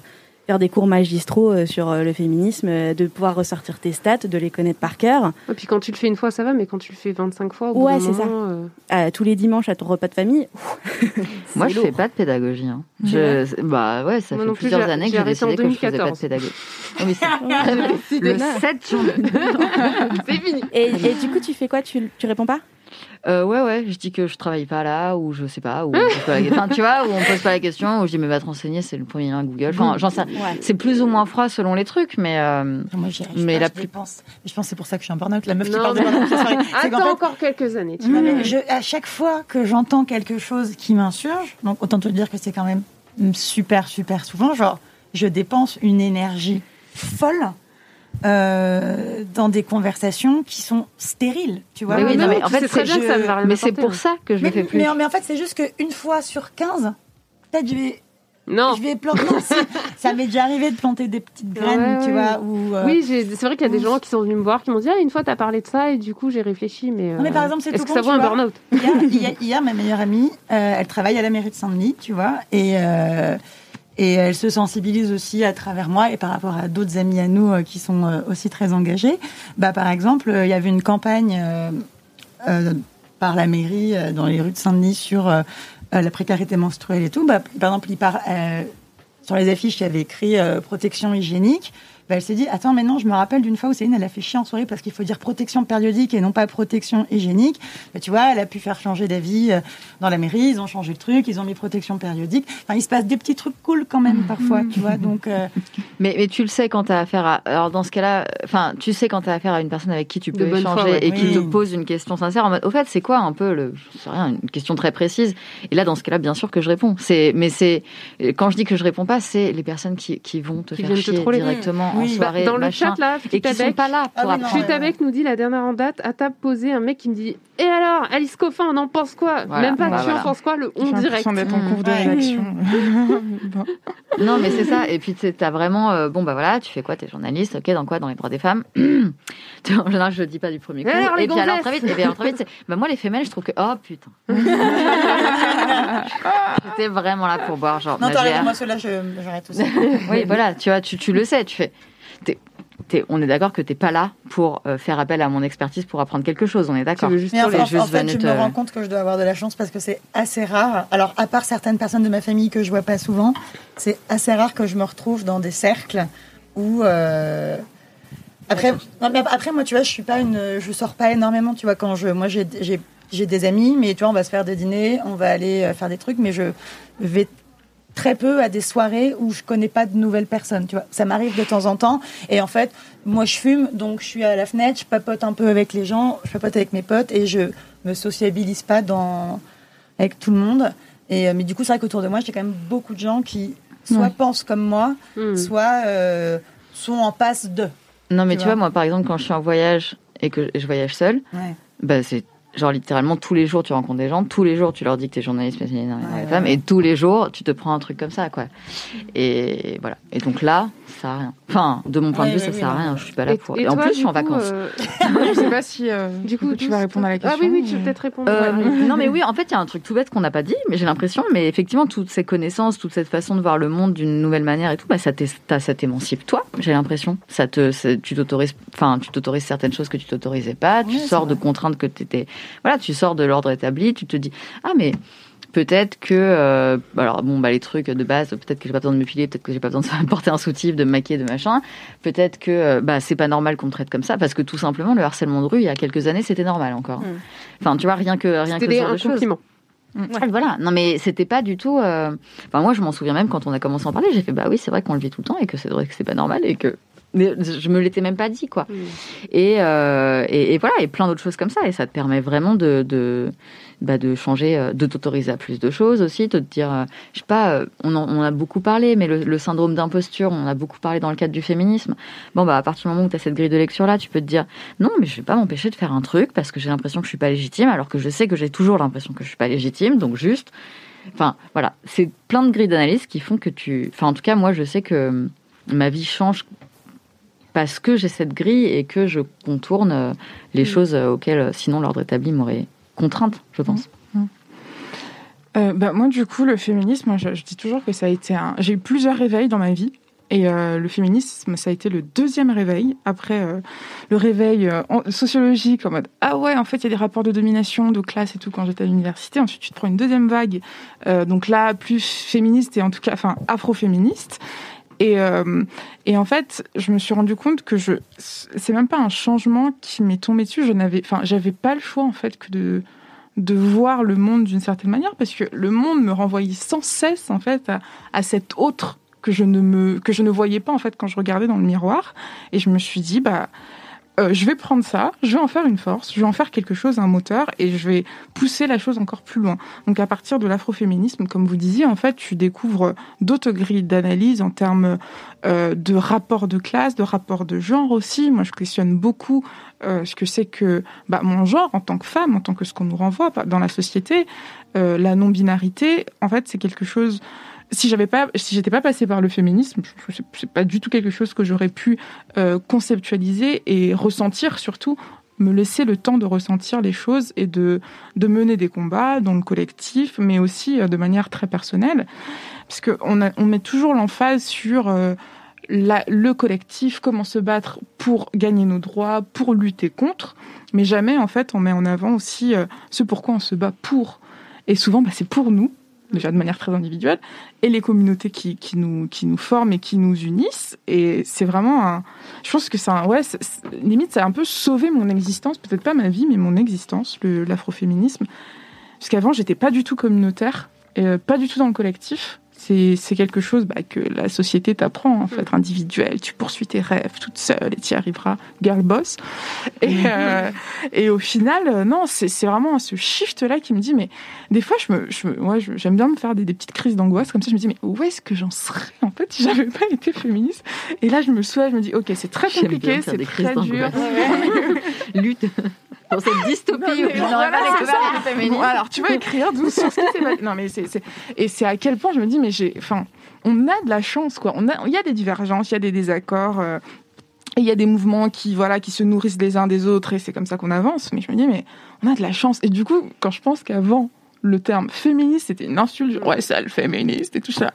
faire des cours magistraux euh, sur euh, le féminisme, euh, de pouvoir ressortir tes stats, de les connaître par cœur. Et puis quand tu le fais une fois, ça va, mais quand tu le fais 25 fois, au Ouais, c'est ça. euh, Euh, tous les dimanches à ton repas de famille. Moi, c'est je fais lourd. pas de pédagogie. Hein. Je, bah ouais, ça Moi fait plus, plusieurs années que j'ai décidé que je faisais pas de 2014. pédagogie. Oh, mais c'est- le 7 janvier. c'est fini. Et, et du coup, tu fais quoi? Tu, tu réponds pas? Euh, ouais, ouais, je dis que je travaille pas là, ou je sais pas, ou on pose pas la... enfin, tu vois, ou on pose pas la question, ou je dis mais va te renseigner, c'est le premier lien Google. Enfin, j'en sais. Ouais. C'est plus ou moins froid selon les trucs, mais euh, Moi, j'y arrive Mais pas, la je plus-. Mais je pense que c'est pour ça que je suis en burn-out. La meuf qui Non, parle de mais- burn-out. C'est qu'en Attends fait, encore quelques années. Tu mais je, à chaque fois que j'entends quelque chose qui m'insurge, donc autant te dire que c'est quand même super, super souvent, genre, je dépense une énergie folle euh, dans des conversations qui sont stériles, tu vois. Mais oui, non, non, mais en fait, c'est- bien que ça ne va rien mais c'est pour ça que je mais, le fais plus. mais, mais en fait, c'est juste qu'une fois sur 15, peut-être je vais, Non. je vais planter. ça m'est déjà arrivé de planter des petites graines, Ouais, tu ouais. vois. Ou, euh, Oui, c'est vrai qu'il y a des gens qui sont venus me voir, qui m'ont dit ah une fois t'as parlé de ça et du coup j'ai réfléchi, mais. Non, mais euh, par exemple, c'est Est-ce tout que ça vaut un burn-out Hier, hier, hier, ma meilleure amie, euh, elle travaille à la mairie de Saint-Denis, tu vois, et, euh, et elle se sensibilise aussi à travers moi et par rapport à d'autres amis à nous euh, qui sont euh, aussi très engagés. Bah, par exemple, euh, il y avait une campagne par la mairie dans les rues de Saint-Denis sur la précarité menstruelle et tout, bah, par exemple, il sur les affiches, il y avait écrit protection hygiénique. Bah, elle s'est dit, attends, mais non, je me rappelle d'une fois où Céline, elle a fait chier en soirée parce qu'il faut dire protection périodique et non pas protection hygiénique. Bah, tu vois, elle a pu faire changer d'avis euh, dans la mairie, ils ont changé le truc, ils ont mis protection périodique. Enfin, il se passe des petits trucs cool quand même parfois, tu vois. Donc, euh, Mais, mais tu le sais quand tu as affaire à. Alors, dans ce cas-là, enfin, tu sais quand tu as affaire à une personne avec qui tu peux échanger ouais. et qui Oui. te pose une question sincère en mode, au fait, c'est quoi un peu le. Je sais rien, une question très précise. Et là, dans ce cas-là, bien sûr que je réponds. C'est, mais c'est. Quand je dis que je réponds pas, c'est les personnes qui, qui vont te Qui faire te chier troller. directement Oui. en Bah, soirée, Dans le chat, là, et qui sont Futabec, pas là pour Ah non, Futabec nous dit la dernière en date, à table posée, un mec qui me dit Et alors, Alice Coffin, on en pense quoi Voilà, Même pas bah tu voilà. en penses quoi Le on direct. l'impression d'être en Mm. cours de rédaction. Bon. Non, mais c'est ça. Et puis, tu as vraiment, euh, bon, bah voilà, tu fais quoi T'es journaliste, ok, dans quoi Dans les droits des femmes? Tu en général, je le dis pas du premier coup. Et alors, les et puis, alors, très vite, et puis, alors, très vite, c'est, bah, moi, les femelles, je trouve que, oh putain. J'étais vraiment là pour boire, genre, non, raison, moi, ceux-là, je- j'arrête aussi. Oui, voilà, tu vois, tu, tu le sais, tu fais. t'es- on est d'accord que t'es pas là pour euh, faire appel à mon expertise pour apprendre quelque chose, on est Tu d'accord. veux juste Mais en, juste en fait, venu je te- me rends compte que je dois avoir de la chance parce que c'est assez rare. Alors, à part certaines personnes de ma famille que je vois pas souvent, c'est assez rare que je me retrouve dans des cercles où. euh, Après, non, mais après, moi, tu vois, je suis pas une, je sors pas énormément, tu vois, quand je, moi, j'ai, j'ai, j'ai des amis, mais tu vois, on va se faire des dîners, on va aller euh, faire des trucs, mais je vais très peu à des soirées où je connais pas de nouvelles personnes, tu vois. Ça m'arrive de temps en temps, et en fait, moi, je fume, donc je suis à la fenêtre, je papote un peu avec les gens, je papote avec mes potes, et je me sociabilise pas dans avec tout le monde. Et euh, mais du coup, c'est vrai qu'autour de moi, j'ai quand même beaucoup de gens qui soit Ouais. pensent comme moi, Hmm. soit euh, sont en passe de. Non, mais tu tu, vois. vois, moi, par exemple, quand je suis en voyage et que je voyage seule, Ouais. bah, c'est genre littéralement tous les jours tu rencontres des gens, tous les jours tu leur dis que t'es journaliste spécialisé dans les Ouais, femmes, et tous les jours tu te prends un truc comme ça, quoi. Et voilà. Et donc là, ça sert à rien. Enfin, de mon point Ouais, de vue, ouais, ça sert à rien. Je suis pas là Et- pour. et Et, en toi, plus, je suis en coup, vacances. euh, je sais pas si euh, Du coup, tu vas répondre à la question. Ah oui, oui, tu veux peut-être répondre. Euh, ouais. non mais oui, en fait, il y a un truc tout bête qu'on n'a pas dit, mais j'ai l'impression, mais effectivement, toutes ces connaissances, toute cette façon de voir le monde d'une nouvelle manière et tout, bah, ça t'é- t'as- ça t'émancipe toi. J'ai l'impression, ça te, tu t'autorises, enfin, tu t'autorises certaines choses que tu t'autorisais pas, tu sors de contraintes que t'étais, voilà, tu sors de l'ordre établi, tu te dis, ah mais peut-être que, euh, alors bon bah les trucs de base, peut-être que j'ai pas besoin de me piler, peut-être que j'ai pas besoin de porter un soutif, de me maquiller, de machin, peut-être que euh, bah c'est pas normal qu'on me traite comme ça, parce que tout simplement le harcèlement de rue il y a quelques années c'était normal encore. Mm. Enfin tu vois rien que rien que ce genre un de choses. compliment. Ah, Voilà, non mais c'était pas du tout. euh, Enfin moi je m'en souviens même quand on a commencé à en parler, j'ai fait bah oui c'est vrai qu'on le vit tout le temps et que c'est vrai que c'est pas normal et que mais je me l'étais même pas dit quoi. Et, euh, et, et voilà et plein d'autres choses comme ça et ça te permet vraiment de de bah, de changer, euh, de t'autoriser à plus de choses aussi, de te dire, euh, je sais pas, on en, on a beaucoup parlé, mais le, le syndrome d'imposture, on en a beaucoup parlé dans le cadre du féminisme. Bon bah à partir du moment où tu as cette grille de lecture là, tu peux te dire, non mais je vais pas m'empêcher de faire un truc parce que j'ai l'impression que je suis pas légitime, alors que je sais que j'ai toujours l'impression que je suis pas légitime, donc juste Enfin, voilà, c'est plein de grilles d'analyse qui font que tu. Enfin, en tout cas, moi, je sais que ma vie change parce que j'ai cette grille et que je contourne euh, les choses euh, auxquelles, euh, sinon, l'ordre établi m'aurait contrainte, je pense. Euh, bah, moi, du coup, le féminisme, je, je dis toujours que ça a été un. J'ai eu plusieurs réveils dans ma vie. Et euh, le féminisme, ça a été le deuxième réveil. Après euh, le réveil euh, sociologique, en mode Ah ouais, en fait, il y a des rapports de domination, de classe et tout quand j'étais à l'université. Ensuite, tu te prends une deuxième vague. donc là, plus féministe et en tout cas, enfin, afro-féministe. Et, euh, et en fait, je me suis rendu compte que je, c'est même pas un changement qui m'est tombé dessus. Je n'avais, enfin, j'avais pas le choix en fait que de de voir le monde d'une certaine manière parce que le monde me renvoyait sans cesse en fait à, à cet autre que je ne me que je ne voyais pas en fait quand je regardais dans le miroir et je me suis dit bah euh, je vais prendre ça, je vais en faire une force, je vais en faire quelque chose, un moteur, et je vais pousser la chose encore plus loin. Donc à partir de l'afroféminisme, comme vous disiez, en fait, tu découvres d'autres grilles d'analyse en termes euh, de rapport de classe, de rapport de genre aussi. Moi, je questionne beaucoup euh, ce que c'est que bah, mon genre en tant que femme, en tant que ce qu'on nous renvoie dans la société. La non-binarité, en fait, c'est quelque chose si j'avais pas, si j'étais pas passée par le féminisme, c'est pas du tout quelque chose que j'aurais pu euh, conceptualiser et ressentir surtout me laisser le temps de ressentir les choses et de de mener des combats dans le collectif, mais aussi euh, de manière très personnelle, parce que on a, on met toujours l'emphase sur euh, la- le collectif, comment se battre pour gagner nos droits, pour lutter contre, mais jamais en fait on met en avant aussi euh, ce pourquoi on se bat pour. Et souvent, bah, c'est pour nous, déjà de manière très individuelle, et les communautés qui, qui, nous, qui nous forment et qui nous unissent. Et c'est vraiment un. Je pense que c'est un. Ouais, limite, ça a un peu sauvé mon existence, peut-être pas ma vie, mais mon existence, l'afroféminisme. Parce qu'avant, j'étais pas du tout communautaire, euh, pas du tout dans le collectif. C'est c'est quelque chose bah, que la société t'apprend, en fait, individuel. Tu poursuis tes rêves toute seule et tu y arriveras, girl boss. Et, euh, et au final, euh, non, c'est c'est vraiment ce shift-là qui me dit, mais des fois, je me, je je- j'aime bien me faire des, des petites crises d'angoisse comme ça. Je me dis, mais où est-ce que j'en serais en fait si j'avais pas été féministe? Et là, je me soulage, je me dis, ok, c'est très compliqué, c'est très dur. Lutte dans cette dystopie Non, où il n'aurait voilà, pas c'est découvert ça. le féminisme. Bon, alors, tu vas écrire d'où sur ce qui s'est passé. Non, mais c'est, c'est- et c'est à quel point je me dis, mais j'ai, enfin, on a de la chance, quoi. On a, il y a des divergences, il y a des désaccords. euh, et il y a des mouvements qui, voilà, qui se nourrissent les uns des autres et c'est comme ça qu'on avance. Mais je me dis, mais on a de la chance. Et du coup, quand je pense qu'avant, le terme féministe, c'était une insulte, ouais, c'est le féministe et tout ça.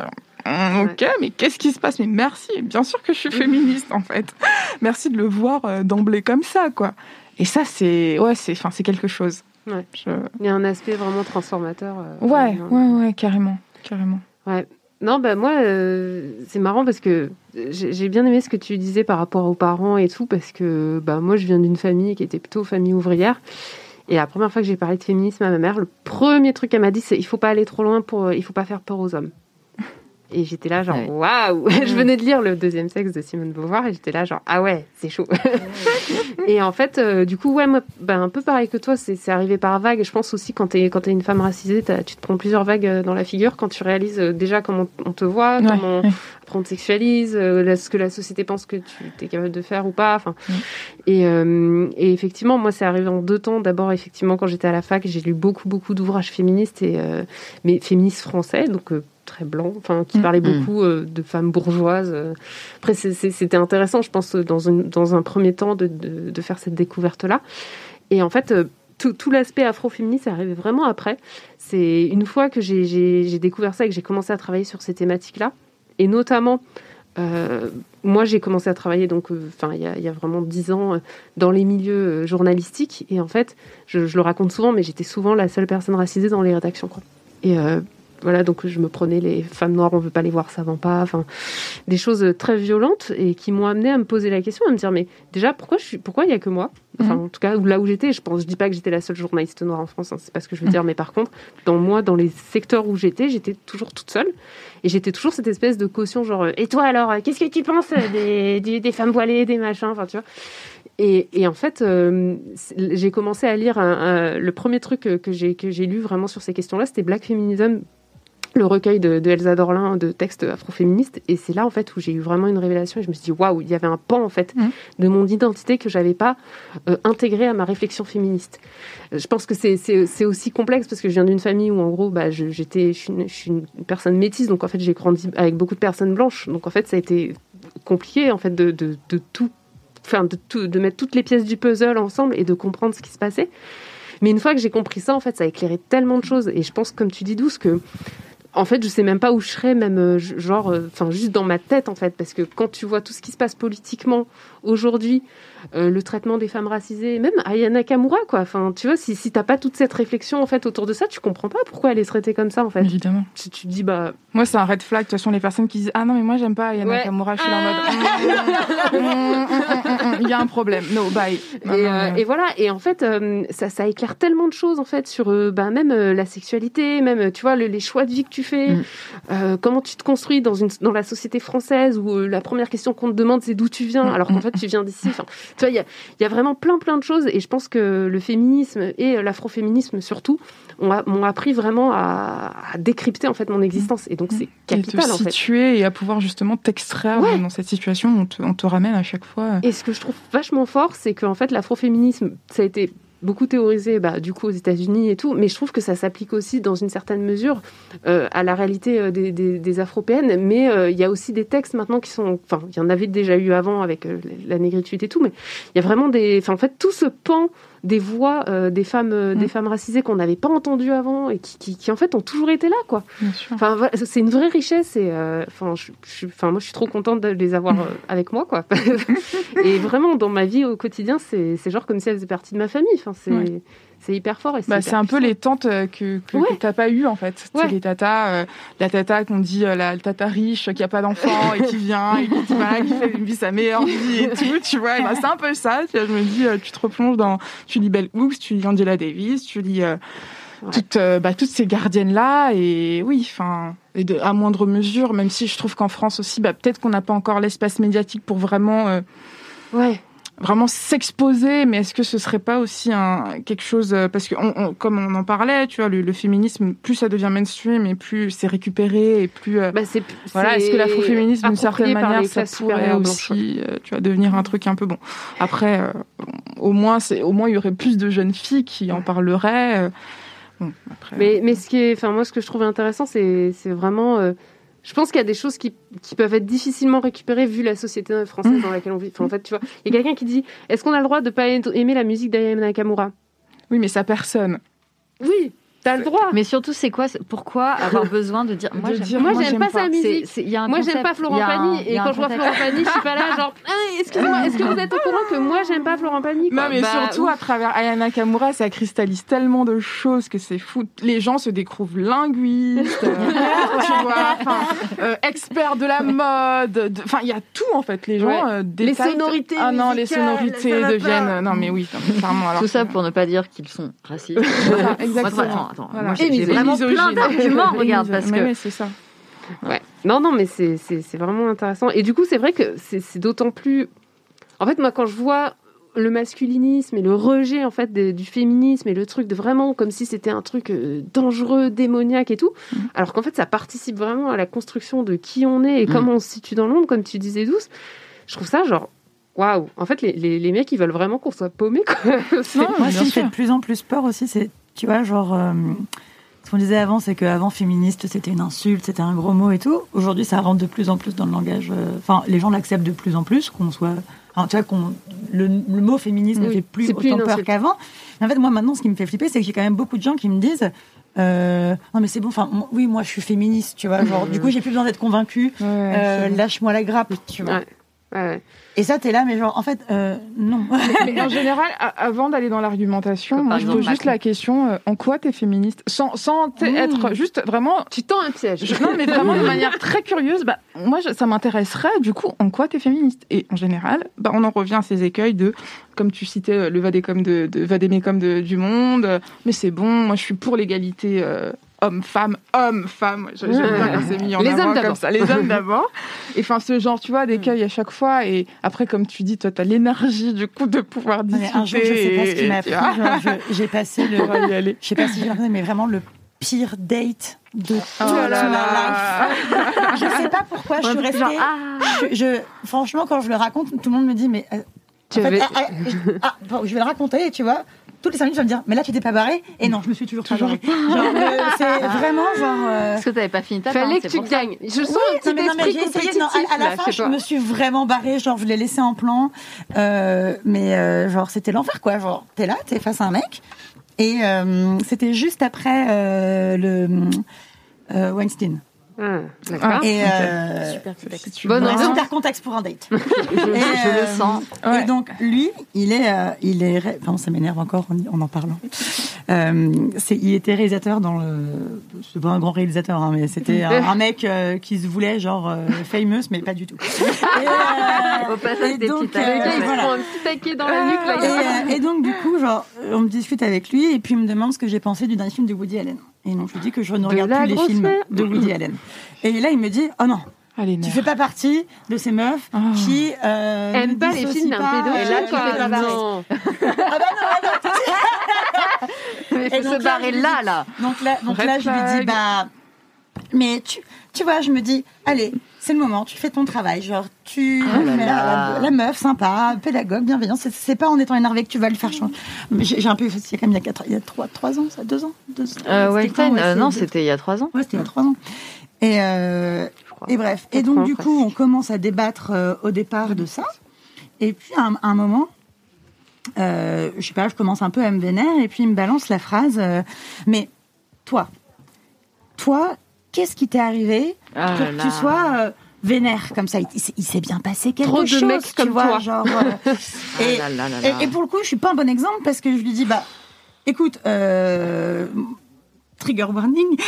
Hum, Ok, mais qu'est-ce qui se passe? Mais merci, bien sûr que je suis féministe en fait. Merci de le voir euh, d'emblée comme ça, quoi. Et ça, c'est, ouais, c'est, enfin, c'est quelque chose. Ouais. Je- Il y a un aspect vraiment transformateur. euh, Ouais, ouais, ouais, carrément, carrément. Ouais. Non, bah moi, euh, c'est marrant parce que j'ai j'ai bien aimé ce que tu disais par rapport aux parents et tout, parce que bah, moi, je viens d'une famille qui était plutôt famille ouvrière. Et la première fois que j'ai parlé de féminisme à ma mère, le premier truc qu'elle m'a dit, c'est il faut pas aller trop loin pour, euh, il faut pas faire peur aux hommes. Et j'étais là, genre, Ouais. waouh Je venais de lire Le deuxième sexe de Simone de Beauvoir et j'étais là, genre, ah ouais, c'est chaud. et en fait, euh, du coup, ouais, moi, bah, un peu pareil que toi, c'est arrivé par vagues. Et je pense aussi, quand t'es quand t'es une femme racisée, tu te prends plusieurs vagues euh, dans la figure quand tu réalises euh, déjà comment on te voit, Ouais, comment ouais. après on te sexualise, euh, ce que la société pense que tu es capable de faire ou pas. Enfin, Mm. et, euh, et effectivement, moi, c'est arrivé en deux temps. D'abord, effectivement, quand j'étais à la fac, j'ai lu beaucoup, beaucoup d'ouvrages féministes et mais féministes français, donc très blancs, enfin, qui Mm. parlaient Mm. beaucoup euh, de femmes bourgeoises. Après, c'était intéressant, je pense, dans, une, dans un premier temps, de, de, de faire cette découverte-là. Et en fait. euh, tout, tout l'aspect afroféministe est arrivé vraiment après. C'est une fois que j'ai- découvert ça et que j'ai commencé à travailler sur ces thématiques-là, et notamment euh, moi, j'ai commencé à travailler donc, euh, enfin, il y, a- il y a vraiment dix ans euh, dans les milieux journalistiques. Et en fait, je, je le raconte souvent, mais j'étais souvent la seule personne racisée dans les rédactions. Quoi. Et voilà, donc je me prenais les femmes noires, on veut pas les voir, ça vend pas. Enfin, des choses très violentes et qui m'ont amené à me poser la question, à me dire, mais déjà, pourquoi je suis, pourquoi il y a que moi? Enfin, en tout cas, là où j'étais, je pense, je dis pas que j'étais la seule journaliste noire en France, hein, c'est pas ce que je veux dire, mais par contre, dans moi, dans les secteurs où j'étais, j'étais toujours toute seule. Et j'étais toujours cette espèce de caution, genre, euh, et toi alors, euh, qu'est-ce que tu penses euh, des, des, des femmes voilées, des machins, enfin, tu vois. Et, et en fait, euh, j'ai commencé à lire un- un- le premier truc que j'ai lu vraiment sur ces questions-là, c'était Black Feminism, le recueil de, de Elsa Dorlin de textes afroféministes. Et c'est là, en fait, où j'ai eu vraiment une révélation et je me suis dit, waouh, il y avait un pan, en fait, Mhm. de mon identité que j'avais pas euh, intégré à ma réflexion féministe. Euh, Je pense que c'est- c'est c'est aussi complexe parce que je viens d'une famille où, en gros, bah, je, j'étais, je, suis une, je suis une personne métisse, donc en fait, j'ai grandi avec beaucoup de personnes blanches. Donc en fait, ça a été compliqué, en fait, de, de, de tout, enfin, de, tout, de mettre toutes les pièces du puzzle ensemble et de comprendre ce qui se passait. Mais une fois que j'ai compris ça, en fait, ça a éclairé tellement de choses. Et je pense, comme tu dis, Douce, que en fait, je sais même pas où je serais, même euh, genre, euh, enfin, juste dans ma tête, en fait, parce que quand tu vois tout ce qui se passe politiquement aujourd'hui, euh, le traitement des femmes racisées, même Aya Nakamura, quoi. Enfin, tu vois, si, si t'as pas toute cette réflexion en fait autour de ça, tu comprends pas pourquoi elle est traitée comme ça, en fait. Évidemment. Tu, tu te dis, bah, Moi, c'est un red flag. De toute façon, les personnes qui disent Ah non, mais moi, j'aime pas Yana Ouais. Nakamura, je suis là en mode hum, hum, hum, hum, Il y a un problème. No, bye. Et, euh, voilà. Et en fait, euh, ça, ça éclaire tellement de choses en fait sur bah, même la sexualité, même tu vois le- les choix de vie que tu fais, Mm. euh, comment tu te construis dans une dans la société française où euh, la première question qu'on te demande c'est d'où tu viens, Mm, alors qu'en fait tu viens d'ici. Enfin, tu vois, il y a, il y a vraiment plein plein de choses. Et je pense que le féminisme et euh, l'afroféminisme surtout m'ont appris vraiment à, à décrypter en fait mon existence. Et donc c'est Et te capital en fait. situer et à pouvoir justement t'extraire Ouais. dans cette situation. On te, on te ramène à chaque fois. Et ce que je trouve vachement fort, c'est qu'en fait, l'afroféminisme, ça a été beaucoup théorisé, bah, du coup, aux États-Unis et tout, mais je trouve que ça s'applique aussi, dans une certaine mesure, euh, à la réalité euh, des, des, des afropéennes. Mais euh, il y a aussi des textes maintenant qui sont. Enfin, il y en avait déjà eu avant avec euh, la négritude et tout, mais il y a vraiment des. Enfin, en fait, tout ce pan des voix euh, des femmes, euh, des Mm. femmes racisées qu'on n'avait pas entendues avant et qui, qui, qui, en fait ont toujours été là, quoi. Enfin, voilà, c'est une vraie richesse et euh, enfin, je, enfin, moi, je suis trop contente de les avoir euh, avec moi, quoi. et vraiment, dans ma vie au quotidien, c'est c'est genre comme si elles faisaient partie de ma famille. Enfin, c'est Ouais. C'est hyper fort. et Bah, c'est un peu les tantes euh, que, que, Ouais. que t'as pas eu en fait. Ouais. les tatas, euh, la tata qu'on dit euh, la, tata riche qui a pas d'enfant et qui vient et qui, voilà, qui fait vit sa meilleure vie et tout, tu vois. Bah, c'est un peu ça. Je me dis, euh, tu te replonges dans, tu lis Bell Hooks, tu lis Angela Davis, tu lis Ouais. toutes, bah, toutes ces gardiennes là et oui, enfin, et de, à moindre mesure, même si je trouve qu'en France aussi, bah, peut-être qu'on n'a pas encore l'espace médiatique pour vraiment Ouais. Vraiment s'exposer, mais est-ce que ce serait pas aussi un quelque chose euh, parce que on, on- comme on en parlait, tu vois, le, le féminisme, plus ça devient mainstream et plus c'est récupéré et plus euh, Bah, c'est voilà, est-ce que l'afroféminisme d'une certaine manière ça pourrait aussi, euh, tu vois, devenir un truc un peu bon. Après, euh, au moins c'est au moins il y aurait plus de jeunes filles qui en parleraient. bon, après, Mais, mais ce qui est, enfin moi, ce que je trouve intéressant, c'est, c'est vraiment. Je pense qu'il y a des choses qui, qui peuvent être difficilement récupérées vu la société française Mmh. dans laquelle on vit. Enfin, en fait, tu vois, il y a quelqu'un qui dit Est-ce qu'on a le droit de pas aimer la musique d'Aya Nakamura? Oui, mais ça personne. Oui, t'as le droit. Mais surtout, c'est quoi Pourquoi avoir besoin de dire Moi, j'aime pas, pas. sa musique. Moi, j'aime pas Florent Pagny. Et quand je vois. Florent Pagny, je suis pas là, genre, Ah, excusez-moi, est-ce que vous êtes au courant que moi, j'aime pas Florent Pagny Non, mais Bah, surtout à travers Ayana Nakamura, ça cristallise tellement de choses que c'est fou. Les gens se découvrent linguistes, euh, tu vois, enfin, euh, experts de la mode. de- Enfin, il y a tout en fait. Les gens Ouais. euh, Les sonorités Ah non, les sonorités deviennent. Non, mais oui, clairement. Tout ça pour ne pas dire qu'ils sont racistes. Exactement. Attends, attends. Voilà. Moi, Et j'ai j'ai vraiment misogyne. plein d'arguments, regarde, parce que oui, c'est ça. Ouais. Non, non, mais c'est c'est- c'est vraiment intéressant. Et du coup, c'est vrai que c'est c'est d'autant plus. En fait, moi, quand je vois le masculinisme et le rejet en fait du féminisme et le truc de vraiment comme si c'était un truc euh, dangereux, démoniaque et tout, alors qu'en fait, ça participe vraiment à la construction de qui on est et Mm. comment on se situe dans le monde, comme tu disais, douce. Je trouve ça genre. Waouh! En fait, les, les, les mecs, ils veulent vraiment qu'on soit. C'est- Non, Moi, ce qui me fait de plus en plus peur aussi, c'est, tu vois, genre, euh, ce qu'on disait avant, c'est qu'avant, féministe, c'était une insulte, c'était un gros mot et tout. Aujourd'hui, ça rentre de plus en plus dans le langage. euh, Enfin, les gens l'acceptent de plus en plus, qu'on soit. enfin, tu vois, qu'on, le, le mot féminisme ne Oui, fait plus autant peur qu'avant. En fait, moi, maintenant, ce qui me fait flipper, c'est que j'ai quand même beaucoup de gens qui me disent. euh, non mais c'est bon, enfin oui moi je suis féministe, tu vois, genre du coup j'ai plus besoin d'être convaincue, Ouais, euh, lâche-moi la grappe, tu vois. Ouais. Ouais. Et ça t'es là mais genre en fait euh, non. Mais en général, a- avant d'aller dans l'argumentation, moi je pose juste la question euh, en quoi t'es féministe? Sans, sans Mmh. être juste vraiment. Tu tends un piège. je- non, mais vraiment de manière très curieuse, bah, moi je- ça m'intéresserait du coup en quoi t'es féministe? Et en général, bah, on en revient à ces écueils de, comme tu citais, euh, le vadécom de, de vadémécom de, du monde, mais c'est bon, moi je suis pour l'égalité. euh, homme-femme, homme-femme, j'aime bien quand c'est mis en Les avant hommes comme d'abord. ça, les hommes d'abord. Et enfin, ce genre, tu vois, d'écueil à chaque fois. Et après, comme tu dis, toi, t'as l'énergie du coup de pouvoir Non, mais discuter. un jour je sais pas ce qui m'a pris, j'ai passé le je sais pas si j'ai mais vraiment le pire date de toute Oh là ma là. life. Je sais pas pourquoi je suis restée. Genre, ah, je, je- franchement, quand je le raconte, tout le monde me dit, mais. Tu en fait, ah, ah, je, ah, bon, je vais le raconter, tu vois. Toutes les cinq minutes, je vais me dire, mais là, tu t'es pas barré Et non, je me suis toujours, pas barrée. Genre, euh, c'est vraiment genre. euh, parce que t'avais pas fini ta Fallait que tu gagnes. Je sens Oui, un non, mais, non, mais esprit j'ai essayé. Non, à, à la là, fin, je pas. me suis vraiment barrée. Genre, je l'ai laissé en plan. Euh, mais euh, genre, c'était l'enfer, quoi. Genre, t'es là, t'es face à un mec. Et euh, c'était juste après euh, le euh, Weinstein. Ah, d'accord. Et euh, veux. un ambiance. super contexte pour un date. Je, Et, je le euh, sens. Ouais. Et donc lui, il est, euh, il est, ré- enfin ça m'énerve encore en, en en parlant. Euh, c'est, il était réalisateur dans le, c'est pas un grand réalisateur, hein, mais c'était un, un mec euh, qui se voulait genre euh, famous, mais pas du tout. Et, Au passage, des donc, euh, il se voilà. un petit taquet dans la nuque. Là, Et, euh, et donc du coup, genre, on me discute avec lui et puis il me demande ce que j'ai pensé du dernier film de Woody Allen. Et donc je lui dis que je ne De regarde plus les films de Woody Allen. Et là, il me dit, oh non, Allez, tu fais pas partie de ces meufs Oh. qui euh, Aime ne pas les films d'un pédo. euh, Et là, tu fais pas. Non. Ah bah non, non, Mais Et faut donc se là, barrer je lui là, dis- là. Donc là, donc Red là je lui dis, bah, mais tu, tu vois, je me dis, allez, c'est le moment, tu fais ton travail, genre, tu, Oh là la, là. la- la meuf, sympa, pédagogue, bienveillante, c'est- pas en étant énervé que tu vas le faire changer. Mais J'ai un peu, c'est quand même il y a quatre, il y a trois, trois ans, ça, deux ans, deux, Euh, quand, ouais, euh, non, c'était il y a trois ans. Ouais, c'était il y a trois ans. Et, euh, et bref. Et donc, du coup, on commence à débattre euh, au départ de ça. Et puis, à un, à un moment, euh, je sais pas, je commence un peu à me vénérer et puis il me balance la phrase. euh, mais toi, toi, qu'est-ce qui t'est arrivé Ah pour là que tu sois euh, vénère comme ça? Il, il s'est- bien passé quelque Trop de chose, mecs tu comme vois, toi. genre. euh, et, Ah là là là et- pour le coup, je suis pas un bon exemple parce que je lui dis bah, écoute. Euh, Trigger warning.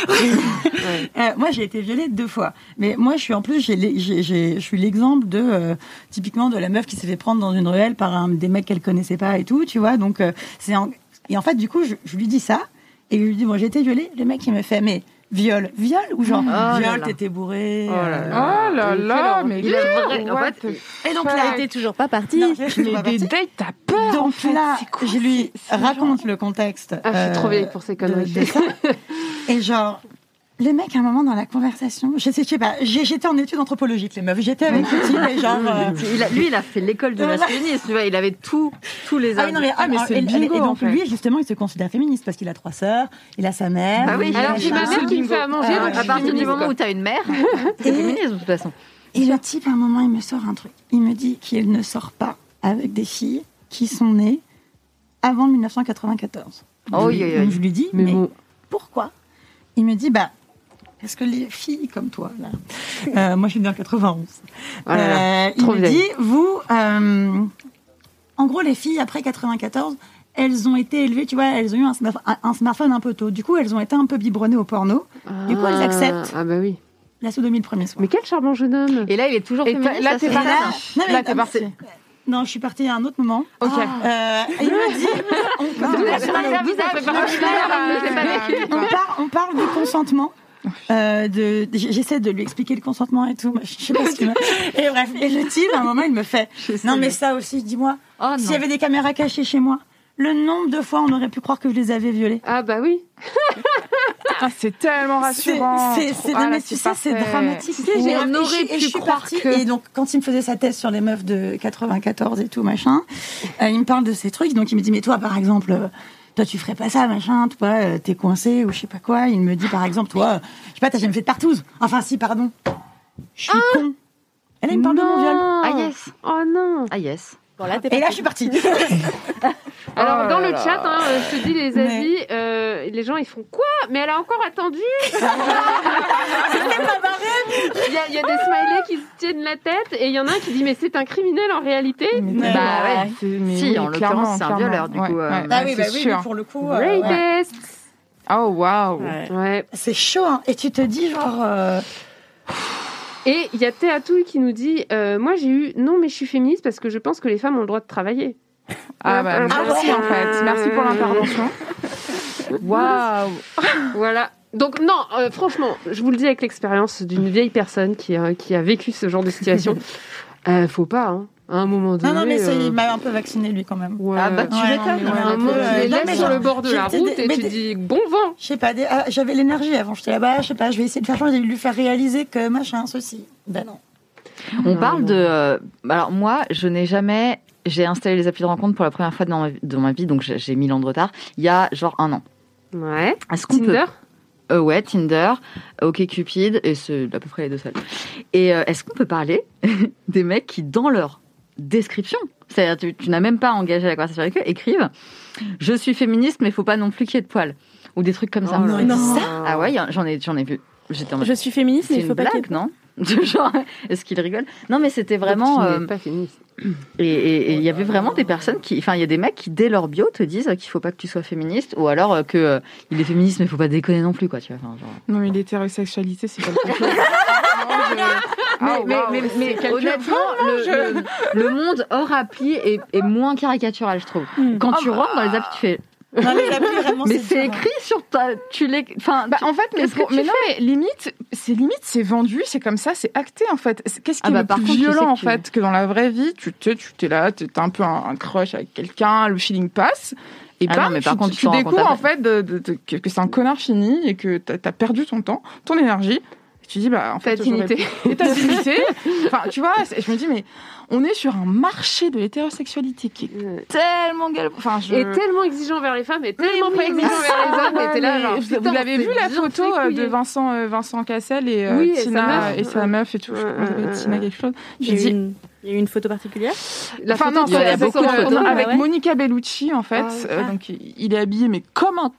Euh, moi, j'ai été violée deux fois. Mais moi, je suis en plus, je suis l'exemple de euh, typiquement de la meuf qui s'est fait prendre dans une ruelle par un, des mecs qu'elle connaissait pas et tout, tu vois. Donc, euh, c'est en- et en fait, du coup, je, je lui dis ça et je lui dis bon, j'ai été violée. Le mec, il me fait mais viol, viol ou genre Oh là viol, là. t'étais bourré. Oh là euh, Oh là là, mais Il vrai- en fait, the Et donc là, Elle était toujours pas partie. non, Mais pas des dates, t'as peur en Donc fait. là, quoi je lui raconte le contexte. Ah, je suis trop euh, vieille pour ces conneries. Et genre, le mec, à un moment dans la conversation, je sais, je sais pas, j'étais en études anthropologiques, les meufs. J'étais avec le type et genre. euh, Il a- lui, il a fait l'école masculinisme, tu vois, il avait tout, tous les Ah non, mais, Ah, mais alors, c'est et- bingo, et en donc fait. lui, justement, il se considère féministe parce qu'il a trois sœurs, il a sa mère. Bah oui. il a Alors j'ai ma mère qui me fait à manger, Ah, donc à partir du féministe, moment quoi. où t'as une mère, c'est féminisme de toute façon. Et le type, à un moment, il me sort un truc. Il me dit qu'il ne sort pas avec des filles qui sont nées avant 1994. Oh, Je lui- oui, oui, oui. donc je lui dis, Mais mais, bon. pourquoi? Il me dit, bah, parce que les filles comme toi, là, euh, moi je suis née en 91, Oh là là, euh, il trop me vieille. dit, vous, euh, en gros, les filles après 94, elles ont été élevées, tu vois, elles ont eu un, smart- un- un smartphone un peu tôt. Du coup, elles ont été un peu biberonnées au porno. Du coup, elles Ah, acceptent. Ah bah oui. La sodomie le premier soir. Mais quel charmant jeune homme. Et là, il est toujours Et féministe. là, t'es parti. là, non, mais Là, t'es parti. Non, je suis partie à un autre moment. Ok. Euh, il me dit, on, Vous avez pas fait partie de l'air, je l'ai pas vécu. on par- on parle du consentement. Euh, de, j'essaie de lui expliquer le consentement et tout. mais Je sais pas ce qu'il. Et bref, et le type, à un moment, il me fait. Non, mais ça aussi, dis-moi. Oh S'il y avait des caméras cachées chez moi, le nombre de fois on aurait pu croire que je les avais violées. Ah bah oui. Ah, c'est tellement rassurant. C'est, c'est, Ah, tu sais, c'est dramatique. Et on je- aurait et pu je suis croire partie, que- Et donc, quand il me faisait sa thèse sur les meufs de 94 et tout, machin, euh, il me parle de ces trucs. Donc, il me dit, mais toi, par exemple, euh, toi, tu ferais pas ça, machin, toi, euh, t'es coincé ou je sais pas quoi. Il me dit, par exemple, toi, euh, je sais pas, t'as jamais fait de partouze. Enfin, si, pardon. Je suis con. Et là, il me parle de mon viol. Ah yes. Oh non. Ah yes. Bon, là, t'es Et là, je suis partie. Alors Oh dans là le là. chat, hein, euh, je te dis les Mais- avis, euh, les gens ils font quoi? Mais elle a encore attendu. Il y, a, il y a des smileys qui se tiennent la tête et il y en a un qui dit mais c'est un criminel en réalité. Mais Bah tellement. ouais. C'est- mais Si, oui, en l'occurrence, c'est un violeur, du Ouais, coup, euh, ouais, Ah ouais, oui, bah oui, mais pour le coup. euh, ouais. Oh, waouh. Ouais. Ouais. C'est chaud, hein. Et tu te dis, genre. Euh, Et il y a Théatouille qui nous dit euh, moi j'ai eu non mais je suis féministe parce que je pense que les femmes ont le droit de travailler. Ah, bah, Ah, merci, en fait. Merci pour l'intervention. Waouh. Voilà. Donc non, euh, franchement, je vous le dis avec l'expérience d'une vieille personne qui a, qui a vécu ce genre de situation. euh, faut pas, hein. À un moment donné. Non, non, mais ça, euh, il m'a un peu vacciné, lui, quand même. ouais. Ah bah tu Ouais, mais À un moment, peu, tu non, mais sur le bord de la route des- et tu des- dis bon vent. Je sais pas, des- ah, j'avais l'énergie avant. J'étais là-bas, je sais pas, je vais essayer de faire changer, de lui faire réaliser que machin, ceci. Ben non. On parle de. euh, alors moi, je n'ai jamais. J'ai installé les applis de rencontre pour la première fois dans ma, dans ma vie, donc j'ai mille ans de retard. Il y a genre un an. Ouais. Est-ce qu'on peut Tinder. Euh, ouais, Tinder, OkCupid, et c'est à peu près les deux seuls. Et euh, est-ce qu'on peut parler des mecs qui, dans leur description, c'est-à-dire tu, tu n'as même pas engagé la conversation avec eux, écrivent « Je suis féministe, mais faut pas non plus qu'il y ait de poils ». Ou des trucs comme ça. Oh Non, ça Ah ouais, j'en ai, j'en ai vu. J'étais en mode, Je suis féministe, mais c'est il une faut pas qu'il y ait blague, non? Genre, est-ce qu'il rigole? Non, mais c'était vraiment... Euh, pas féministe. et il y avait vraiment des personnes qui, enfin, il y a des mecs qui dès leur bio te disent qu'il faut pas que tu sois féministe, ou alors euh, que euh, il est féministe mais faut pas déconner non plus, quoi. Tu vois. Genre... Non, mais l'hétérosexualité, c'est quelque chose. Ah, mais, waouh, mais, honnêtement, le, le- le monde hors appli est, est moins caricatural, je trouve. Quand tu rentres dans les applis, tu fais. Non, les applis, vraiment, Mais c'est hein. écrit sur ta. Tu les. Enfin, Bah, tu- en fait, mais, que non, mais limite, c'est limite, c'est vendu, c'est comme ça, c'est acté en fait. C'est- Qu'est-ce qui Ah est bah, le plus contre, violent que en tu- fait que dans la vraie vie, tu t'es, tu t'es là, t'as un peu un, un crush avec quelqu'un, le feeling passe. Et Ah bam, non, mais par tu, contre, tu tu découvres en fait de, de- de- que, que c'est un connard fini et que t'as as perdu ton temps, ton énergie. Et tu dis bah en fait dignité. et ta dignité. Enfin tu vois, je me dis mais on est sur un marché de l'hétérosexualité qui est Ouais. tellement galère. Enfin je. Et tellement exigeant vers les femmes et tellement pas exigeant vers les hommes. Et là, genre, putain, vous l'avez vu la photo euh, de. Vincent euh, Vincent Cassel et euh, Oui, et sa Tina meuf. et sa meuf et tout. Je Tina quelque chose. Je J'ai eu dis une, Il y a eu une photo particulière? La Enfin, photo, non, il y a c'est- beaucoup Ah avec ouais. Monica Bellucci en fait. Ah, Euh, ah. donc il est habillé mais comme un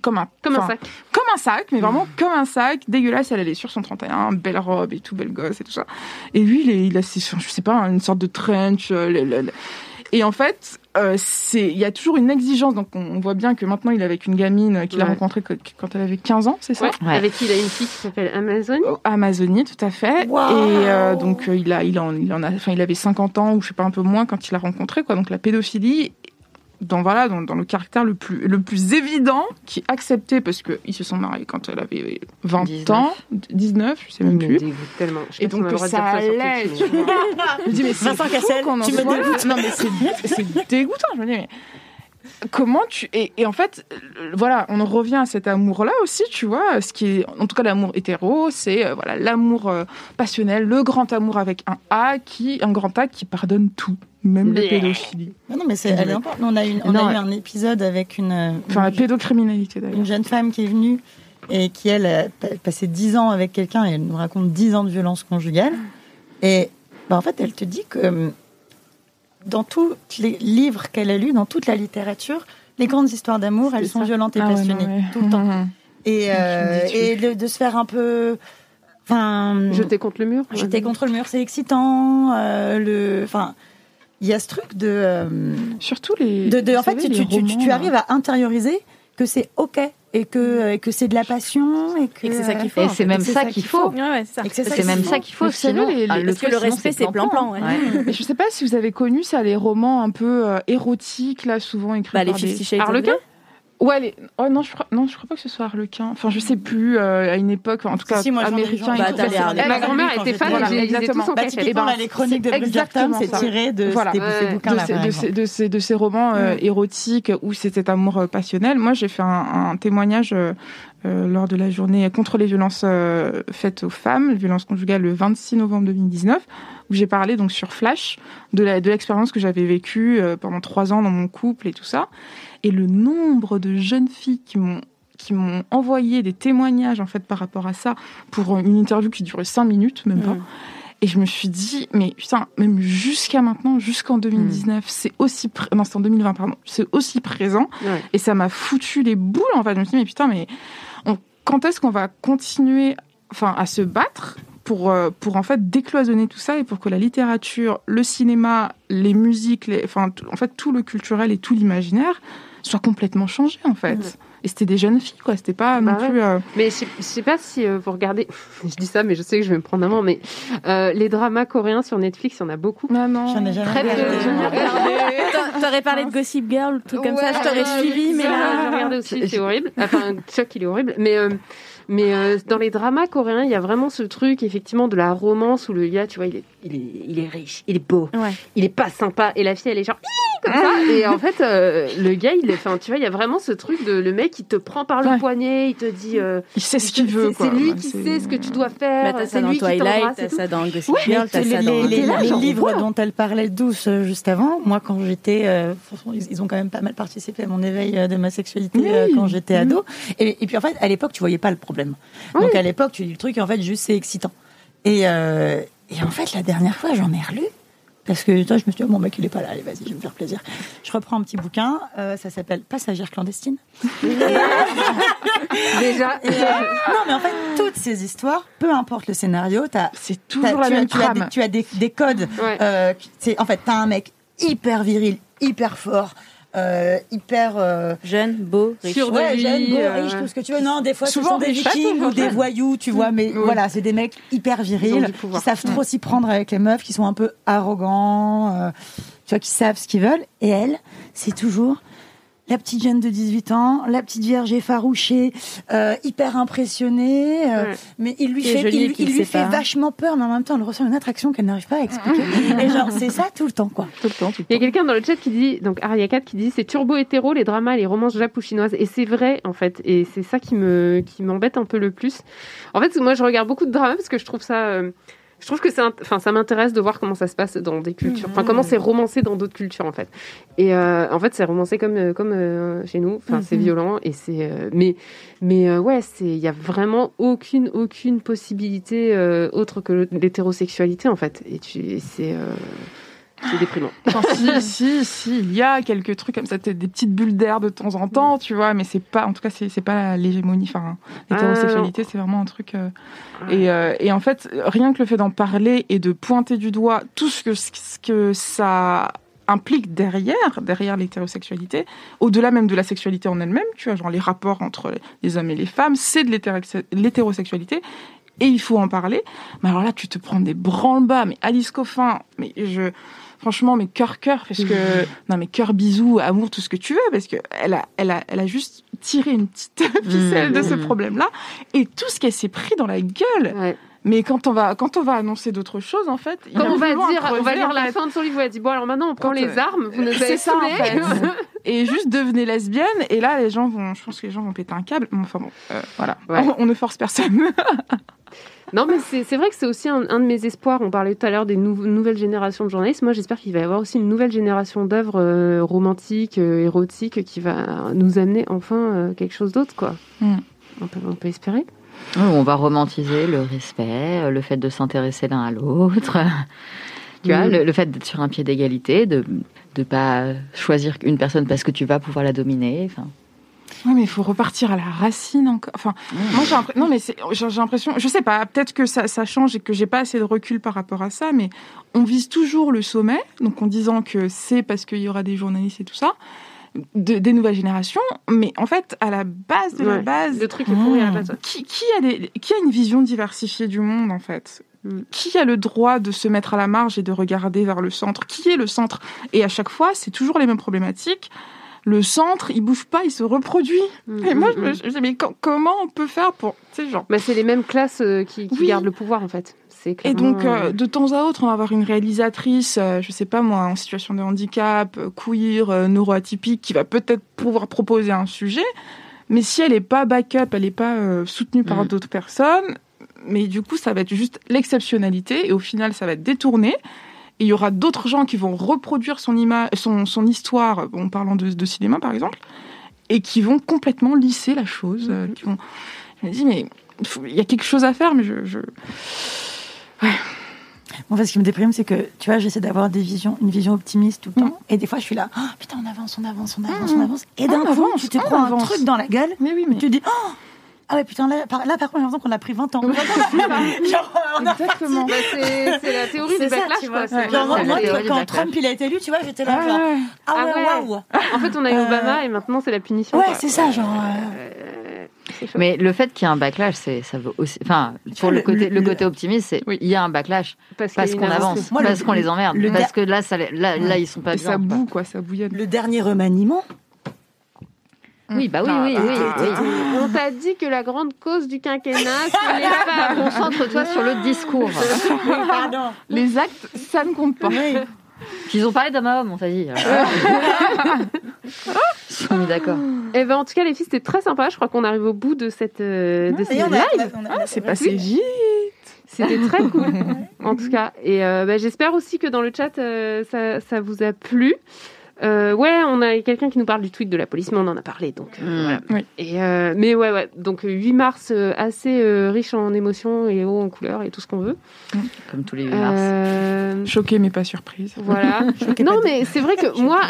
comme un Comme un sac. comme un sac, mais vraiment comme un sac, dégueulasse. Elle, elle est sur son 31, belle robe et tout, belle gosse et tout ça. Et lui, il, est, il a, ses- je sais pas, une sorte de trench. euh, le- le- le- Et en fait, euh, c'est, il y a toujours une exigence. Donc, on, on voit bien que maintenant, il est avec une gamine qu'il a rencontrée quand, quand elle avait 15 ans, c'est ça? Ouais. Ouais. Avec qui il a une fille qui s'appelle Amazon. Oh, Amazonie, tout à fait. Et euh, donc euh, il a, il en, il en a, enfin il avait 50 ans ou je sais pas un peu moins quand il l'a rencontré quoi. Donc la pédophilie, dans voilà, dans, dans le caractère le plus, le plus évident, qui accepté parce que ils se sont mariés quand elle avait 20 19. ans, 19, je sais même plus. dégoûte tellement. Je Et donc de ça allait. Je me dis mais c'est Vincent fou Cassel, qu'on en tu me soit là. dégoûtes. Non mais c'est, c'est dégoûtant. Je me dis mais comment tu et, et en fait euh, voilà on en revient à cet amour là aussi tu vois ce qui est en tout cas l'amour hétéro c'est euh, voilà l'amour euh, passionnel le grand amour avec un A qui un grand A qui pardonne tout même la Bleh. pédophilie Non, non, mais c'est, elle est. On a, une, on Non, a eu un épisode avec une, euh, enfin la pédocriminalité d'ailleurs une jeune femme qui est venue et qui, elle, a pa- passé 10 ans avec quelqu'un et elle nous raconte 10 ans de violence conjugale. Et bah, en fait, elle te dit que euh, dans tous les livres qu'elle a lus, dans toute la littérature, les grandes histoires d'amour, elles sont violentes et Ah ouais, passionnées, non, ouais. tout le temps. Et, euh, et de, de se faire un peu... Enfin, Jeter contre le mur. J'étais contre le mur, c'est excitant. euh, le, enfin, il y a ce truc de, euh, surtout les de, en fait, savez, tu, romans, arrives à intérioriser que c'est ok et que, et que c'est de la passion et que, Et que c'est ça qu'il faut. Et c'est fait. même c'est ça qu'il faut. c'est même ça qu'il faut. Sinon, les- ah, les- le Parce que le respect, c'est plan-plan. Ouais. Mais je sais pas si vous avez connu ça, les romans un peu euh, érotiques, là, souvent écrits Bah, les par Ouais, les... oh, non, je crois... non, je crois pas que ce soit Harlequin. Enfin, je sais plus, euh, à une époque, en tout cas, Si, moi, américain. et Bah, Harlequins. Ma grand-mère était fan voilà, et exactement. tous Bah, typiquement, ben, là, les chroniques de exactement c'est tiré de, Voilà. ces, de bouquins-là. ces, de, ces, de, ces, de ces romans euh, érotiques où cet amour euh, passionnel. Moi, j'ai fait un, un témoignage euh, euh, lors de la journée contre les violences euh, faites aux femmes, les violences conjugales, le 26 novembre 2019, où j'ai parlé donc sur Flash de la de l'expérience que j'avais vécue euh, pendant trois ans dans mon couple et tout ça, et le nombre de jeunes filles qui m'ont qui m'ont envoyé des témoignages en fait par rapport à ça pour une interview qui durait cinq minutes même pas et je me suis dit, mais putain, même jusqu'à maintenant, jusqu'en 2019, c'est aussi, pré- non, c'est en 2020, pardon, c'est aussi présent. Ouais. Et ça m'a foutu les boules, en fait. Je me suis dit, mais putain, mais on- quand est-ce qu'on va continuer, enfin, à se battre pour, euh, pour en fait décloisonner tout ça et pour que la littérature, le cinéma, les musiques, les, enfin, en fait, tout le culturel et tout l'imaginaire soit complètement changé, en fait. Et c'était des jeunes filles, quoi. C'était pas Bah non ouais. plus. euh, Mais je sais, je sais pas si euh, vous regardez, je dis ça, mais je sais que je vais me prendre un moment, mais euh, les dramas coréens sur Netflix, il y en a beaucoup. Non, non. J'en ai jamais Très regardé. T'aurais parlé de Gossip Girl, tout comme ça, je t'aurais ouais, suivi, mais là. j'ai regardé aussi, c'est horrible. Enfin, Chuck, il est horrible. Mais, euh, mais euh, dans les dramas coréens, il y a vraiment ce truc, effectivement, de la romance où le gars, tu vois, il est, il est, il est riche, il est beau, Ouais. il est pas sympa, et la fille, elle est genre, comme ça. Et en fait, euh, le gars, il est, enfin, tu vois, il y a vraiment ce truc de le mec, il te prend par le Ouais. poignet, il te dit, euh, Il sait ce qu'il veut, c'est lui qui sait ce que tu dois faire, Bah, t'as c'est ça dans lui qui Twilight, t'embrasse t'as tout. ça dans Gossip Girl, t'as les, ça dans. les- livres dont elle parlait douce euh, juste avant, moi quand j'étais, euh, franchement, ils, ont quand même pas mal participé à mon éveil euh, de ma sexualité Oui. euh, quand j'étais Mhm. ado. Et, et puis en fait, à l'époque, tu voyais pas le problème. Oui. Donc à l'époque, tu dis le truc, et en fait, juste c'est excitant. Et, euh, et en fait, la dernière fois, j'en ai relu. Parce que toi, je me suis dit, oh, mon mec, il est pas là, allez, vas-y, je vais me faire plaisir. Je reprends un petit bouquin, euh, ça s'appelle Passagère clandestine. Déjà, Et, euh, non, mais en fait, toutes ces histoires, peu importe le scénario, t'as C'est toujours la tu, as, même tu as trame. des, tu as des, des codes. Ouais. Euh, c'est en fait, t'as un mec hyper viril, hyper fort, euh, hyper euh, Jeune, beau, riche. Sûr de ouais, jeune, beau, euh, riche, tout ce que tu veux. Non, des fois, Souvent ce sont des vikings ou des voyous, tu vois. Mais Oui. voilà, c'est des mecs hyper virils qui savent trop s'y prendre avec les meufs, qui sont un peu arrogants, euh, tu vois, qui savent ce qu'ils veulent. Et elle, c'est toujours la petite jeune de 18 ans, la petite vierge effarouchée, euh, hyper impressionnée, euh, Ouais. mais il lui fait, il, lui- il fait vachement peur, mais en même temps, elle ressent une attraction qu'elle n'arrive pas à expliquer. et genre, c'est ça tout le temps, quoi. Tout le temps, tout le Il y a quelqu'un dans le chat qui dit, donc Aria 4 qui dit, c'est turbo hétéro, les dramas, les romances japou-chinoises. Et c'est vrai, en fait. Et c'est ça qui me, qui m'embête un peu le plus. En fait, moi, je regarde beaucoup de dramas parce que je trouve ça, euh, je trouve que c'est, enfin, ça m'intéresse de voir comment ça se passe dans des cultures, enfin, comment c'est romancé dans d'autres cultures en fait. Et euh, en fait, c'est romancé comme euh, comme euh, chez nous. Enfin, c'est Mhm. violent et c'est, euh, mais mais ouais, c'est, il y a vraiment aucune aucune possibilité autre que l'hétérosexualité en fait. Et tu, c'est c'est déprimant. Enfin, si, si, si, il y a quelques trucs comme ça, des petites bulles d'air de temps en temps, tu vois, mais c'est pas, en tout cas, c'est pas l'hégémonie, enfin, l'hétérosexualité, c'est vraiment un truc. euh, et, euh, et en fait, rien que le fait d'en parler et de pointer du doigt tout ce que, ce que ça implique derrière, derrière l'hétérosexualité, au-delà même de la sexualité en elle-même, tu vois, genre les rapports entre les hommes et les femmes, c'est de l'hétérosex- l'hétérosexualité. Et il faut en parler. Mais alors là, tu te prends des branle-bas, mais Alice Coffin, mais je, franchement, mais cœur cœur, parce que non, mais cœur bisous, amour, tout ce que tu veux, parce que elle a, elle a, elle a juste tiré une petite ficelle de ce Mhm. problème-là, et tout ce qu'elle s'est pris dans la gueule. Mais quand on va, quand on va annoncer d'autres choses, en fait, il Quand a on va dire, on va lire la fait. fin de son livre, où elle dit bon alors maintenant on prend Quand, les euh, armes, vous nous avez ça, en fait. Et juste devenez lesbienne, et là, les gens vont, je pense que les gens vont péter un câble. Enfin bon, euh, voilà. Ouais. On, on ne force personne. Non, mais c'est vrai que c'est aussi un, un de mes espoirs. On parlait tout à l'heure des nou- nouvelles générations de journalistes. Moi, j'espère qu'il va y avoir aussi une nouvelle génération d'œuvres euh, romantiques, euh, érotiques, qui va nous amener enfin euh, quelque chose d'autre, quoi. Mm. On, peut, on peut espérer. Oui, on va romantiser le respect, le fait de s'intéresser l'un à l'autre. Tu vois, Mm. le, le fait d'être sur un pied d'égalité, de ne pas choisir une personne parce que tu vas pouvoir la dominer. Enfin, Oui, mais il faut repartir à la racine encore. Enfin, moi j'ai l'impression, non mais j'ai l'impression, je sais pas, peut-être que ça, ça change et que j'ai pas assez de recul par rapport à ça, mais on vise toujours le sommet, donc en disant que c'est parce qu'il y aura des journalistes et tout ça, de- des nouvelles générations, mais en fait à la base de la base, Le truc est pourri à la base. qui, qui a des- qui a une vision diversifiée du monde en fait? Qui a le droit de se mettre à la marge et de regarder vers le centre? Qui est le centre? Et à chaque fois, c'est toujours les mêmes problématiques. Le centre, il bouge pas, il se reproduit. Mm, Et moi, mm, je me mm. me dis, mais co- comment on peut faire pour, sais, genre. Bah, c'est les mêmes classes euh, qui, qui Oui. gardent le pouvoir, en fait. C'est Et donc, euh, de temps à autre, on va avoir une réalisatrice, euh, je sais pas moi, en situation de handicap, euh, queer, euh, neuroatypique, qui va peut-être pouvoir proposer un sujet. Mais si elle est pas backup, elle est pas euh, soutenue par Mm. d'autres personnes, mais du coup, ça va être juste l'exceptionnalité et au final, ça va être détourné. Et il y aura d'autres gens qui vont reproduire son, ima- son, son histoire, en parlant de, de cinéma par exemple, et qui vont complètement lisser la chose. euh, qui vont... Je me dis, mais il y a quelque chose à faire, mais je. je... En fait, ce qui me déprime, c'est que, tu vois, j'essaie d'avoir des visions, une vision optimiste tout le temps. Et des fois, je suis là, Oh, putain, on avance, on avance, on avance, on avance. Et d'un coup, tu te prends un truc dans la gueule. Mais oui, mais. Tu te dis, oh ah ouais, putain, là, par, là, par contre, j'ai l'impression qu'on a pris 20 ans. Genre, on a Exactement. Bah, c'est c'est la théorie C'est du ça, backlash, tu quoi. vois. C'est Ouais. Genre, moi, quand. Trump il a été élu, tu vois, j'étais là, Ouais, genre, ouais. ah Ah ouais, ouais. waouh. En fait, on a eu Euh, Obama et maintenant, c'est la punition. Ouais, c'est ça, genre. euh, Euh, mais le fait qu'il y ait un backlash, c'est ça veut aussi. Enfin, pour le, le- côté, le- le côté optimiste, c'est Oui. il y a un backlash Parce, parce qu'on avance, Moi, parce qu'on les emmerde, le- parce que là, ça, là, là, ils sont pas Et ça bien. quoi. boue, quoi, ça bouillonne. Le dernier remaniement. Oui, bah oui, Ah, oui, bah, oui, ah, oui. On t'a dit que la grande cause du quinquennat, c'est les femmes. Concentre-toi sur le discours. Pardon. Les actes, ça ne compte pas. Oui. Ils ont parlé d'homme à homme, on t'a dit. alors. Ils sont mis d'accord. Eh ben, en tout cas, les filles, c'était très sympa. Je crois qu'on arrive au bout de cette, euh, de cette live. on a- on a- C'est passé vite. C'était très cool, en tout cas. Et euh, bah, j'espère aussi que dans le chat, euh, ça, ça vous a plu. Euh, ouais, on a quelqu'un qui nous parle du tweet de la police, mais on en a parlé, donc euh, Mm. voilà. Oui. Et euh, mais ouais, ouais. Donc euh, 8 mars, euh, assez euh, riche en émotions et haut en couleurs et tout ce qu'on veut. Comme tous les 8 mars. Euh, Choquée, mais pas surprise. voilà. Non, mais c'est vrai que moi,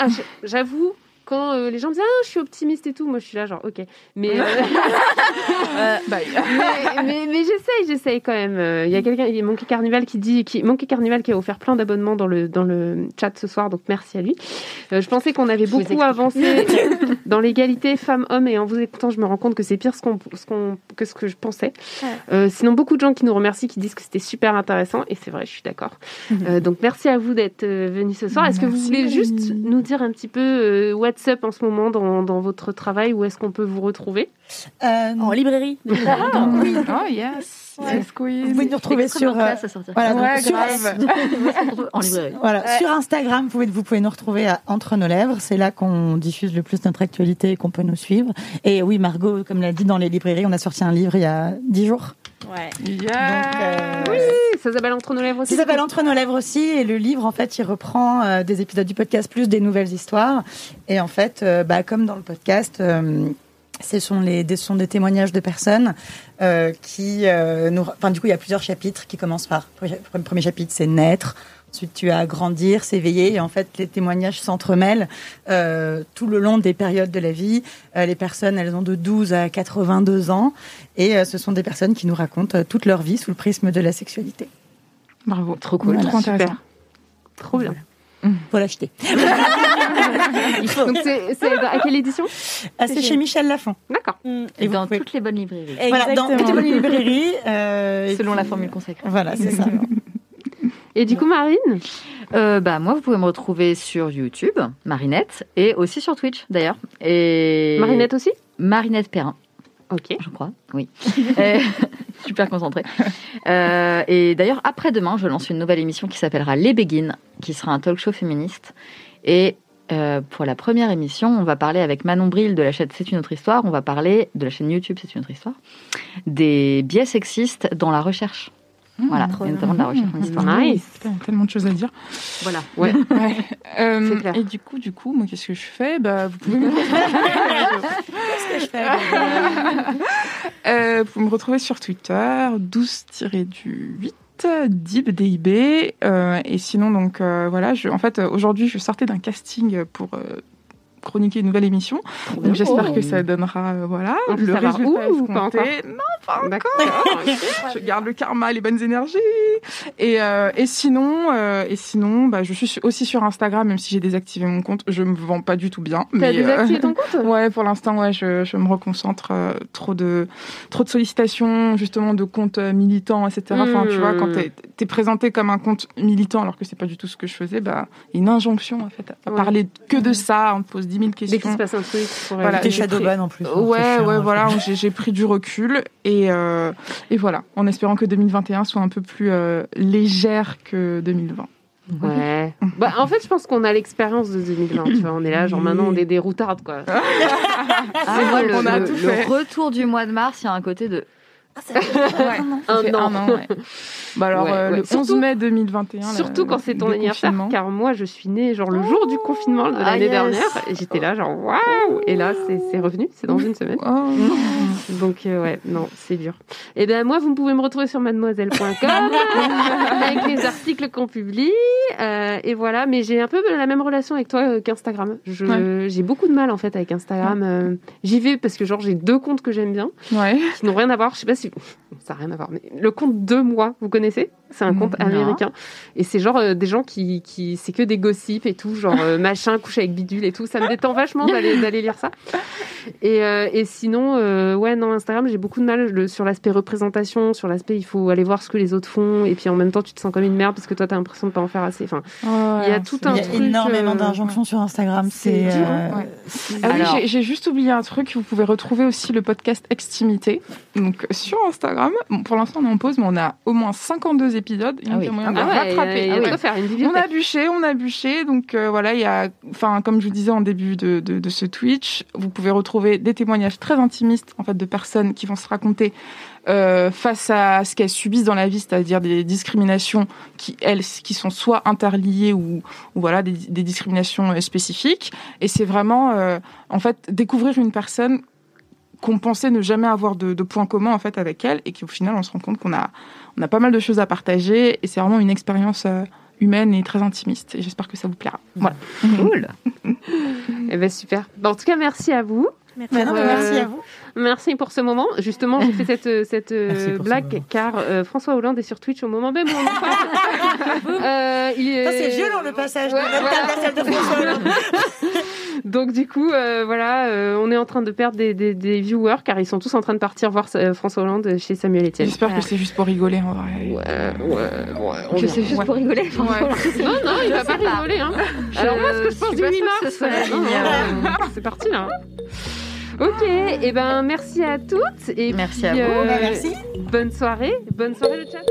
j'avoue. Quand euh, les gens disent ah je suis optimiste et tout, moi je suis là genre ok, mais euh, Bye. mais, mais, mais j'essaye, j'essaye quand même. Euh, Il y a quelqu'un, il y a Monkey Carnival qui dit, qui, Monkey Carnival qui a offert plein d'abonnements dans le, dans le chat ce soir, donc merci à lui. Euh, je pensais qu'on avait beaucoup avancé dans l'égalité femmes-hommes et en vous écoutant, je me rends compte que c'est pire ce qu'on, ce qu'on, que ce que je pensais. Euh, sinon, beaucoup de gens qui nous remercient, qui disent que c'était super intéressant et c'est vrai, je suis d'accord. Euh, donc merci à vous d'être euh, venus ce soir. Est-ce que vous voulez juste nous dire un petit peu euh, what's up en ce moment dans, dans votre travail Où est-ce qu'on peut vous retrouver? Euh, En librairie. donc, oui. Oh yes. Vous pouvez nous retrouver sur, euh, voilà, donc sur- grave. en librairie. Voilà, sur Instagram, vous pouvez, vous pouvez nous retrouver à Entre nos lèvres. C'est là qu'on diffuse le plus notre actualité et qu'on peut nous suivre. Et oui, Margot, comme l'a dit dans les librairies, on a sorti un livre il y a dix jours. Ouais. Donc, euh, Oui, ça s'appelle Entre nos lèvres aussi. Ça s'appelle Entre nos lèvres aussi. Et le livre, en fait, il reprend euh, des épisodes du podcast plus des nouvelles histoires. Et en fait, euh, bah, comme dans le podcast, euh, ce sont, les, des, ce sont des témoignages de personnes euh, qui euh, nous. Enfin, du coup, il y a plusieurs chapitres qui commencent par. Le premier chapitre, c'est naître. Ensuite, tu as grandir, s'éveiller. Et en fait, les témoignages s'entremêlent euh, tout le long des périodes de la vie. Les personnes, elles ont de 12 à 82 ans. Et ce sont des personnes qui nous racontent toute leur vie sous le prisme de la sexualité. Bravo. Trop cool. Voilà, Trop intéressant. Super. Trop bien. Faut l'acheter. Donc c'est à quelle édition Ah, c'est chez Michel Lafon. D'accord. Et vous dans pouvez- toutes les bonnes librairies. Voilà, dans toutes les bonnes librairies. euh, et Selon la formule consacrée. Voilà, c'est ça. Et du coup, Marine Euh, bah, moi, vous pouvez me retrouver sur YouTube, Marinette, et aussi sur Twitch, d'ailleurs. Et... Marinette aussi? Marinette Perrin, Ok. je crois, oui. Super concentrée. Euh, et d'ailleurs, après-demain, je lance une nouvelle émission qui s'appellera Les Béguines, qui sera un talk show féministe. Et euh, pour la première émission, on va parler avec Manon Bril de la chaîne C'est une autre histoire. On va parler de la chaîne YouTube C'est une autre histoire. Des biais sexistes dans la recherche. Voilà, et notamment de la recherche en histoire. Nice. Putain, il y a tellement de choses à dire. Voilà. Ouais. Ouais. Euh, C'est clair. et du coup, du coup, moi, qu'est-ce que je fais? Bah, vous pouvez me Qu'est-ce que je fais Euh, vous pouvez me retrouver sur Twitter, 12-du-8. Dib, DIB, euh, et sinon donc euh, voilà, je, en fait aujourd'hui je sortais d'un casting pour euh, chroniquer une nouvelle émission, donc j'espère Oh. que ça donnera euh, voilà On le résultat où ou pas escompté. encore Non, pas encore. D'accord. je garde le karma, les bonnes énergies. Et, euh, et sinon, euh, et sinon, bah, je suis su- aussi sur Instagram, même si j'ai désactivé mon compte. Je me vends pas du tout bien. T'as mais, euh, désactivé ton compte Ouais, pour l'instant, ouais, je, je me reconcentre. euh, trop de, trop de sollicitations, justement, de comptes militants, etc. Enfin, tu vois, quand Hmm. t'es es présenté comme un compte militant, alors que c'est pas du tout ce que je faisais, bah, il y a une injonction, en fait, à Ouais. parler que de ça. On te pose 10 000 Dès qu'il questions. se passe un truc. pour, Voilà, T'es j'ai pris- shadowban en plus. hein, Ouais, ouais, voilà, j'ai pris du recul et, euh, et voilà, en espérant que 2021 soit un peu plus euh, légère que 2020. Ouais. Bah, en fait, je pense qu'on a l'expérience de 2020. Tu vois, on est là, genre maintenant, on est des routardes, quoi. Ah, moi, le, on a le- tout le fait. retour du mois de mars, il y a un côté de. Ça Un an. ouais. Bah alors, Ouais, euh, ouais. le Surtout- 11 mai 2021. là, Surtout quand c'est ton anniversaire, confinement. car moi je suis née genre le jour du confinement de Ah, l'année yes. dernière, et j'étais là genre waouh, et là c'est revenu, c'est dans une semaine. Oh. Donc euh, ouais, non, c'est dur. Et ben moi vous pouvez me retrouver sur mademoiselle.com avec les articles qu'on publie, euh, et voilà. Mais j'ai un peu la même relation avec toi euh, qu'Instagram. J'ai beaucoup de mal en fait avec Instagram. J'y vais parce que genre j'ai deux comptes que j'aime bien, Ouais. qui n'ont rien à voir. Je sais pas si ça n'a rien à voir, mais le compte de moi, vous connaissez? C'est un compte Non. américain. Et c'est genre euh, des gens qui, qui c'est que des gossips et tout, genre euh, machin, couche avec bidule et tout. Ça me détend vachement d'aller d'aller lire ça. Et, euh, et sinon, euh, ouais, non, Instagram, j'ai beaucoup de mal le- sur l'aspect représentation, sur l'aspect il faut aller voir ce que les autres font. Et puis en même temps, tu te sens comme une merde parce que toi, t'as l'impression de pas en faire assez. Enfin, il y a tout un Il y a truc, énormément euh, d'injonctions sur Instagram. c'est C'est dur, ouais. c'est- Ah oui, Alors- j'ai- j'ai juste oublié un truc. Vous pouvez retrouver aussi le podcast Extimité. Donc sur Instagram. Bon, pour l'instant, on est en pause, mais on a au moins 52 épisodes. Il y a Ah oui. moyen de ouais, il y a- rattraper. il y a de oui. quoi faire une On a bûché, on a bûché. Donc euh, voilà, il y a, enfin, comme je vous disais en début de, de, de ce Twitch, vous pouvez retrouver des témoignages très intimistes en fait de personnes qui vont se raconter euh, face à ce qu'elles subissent dans la vie, c'est-à-dire des discriminations qui elles qui sont soit interliées ou, ou voilà des, des discriminations euh, spécifiques. Et c'est vraiment euh, en fait découvrir une personne qu'on pensait ne jamais avoir de, de points communs en fait avec elle et qu'au final on se rend compte qu'on a on a pas mal de choses à partager et c'est vraiment une expérience euh, humaine et très intimiste et j'espère que ça vous plaira. Voilà. Cool. Eh ben super. Bon, en tout cas, merci à vous. Mais Euh, merci à vous. Merci pour ce moment. Justement, j'ai fait cette, cette euh, Merci pour ce blague car euh, François Hollande est sur Twitch au moment même où on en parle. Euh, il est- Ça, c'est violent le passage Ouais, de notre voilà. table à celle de François Hollande. Donc du coup, euh, voilà, euh, on est en train de perdre des, des, des viewers car ils sont tous en train de partir voir euh, François Hollande chez Samuel Etienne. J'espère que c'est juste pour rigoler en vrai. Ouais, ouais, ouais. Que c'est juste Ouais. pour rigoler. Ouais. Non, non, il va pas rigoler. Hein. Alors moi, ce que je pense du pas 8 sûre mars, ce euh, c'est parti là. Ok, et ben merci à toutes et Merci puis, à vous. euh, Bah, merci. Bonne soirée, bonne soirée le chat.